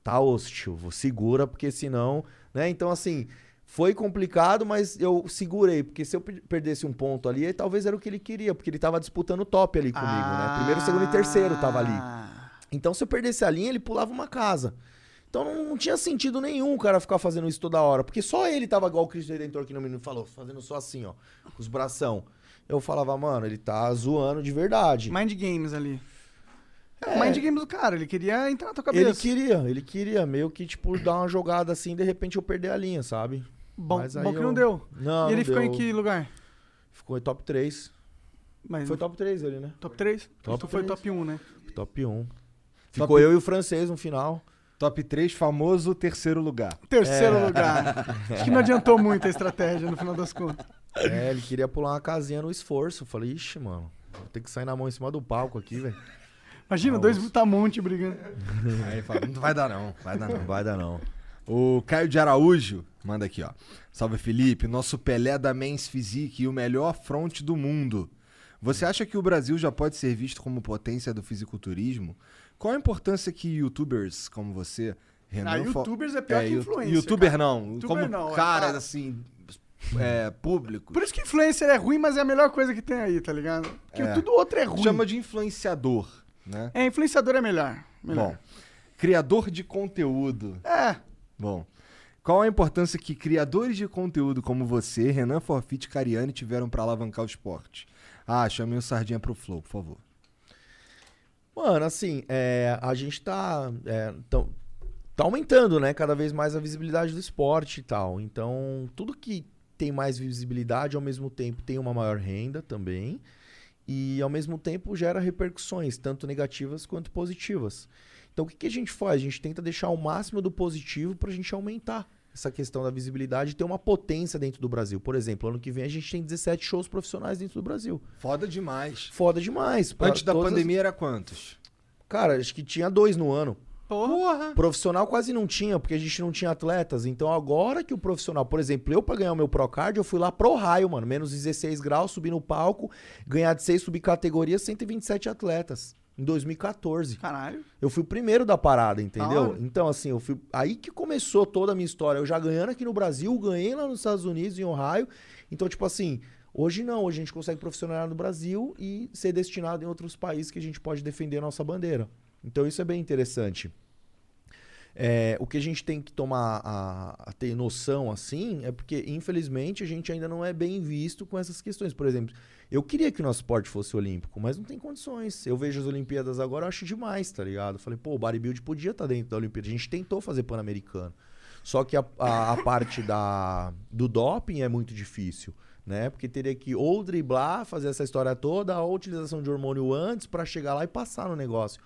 tá hostil, segura, porque senão, né? Então, assim, foi complicado, mas eu segurei, porque se eu per- perdesse um ponto ali, talvez era o que ele queria, porque ele tava disputando o top ali comigo, né? Primeiro, segundo e terceiro tava ali. Então, se eu perdesse a linha, ele pulava uma casa. Então não, não tinha sentido nenhum o cara ficar fazendo isso toda hora. Porque só ele tava igual o Cristo Redentor que no menino falou, fazendo só assim, ó, com os bração. Eu falava, mano, ele tá zoando de verdade. Mind Games ali. É, o Mind Games do cara, ele queria entrar na tua cabeça. Ele queria, ele queria meio que, tipo, dar uma jogada assim de repente eu perder a linha, sabe? Bom, Mas aí bom que eu- não deu. Não, e ele não ficou em deu. que lugar? Ficou em top 3. Mas Foi top 3 ele, né? Top 3? Top tu foi 3. top 1, né? Top 1. Ficou eu e o francês no final. Top 3, famoso terceiro lugar. Terceiro É. lugar. Acho que não adiantou muito a estratégia no final das contas. É, ele queria pular uma casinha no esforço. Eu falei, ixi, mano, vou ter que sair na mão em cima do palco aqui, velho. Imagina, dois Butamonte brigando. Aí fala, não vai dar não, vai dar não. Vai dar não. O Caio de Araújo manda aqui, ó. Salve Felipe, nosso Pelé da Men's Physique e o melhor front do mundo. Você acha que o Brasil já pode ser visto como potência do fisiculturismo? Qual a importância que youtubers como você, Renan... Ah, youtubers é pior que you- influencer, Youtuber cara. não, Youtuber como não, é caras cara. assim, é, públicos. Por isso que influencer é ruim, mas é a melhor coisa que tem aí, tá ligado? Porque É. tudo outro é ruim. Chama de influenciador, né? É, influenciador é melhor. melhor. Bom, criador de conteúdo. É. Bom, qual a importância que criadores de conteúdo como você, Renan Forfit e Cariani tiveram pra alavancar o esporte? Ah, chamei o Sardinha pro Flow, por favor. Mano, assim, é, a gente tá, é, tão- tá aumentando, né? Cada vez mais a visibilidade do esporte e tal. Então, tudo que tem mais visibilidade, ao mesmo tempo tem uma maior renda também. E, ao mesmo tempo, gera repercussões, tanto negativas quanto positivas. Então, o que, que a gente faz? A gente tenta deixar o máximo do positivo pra gente aumentar essa questão da visibilidade e ter uma potência dentro do Brasil. Por exemplo, ano que vem a gente tem 17 shows profissionais dentro do Brasil. Foda demais. Foda demais. Antes da todas as- pandemia era quantos? Cara, acho que tinha dois no ano. Porra. Profissional quase não tinha, porque a gente não tinha atletas. Então agora que o profissional, por exemplo, eu pra ganhar o meu Procard, eu fui lá pro raio, mano. Menos 16 graus, subir no palco, ganhar de 6 subcategorias, 127 atletas. Em 2014. Caralho. Eu fui o primeiro da parada, entendeu? Então, assim, eu fui. Aí que começou toda a minha história. Eu já ganhando aqui no Brasil, ganhei lá nos Estados Unidos, em Ohio. Então, tipo assim, hoje não, hoje a gente consegue profissionalizar no Brasil e ser destinado em outros países que a gente pode defender a nossa bandeira. Então, isso é bem interessante. É, o que a gente tem que tomar a, a ter noção assim é porque, infelizmente, a gente ainda não é bem visto com essas questões. Por exemplo, eu queria que o nosso esporte fosse olímpico, mas não tem condições. Eu vejo as Olimpíadas agora, eu acho demais, tá ligado? Falei, pô, o bodybuild podia estar dentro da Olimpíada. A gente tentou fazer Pan-Americano. Só que a, a, a parte da, do doping é muito difícil, né? Porque teria que ou driblar, fazer essa história toda, ou utilização de hormônio antes pra chegar lá e passar no negócio.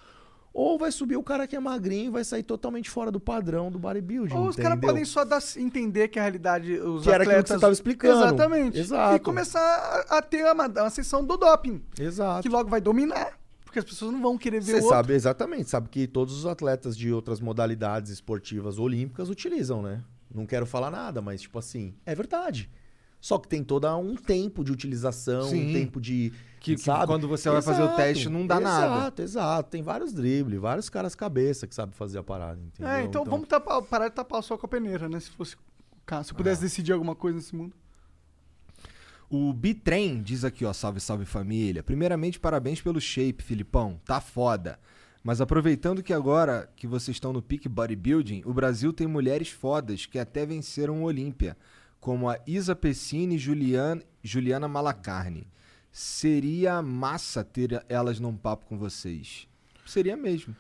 Ou vai subir o cara que é magrinho e vai sair totalmente fora do padrão do bodybuilding. Ou os caras podem só dar- entender que a realidade. Os Que era aquilo que atletas... você tava explicando. Exatamente. Exato. E começar a, ter uma, uma sessão do doping. Exato. Que logo vai dominar. Porque as pessoas não vão querer ver Você o outro. sabe, exatamente, sabe que todos os atletas de outras modalidades esportivas olímpicas utilizam, né? Não quero falar nada, mas tipo assim, é verdade. Só que tem todo um tempo de utilização, Sim. um tempo de. Que- que sabe? quando você vai fazer o teste, não dá nada. Exato, exato. Tem vários dribles, vários caras cabeça que sabem fazer a parada, entendeu? É, então, vamos tapar, parar de tapar o sol com a peneira, né? Se fosse o caso. Se eu Ah. pudesse decidir alguma coisa nesse mundo. O Bitrem diz aqui, ó, salve, salve família. Primeiramente, parabéns pelo shape, Filipão. Tá foda. Mas aproveitando que agora que vocês estão no peak bodybuilding, o Brasil tem mulheres fodas que até venceram o Olímpia, como a Isa Pessini e Juliana, Malacarne. Seria massa ter elas num papo com vocês. Seria mesmo.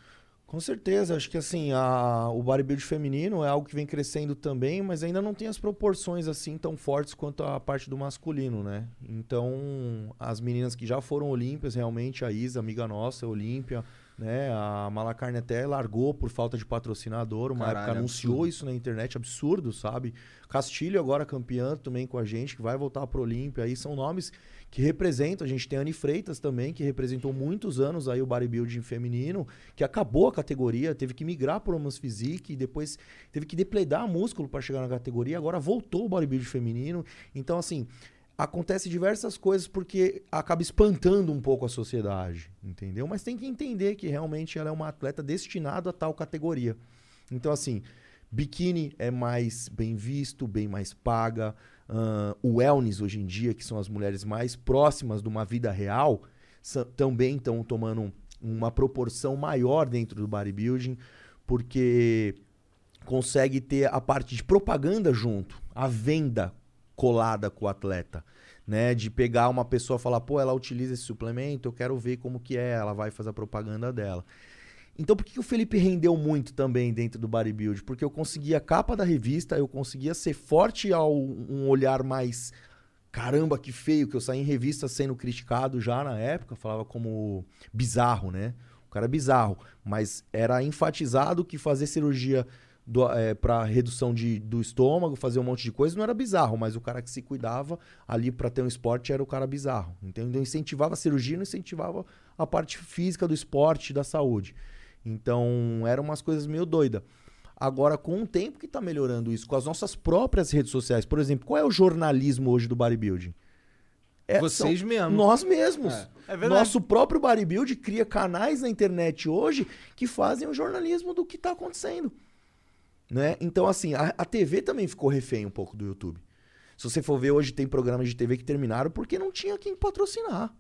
Com certeza, acho que assim, a, o bodybuilding feminino é algo que vem crescendo também, mas ainda não tem as proporções assim tão fortes quanto a parte do masculino, né? Então, as meninas que já foram olímpias, realmente, a Isa, amiga nossa, olímpia, né? A Malacarne até largou por falta de patrocinador, uma Caralho, época anunciou absurdo. isso na internet, absurdo, sabe? Castilho agora campeã também com a gente, que vai voltar pro Olímpia, aí são nomes que representam, a gente tem a Anne Freitas também, que representou muitos anos aí o bodybuilding feminino, que acabou a categoria, teve que migrar pro Homens Physique, e depois teve que depledar músculo para chegar na categoria, agora voltou o bodybuilding feminino. Então, assim, acontece diversas coisas porque acaba espantando um pouco a sociedade, entendeu? Mas tem que entender que realmente ela é uma atleta destinada a tal categoria. Então, assim, biquíni é mais bem visto, bem mais paga. Ahn, o wellness hoje em dia, que são as mulheres mais próximas de uma vida real, também estão tomando uma proporção maior dentro do bodybuilding, porque consegue ter a parte de propaganda junto, a venda colada com o atleta, né? De pegar uma pessoa e falar, pô, ela utiliza esse suplemento, eu quero ver como que é, ela vai fazer a propaganda dela. Então por que o Felipe rendeu muito também dentro do bodybuilding? Porque eu conseguia a capa da revista, eu conseguia ser forte ao um olhar mais caramba que feio, que eu saí em revista sendo criticado já na época, falava como bizarro, né? O cara é bizarro, mas era enfatizado que fazer cirurgia para redução de, do estômago, fazer um monte de coisa, não era bizarro, mas o cara que se cuidava ali para ter um esporte era o cara bizarro. Então eu incentivava a cirurgia, não incentivava a parte física do esporte, da saúde. Então eram umas coisas meio doidas. Agora, com o tempo que está melhorando isso, com as nossas próprias redes sociais, por exemplo, qual é o jornalismo hoje do bodybuilding? É, Vocês mesmos. Nós mesmos. É. É. Nosso próprio bodybuilding cria canais na internet hoje que fazem o jornalismo do que está acontecendo. Né? Então, assim, a, a TV também ficou refém um pouco do YouTube. Se você for ver, hoje tem programas de TV que terminaram porque não tinha quem patrocinar.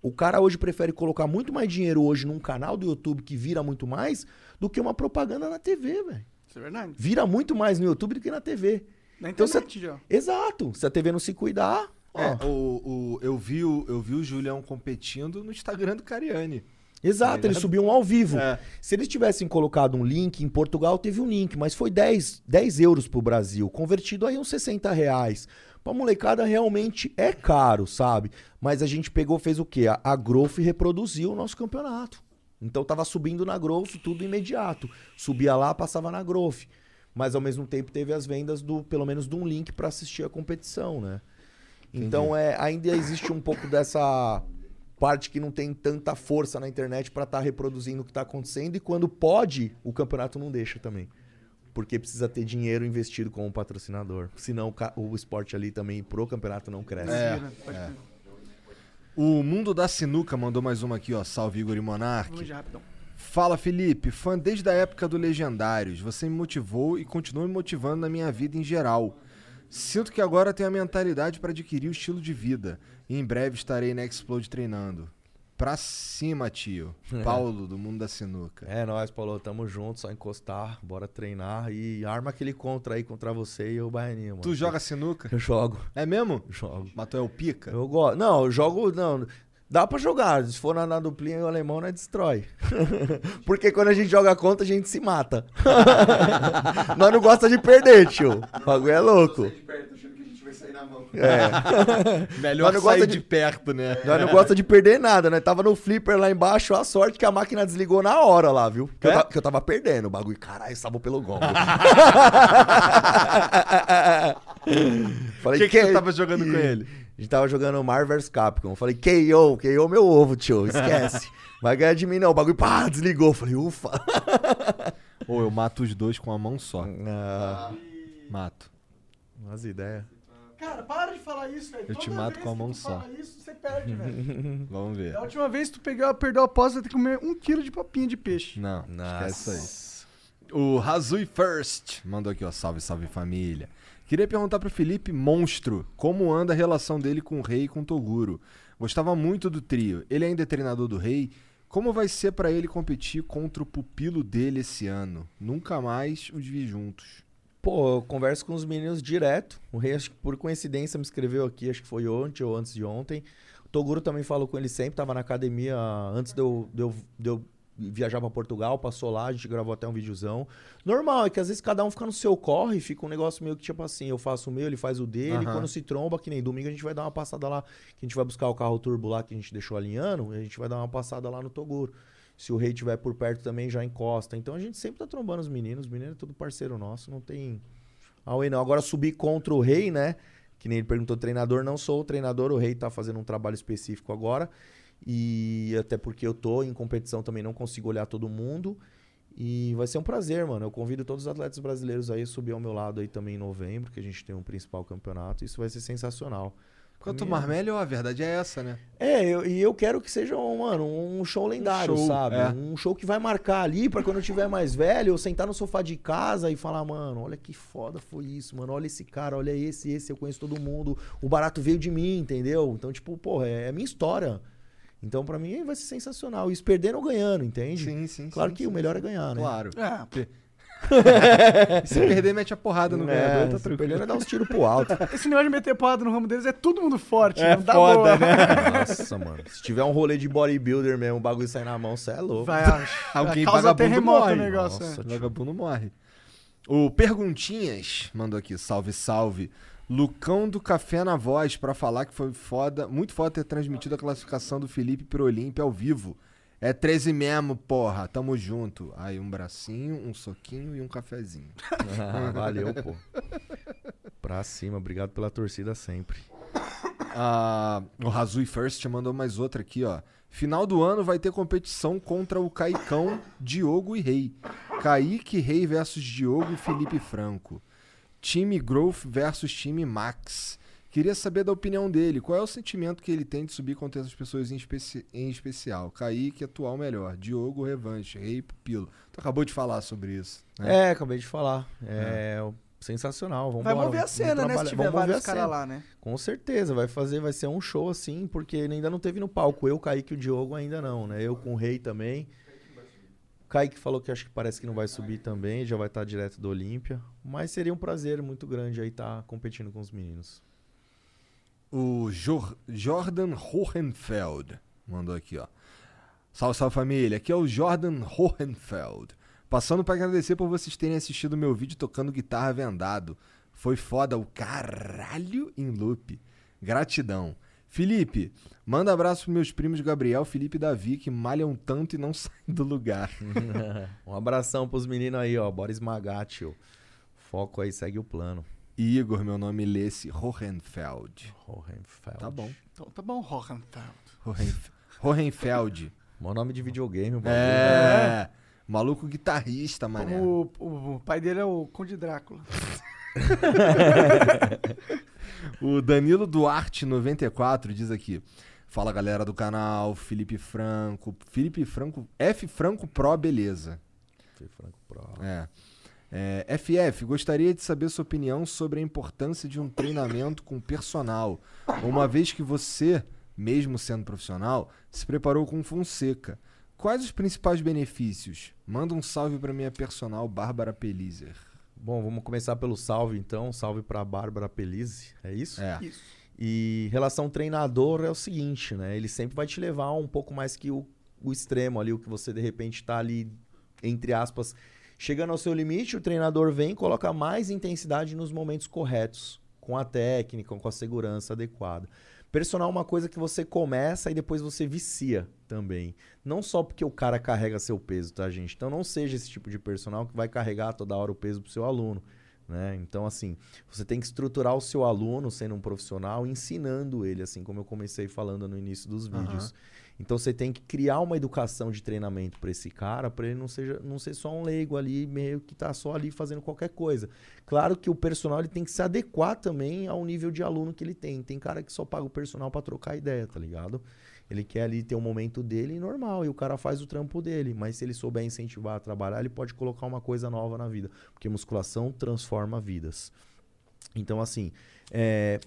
O cara hoje prefere colocar muito mais dinheiro hoje num canal do YouTube que vira muito mais do que uma propaganda na TV, velho. Isso é verdade. Vira muito mais no YouTube do que na TV. Na Então, se a- internet já. Exato. Se a TV não se cuidar, ó. É, o, o, eu, vi o, eu vi o Julião competindo no Instagram do Cariani. Exato, Tá eles subiam um ao vivo. É. Se eles tivessem colocado um link, em Portugal teve um link, mas foi 10, 10 euros pro Brasil, convertido aí uns 60 reais. Pra molecada realmente é caro, sabe? Mas a gente pegou, fez o quê? A, a Growth reproduziu o nosso campeonato. Então tava subindo na Growth tudo imediato. Subia lá, passava na Growth. mas ao mesmo tempo teve as vendas do pelo menos de um link para assistir a competição, né? Então é, ainda existe um pouco dessa parte que não tem tanta força na internet para estar reproduzindo o que está acontecendo e quando pode, o campeonato não deixa também. Porque precisa ter dinheiro investido como patrocinador. Senão o esporte ali também pro campeonato não cresce. É, é. O Mundo da Sinuca mandou mais uma aqui, ó. Salve Igor e Monark. Vamos já, rapidão. Fala Felipe, fã desde a época do Legendários. Você me motivou e continua me motivando na minha vida em geral. Sinto que agora tenho a mentalidade para adquirir o estilo de vida. Em breve estarei na Explode treinando. Pra cima, tio. Paulo, do Mundo da Sinuca. É nóis, Paulo. Tamo junto, só encostar, bora treinar e arma aquele contra aí contra você e o Baianinho, mano. Tu joga sinuca? Eu jogo. É mesmo? Jogo. Mas tu é o pica? Eu gosto. Não, eu jogo. Não, dá pra jogar. Se for na, na duplinha, o alemão nós destrói. Porque quando a gente joga contra, a gente se mata. nós não gosta de perder, tio. O bagulho é louco. É. Melhor Nós não sair gosta de perto, né? Nós não gosta de perder nada, né? Tava no flipper lá embaixo, a sorte que a máquina desligou na hora lá, viu? Que, eu, É? ta- que eu tava perdendo o bagulho. Caralho, salvou pelo gongo. Falei, Que que você tava jogando com ele? A gente tava jogando Marvel vs Capcom. Falei, KO, KO meu ovo, tio, esquece. Vai ganhar de mim não. O bagulho, pá, desligou. Falei, ufa. Ou eu mato os dois com uma mão só. Ah, Mato. umas ideias. Cara, para de falar isso, velho. Eu te Toda mato vez com a mão só. fala isso, você perde, velho. Vamos ver. Da última vez que tu pegou, perdeu a aposta, vai ter que comer um quilo de papinha de peixe. Não, Nossa. esquece isso aí. O Razui First mandou aqui, ó. Salve, salve família. Queria perguntar pro Felipe Monstro como anda a relação dele com o Rei e com o Toguro. Gostava muito do trio. Ele ainda é treinador do Rei. Como vai ser pra ele competir contra o pupilo dele esse ano? Nunca mais os vi juntos. Pô, eu converso com os meninos direto. O Rei, acho que por coincidência, me escreveu aqui, acho que foi ontem ou antes de ontem. O Toguro também falou com ele sempre, tava na academia antes de eu, de eu, de eu viajar pra Portugal, passou lá, a gente gravou até um videozão. Normal, é que às vezes cada um fica no seu corre, fica um negócio meio que tipo assim, eu faço o meu, ele faz o dele, Aham. quando se tromba, que nem domingo a gente vai dar uma passada lá, que a gente vai buscar o carro turbo lá que a gente deixou alinhando, e a gente vai dar uma passada lá no Toguro. Se o rei estiver por perto também, já encosta. Então a gente sempre tá trombando os meninos. Os meninos é tudo parceiro nosso, não tem. Away não. Agora subir contra o rei, né? Que nem ele perguntou, treinador, não sou o treinador, o rei tá fazendo um trabalho específico agora. E até porque eu tô em competição também, não consigo olhar todo mundo. E vai ser um prazer, mano. Eu convido todos os atletas brasileiros aí a subir ao meu lado aí também em novembro, que a gente tem um principal campeonato. Isso vai ser sensacional. Quanto mais melhor, a verdade é essa, né? é, eu- e eu quero que seja, um, mano, um show lendário, show, sabe? é. Um show que vai marcar ali pra quando eu tiver mais velho, eu sentar no sofá de casa e falar, mano, olha que foda foi isso, mano. Olha esse cara, olha esse, esse, eu conheço todo mundo. O barato veio de mim, entendeu? Então, tipo, porra, é, é minha história. Então, pra mim, vai ser sensacional. Isso perdendo ou ganhando, entende? Sim, sim. Claro sim, que sim, o melhor sim. é ganhar, né? Claro. É, se perder, mete a porrada no É, ganhador, tá tranquilo. perder, é dar uns tiros pro alto. Esse negócio de meter porrada no ramo deles é todo mundo forte, É não dá foda, boa. né? Nossa, mano. Se tiver um rolê de bodybuilder mesmo, o bagulho sair na mão, você é louco. Vai, Alguém causa vagabundo terremoto morre. o negócio. Nossa, é. vagabundo morre. O Perguntinhas mandou aqui, salve, salve. Lucão do Café na Voz pra falar que foi foda, muito foda ter transmitido a classificação do Felipe pro Olímpia ao vivo. É 13 mesmo, porra. Tamo junto. Aí um bracinho, um soquinho e um cafezinho. Ah, valeu, pô. Pra cima, obrigado pela torcida sempre. Ah, o Razui First mandou mais outra aqui, ó. Final do ano vai ter competição contra o Caicão, Diogo e Rei. Kaique Rei versus Diogo e Felipe Franco. Time Growth versus time Max. Queria saber da opinião dele. Qual é o sentimento que ele tem de subir contra essas pessoas em, especi- em especial? Kaique, atual melhor. Diogo, revanche. Rei, pupilo. Tu acabou de falar sobre isso. né? É, acabei de falar. É, sensacional. Vamos Vai mover a cena, né? Se tiver vários caras lá, né? Com certeza, vai fazer, vai ser um show assim, porque ainda não teve no palco. Eu, Kaique e o Diogo ainda não, né? Eu com o Rei também. O Kaique falou que acho que parece que não vai subir também, já vai estar direto do Olímpia. Mas seria um prazer muito grande aí estar competindo com os meninos. O Jor- Jordan Hohenfeld mandou aqui, ó. Salve, salve família. Aqui é o Jordan Hohenfeld. Passando pra agradecer por vocês terem assistido meu vídeo tocando guitarra vendado. Foi foda o caralho em loop. Gratidão. Felipe, manda abraço pros meus primos Gabriel, Felipe e Davi, que malham tanto e não saem do lugar. um abração pros meninos aí, ó. Bora esmagar, tio. Foco aí, segue o plano. Igor, meu nome lê-se Hohenfeld. Hohenfeld. Tá bom. Então tá bom, Hohenfeld. Hohenf- Hohenfeld. Mó nome de videogame, o bagulho. É. Maluco guitarrista, mané. O, o- o pai dele é o Conde Drácula. O Danilo Duarte 94 diz aqui: Fala galera do canal, Felipe Franco. Felipe Franco. F Franco Pro, beleza. F Franco Pro. É. É, FF, gostaria de saber sua opinião sobre a importância de um treinamento com personal, uma vez que você, mesmo sendo profissional, se preparou com Fonseca. Quais os principais benefícios? Manda um salve para minha personal Bárbara Pelizer. Bom, vamos começar pelo salve então. Salve pra Bárbara Pelise, é isso? É. Isso. E relação treinador é o seguinte, né? Ele sempre vai te levar um pouco mais que o, o extremo ali, o que você de repente tá ali, entre aspas, chegando ao seu limite, o treinador vem e coloca mais intensidade nos momentos corretos, com a técnica, com a segurança adequada. Personal é uma coisa que você começa e depois você vicia também. Não só porque o cara carrega seu peso, tá, gente? Então não seja esse tipo de personal que vai carregar toda hora o peso pro seu aluno. Né? Então, assim, você tem que estruturar o seu aluno sendo um profissional, ensinando ele, assim como eu comecei falando no início dos vídeos. Então, você tem que criar uma educação de treinamento para esse cara, para ele não, seja, não ser só um leigo ali, meio que tá só ali fazendo qualquer coisa. Claro que o personal ele tem que se adequar também ao nível de aluno que ele tem. Tem cara que só paga o personal para trocar ideia, tá ligado? Ele quer ali ter um momento dele normal e o cara faz o trampo dele. Mas se ele souber incentivar a trabalhar, ele pode colocar uma coisa nova na vida. Porque musculação transforma vidas. Então, assim, é,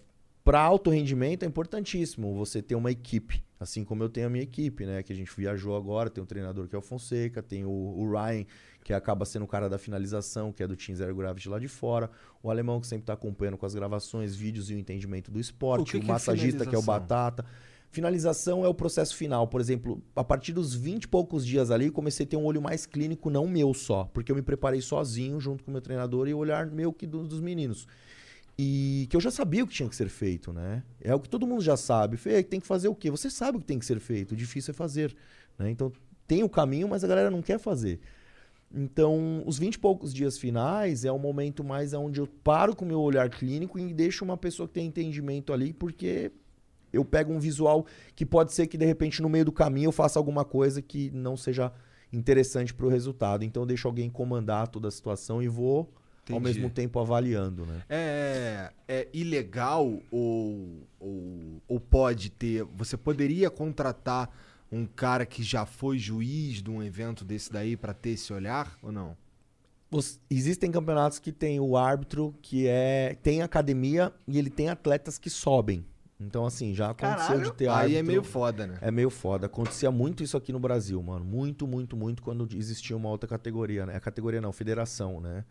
para alto rendimento é importantíssimo você ter uma equipe. Assim como eu tenho a minha equipe, né? Que a gente viajou agora, tem um treinador que é o Fonseca, tem o, o Ryan, que acaba sendo o cara da finalização, que é do Team Zero Gravity lá de fora. O alemão que sempre está acompanhando com as gravações, vídeos e o entendimento do esporte. O que O, que é massagista, que é o? Batata. Finalização é o processo final. Por exemplo, a partir dos 20 e poucos dias ali, comecei a ter um olho mais clínico, não meu só. Porque eu me preparei sozinho, junto com o meu treinador, e o olhar meu que do- dos meninos. E que eu já sabia o que tinha que ser feito, né? É o que todo mundo já sabe. Fê, tem que fazer o quê? Você sabe o que tem que ser feito. O difícil é fazer. Né? Então, tem o caminho, mas a galera não quer fazer. Então, os 20 e poucos dias finais é o momento mais onde eu paro com o meu olhar clínico e deixo uma pessoa que tem entendimento ali, porque eu pego um visual que pode ser que de repente no meio do caminho eu faça alguma coisa que não seja interessante para o resultado. Então eu deixo alguém comandar toda a situação e vou ao Entendi. mesmo tempo avaliando, né? É, é ilegal ou, ou, ou pode ter. Você poderia contratar um cara que já foi juiz de um evento desse daí pra ter esse olhar ou não? Os- existem campeonatos que tem o árbitro que é tem academia e ele tem atletas que sobem. Então assim, já aconteceu Caralho. de ter Aí árbitro. é meio foda, né? É meio foda. Acontecia muito isso aqui no Brasil, mano. Muito, muito, muito quando existia uma outra categoria, né? A categoria não, federação, né?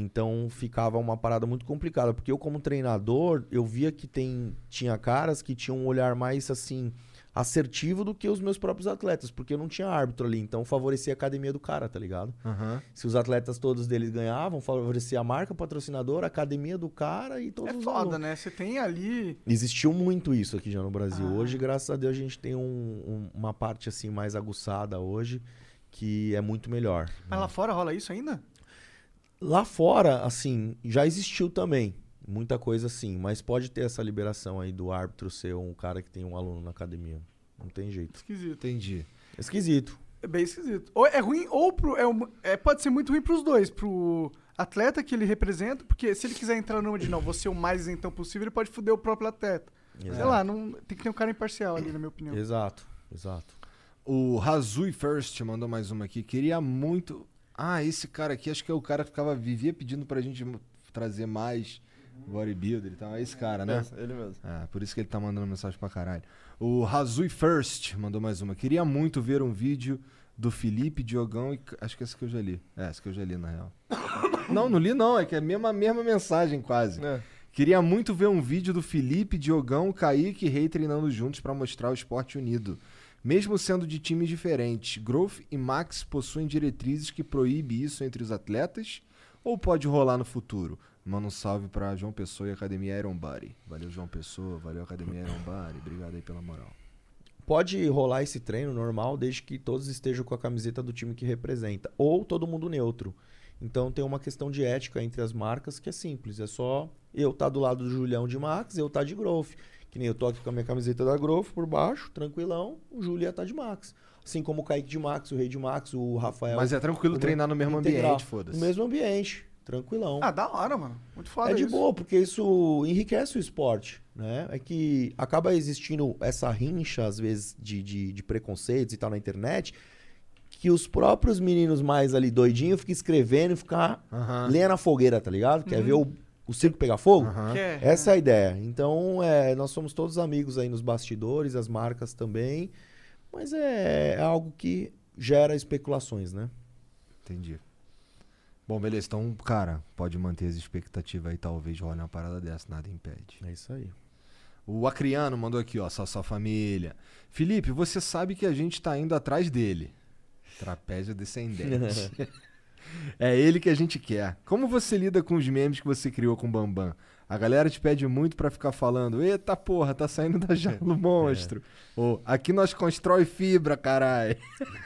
Então ficava uma parada muito complicada, porque eu como treinador, eu via que tem tinha caras que tinham um olhar mais assim assertivo do que os meus próprios atletas, porque eu não tinha árbitro ali, então favorecia a academia do cara, tá ligado? Aham. Se os atletas todos deles ganhavam, favorecia a marca, o patrocinador, a academia do cara e todos É os foda, alunos. né? Você tem ali. Existiu muito isso aqui já no Brasil. Ah. Hoje, graças a Deus, a gente tem um- um- uma parte assim mais aguçada hoje que é muito melhor. Mas lá fora rola isso ainda? Lá fora, assim, já existiu também muita coisa assim, mas pode ter essa liberação aí do árbitro ser um cara que tem um aluno na academia. Não tem jeito. Esquisito. Entendi. É esquisito. É bem esquisito. Ou é ruim, ou pro, é, um- é- pode ser muito ruim pros dois. Pro atleta que ele representa, porque se ele quiser entrar numa de não, vou ser o mais isentão possível, ele pode foder o próprio atleta. Sei Exato. lá, não, tem que ter um cara imparcial ali, na minha opinião. Exato, exato. O Razui First mandou mais uma aqui. Queria muito. Ah, esse cara aqui, acho que é o cara que ficava, vivia pedindo pra gente trazer mais bodybuilder e tal. É esse cara, né? Ele mesmo. É, por isso que ele tá mandando mensagem pra caralho. O Razui First mandou mais uma. Queria muito ver um vídeo do Felipe, Diogão e. Acho que essa que eu já li. É, essa que eu já li, na real. não, não li não, é que é a mesma, mesma mensagem quase. É. Queria muito ver um vídeo do Felipe, Diogão, Kaique e Rei treinando juntos pra mostrar o esporte unido. Mesmo sendo de times diferentes, Growth e Max possuem diretrizes que proíbem isso entre os atletas? Ou pode rolar no futuro? Manda um salve pra João Pessoa e Academia Iron Body. Valeu, João Pessoa. Valeu, Academia Iron Body. Obrigado aí pela moral. Pode rolar esse treino normal desde que todos estejam com a camiseta do time que representa. Ou todo mundo neutro. Então tem uma questão de ética entre as marcas que é simples. É só eu estar do lado do Julião de Max, eu estar de Growth. Que nem eu tô aqui com a minha camiseta da Growth por baixo, tranquilão, o Júlio ia estar de Max. Assim como o Kaique de Max, o Rei de Max, o Rafael. Mas é tranquilo treinar no mesmo integral. ambiente, foda-se. No mesmo ambiente, tranquilão. Ah, da hora, mano. Muito foda É de isso. boa, porque isso enriquece o esporte, né? É que acaba existindo essa rincha, às vezes, de, de, de preconceitos e tal na internet, que os próprios meninos mais ali doidinhos ficam escrevendo e ficar Aham. lenha na fogueira, tá ligado? Quer Uhum. ver o, o circo pegar fogo? Aham. Quer, Essa é a ideia. Então, é, nós somos todos amigos aí nos bastidores, as marcas também, mas é, é algo que gera especulações, né? Entendi. Bom, beleza. Então, cara, pode manter as expectativas aí, talvez role uma parada dessa, nada impede. É isso aí. O Acriano mandou aqui, ó, só sua família. Felipe, você sabe que a gente tá indo atrás dele. Trapézio descendente. é ele que a gente quer. Como você lida com os memes que você criou com o Bambam? A galera te pede muito pra ficar falando, eita porra, tá saindo da jaula o monstro. Ou, aqui nós constrói fibra, caralho.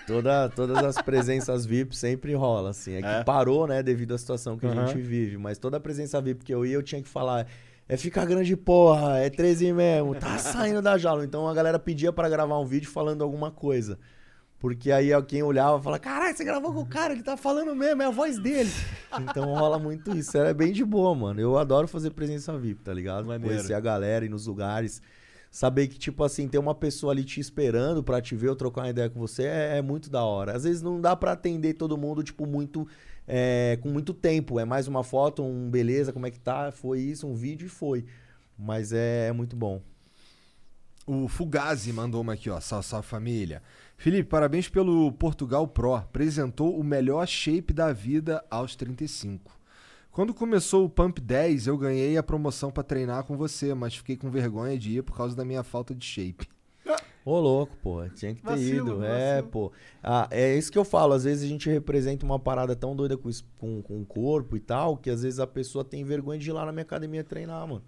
Toda, todas as presenças VIP sempre rola, assim. É que É? parou, né, devido à situação que a Aham. gente vive. Mas toda a presença VIP que eu ia, eu tinha que falar. É ficar grande porra, é 13 mesmo, tá saindo da jaula. Então a galera pedia pra gravar um vídeo falando alguma coisa. Porque aí quem olhava falava, caralho, você gravou com o cara, ele tá falando mesmo, é a voz dele. Então rola muito isso. É bem de boa, mano. Eu adoro fazer presença VIP, tá ligado? Maneiro. Conhecer a galera, ir nos lugares. Saber que, tipo assim, tem uma pessoa ali te esperando pra te ver ou trocar uma ideia com você é, é muito da hora. Às vezes não dá pra atender todo mundo, tipo, muito. é, com muito tempo. É mais uma foto, um beleza, como é que tá? Foi isso, um vídeo e foi. Mas é, é muito bom. O Fugazi mandou uma aqui, ó. Salve, salve família. Felipe, parabéns pelo Portugal Pro. Apresentou o melhor shape da vida aos 35. Quando começou o Pump 10, eu ganhei a promoção pra treinar com você, mas fiquei com vergonha de ir por causa da minha falta de shape. Ô, louco, pô. Tinha que ter Vacilo, ido. É, pô. Ah, é isso que eu falo. Às vezes a gente representa uma parada tão doida com, com, com o corpo e tal, que às vezes a pessoa tem vergonha de ir lá na minha academia treinar, mano.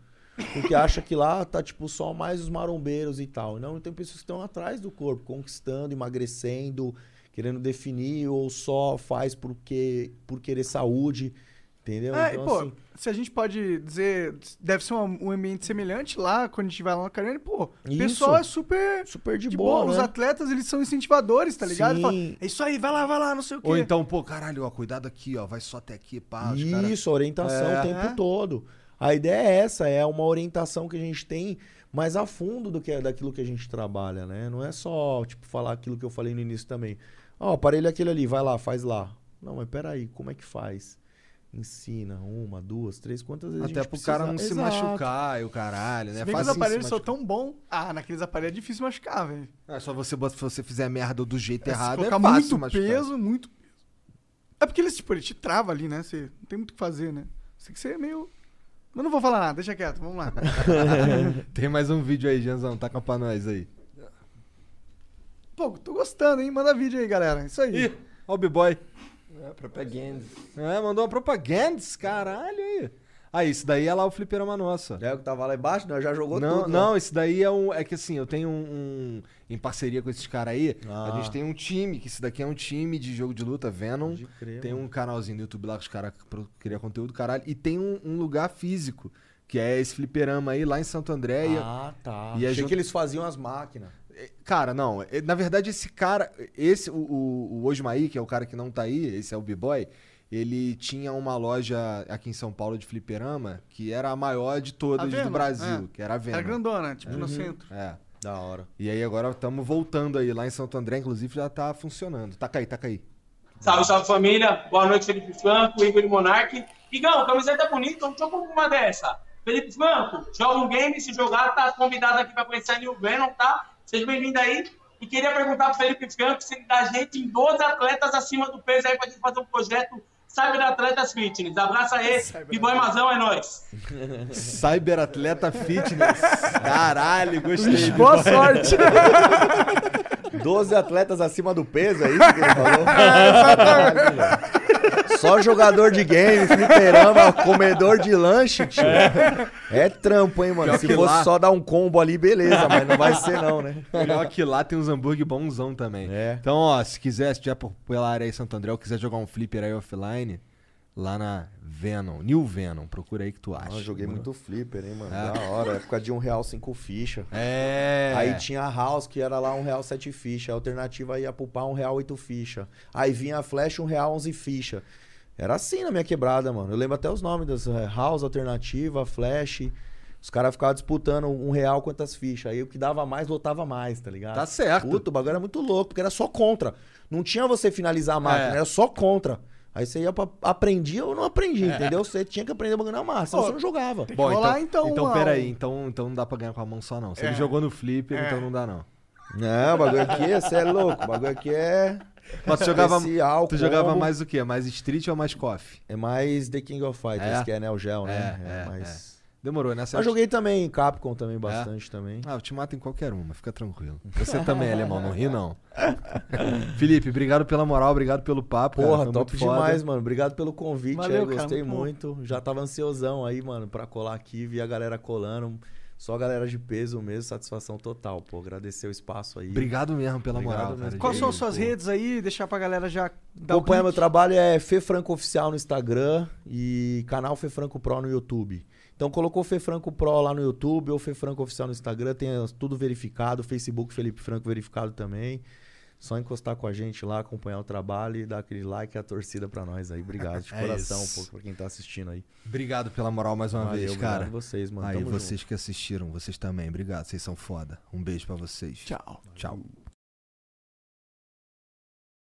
Porque acha que lá tá, tipo, só mais os marombeiros e tal. Não, tem pessoas que estão atrás do corpo, conquistando, emagrecendo, querendo definir, ou só faz porque, por querer saúde. Entendeu? É, Então, e, pô, assim, se a gente pode dizer, deve ser um, um ambiente semelhante lá, quando a gente vai lá na academia, pô, o Isso. pessoal é super, super de, boa, Os né? atletas, eles são incentivadores, tá ligado? Sim. Fala, é isso aí, vai lá, vai lá, não sei o quê. Ou então, pô, caralho, ó, cuidado aqui, ó, vai só até aqui, pá. os cara- Isso, orientação É. o tempo É. todo. A ideia é essa, é uma orientação que a gente tem mais a fundo do que daquilo que a gente trabalha, né? Não é só, tipo, falar aquilo que eu falei no início também. Ó, o aparelho é aquele ali, vai lá, faz lá. Não, mas peraí, como é que faz? Ensina, uma, duas, três, quantas vezes a Até gente pro precisa... cara não se Exato. machucar e o caralho, né? Se bem que os se aparelhos são tão bons. Ah, naqueles aparelhos é difícil machucar, velho. É só você, se você fizer merda do jeito É, se errado, é fácil muito machucar. peso, muito peso. É porque eles, tipo, ele te trava ali, né? Você não tem muito o que fazer, né? Você tem que ser meio... Eu não vou falar nada, deixa quieto, vamos lá. Tem mais um vídeo aí, Janzão, taca pra nós aí. Pô, tô gostando, hein? Manda vídeo aí, galera. Isso aí. Ih, ó o B-Boy. É, propaganda. É, mandou uma propaganda, caralho aí. Ah, isso daí é lá o fliperama nosso. É o que tava lá embaixo, né? Já jogou não, tudo. Não, isso daí é um. É que assim, eu tenho um. um- em parceria com esses caras aí, Ah. a gente tem um time, que isso daqui é um time de jogo de luta, Venom. Crer, tem um canalzinho no YouTube lá que os caras criam conteúdo, caralho. E tem um, um lugar físico, que é esse fliperama aí, lá em Santo André. Ah, tá. E a Achei gente- que eles faziam as máquinas. Cara, não. é- Na verdade, esse cara. Esse, o, o, o Osmaí, que é o cara que não tá aí, esse é o B-Boy. Ele tinha uma loja aqui em São Paulo de fliperama que era a maior de todas do Brasil, é. que era a Venom. Era grandona, tipo, no Uhum. centro. É. Da hora. E aí agora estamos voltando aí lá em Santo André, inclusive já tá funcionando. Taca aí, taca aí. Salve, salve família. Boa noite, Felipe Franco, Igor e Monark. Igão, camiseta bonita, não joga uma dessa. Felipe Franco, joga um game, se jogar, tá convidado aqui pra conhecer a New Venom, tá? Seja bem-vindo aí. E queria perguntar pro Felipe Franco se ele dá gente em 12 atletas acima do peso aí pra gente fazer um projeto Cyber Atletas Fitness. Abraço aí, Biboy Mazão, é nóis. Cyberatleta Fitness. Caralho, gostei. Boa B-Boy. sorte. 12 atletas acima do peso, é isso que ele falou? Caralho, velho. Só jogador de game, fliperama, comedor de lanche, tio. É trampo, hein, mano? Pior Se fosse lá- só dar um combo ali, beleza, mas não vai ser não, né? Melhor que lá tem uns hambúrguer bonzão também. É. Então, ó, se quiser, se tiver pela área aí Santo André ou quiser jogar um flipper aí offline, lá na Venom, New Venom. Procura aí que tu acha. Ah, eu joguei mano. muito flipper, hein, mano. É. Da hora. Época de um real cinco ficha. É. Aí tinha a House, que era lá um real sete ficha. A alternativa ia pro pau um real oito ficha. Aí vinha a Flash, um real onze ficha. Era assim na minha quebrada, mano. Eu lembro até os nomes das é, House, Alternativa, Flash. Os caras ficavam disputando um real quantas fichas. Aí o que dava mais, lotava mais, tá ligado? Tá certo. Puta, o bagulho era muito louco, porque era só contra. Não tinha você finalizar a máquina, É. era só contra. Aí você ia pra. Aprendia ou não aprendia, É. entendeu? Você tinha que aprender o bagulho na massa, senão você não jogava. Bom, rolar, então, então, então uma- peraí, então, então não dá pra ganhar com a mão só não. Se ele É. jogou no flipper, É. então não dá não. Não, o bagulho aqui, você é louco. O bagulho aqui é. Mas tu jogava, especial, tu jogava mais o quê? Mais Street ou mais KOF? É mais The King of Fighters, É? que é Neo Geo, né? É, é, mais... Demorou, né? Você Mas acha- joguei também em Capcom também, bastante também. Ah, eu te mato em qualquer uma, fica tranquilo. Você também é alemão, não ri não. Felipe, obrigado pela moral, obrigado pelo papo. cara, Porra, foi top muito foda. demais, mano. Obrigado pelo convite Valeu, aí, cara, gostei muito bom. muito. Já tava ansiosão aí, mano, pra colar aqui, vi a galera colando. Só a galera de peso mesmo, satisfação total, pô. Agradecer o espaço aí. Obrigado mesmo pela Obrigado moral, mesmo. Quais são Pô. as suas redes aí? Deixar pra galera já dar o Acompanha meu clique. trabalho é Fê Franco Oficial no Instagram e canal Fê Franco Pro no YouTube. Então colocou Fê Franco Pro lá no YouTube ou Fê Franco Oficial no Instagram, tem tudo verificado, Facebook Felipe Franco verificado também. Só encostar com a gente lá, acompanhar o trabalho e dar aquele like e a torcida pra nós aí. Obrigado de É coração, isso. pô, pra quem tá assistindo aí. Obrigado pela moral mais uma Valeu, vez, obrigado cara. a vocês, mano. Aí Tamo vocês que assistiram, vocês também. Obrigado, vocês são foda. Um beijo pra vocês. Tchau. Tchau.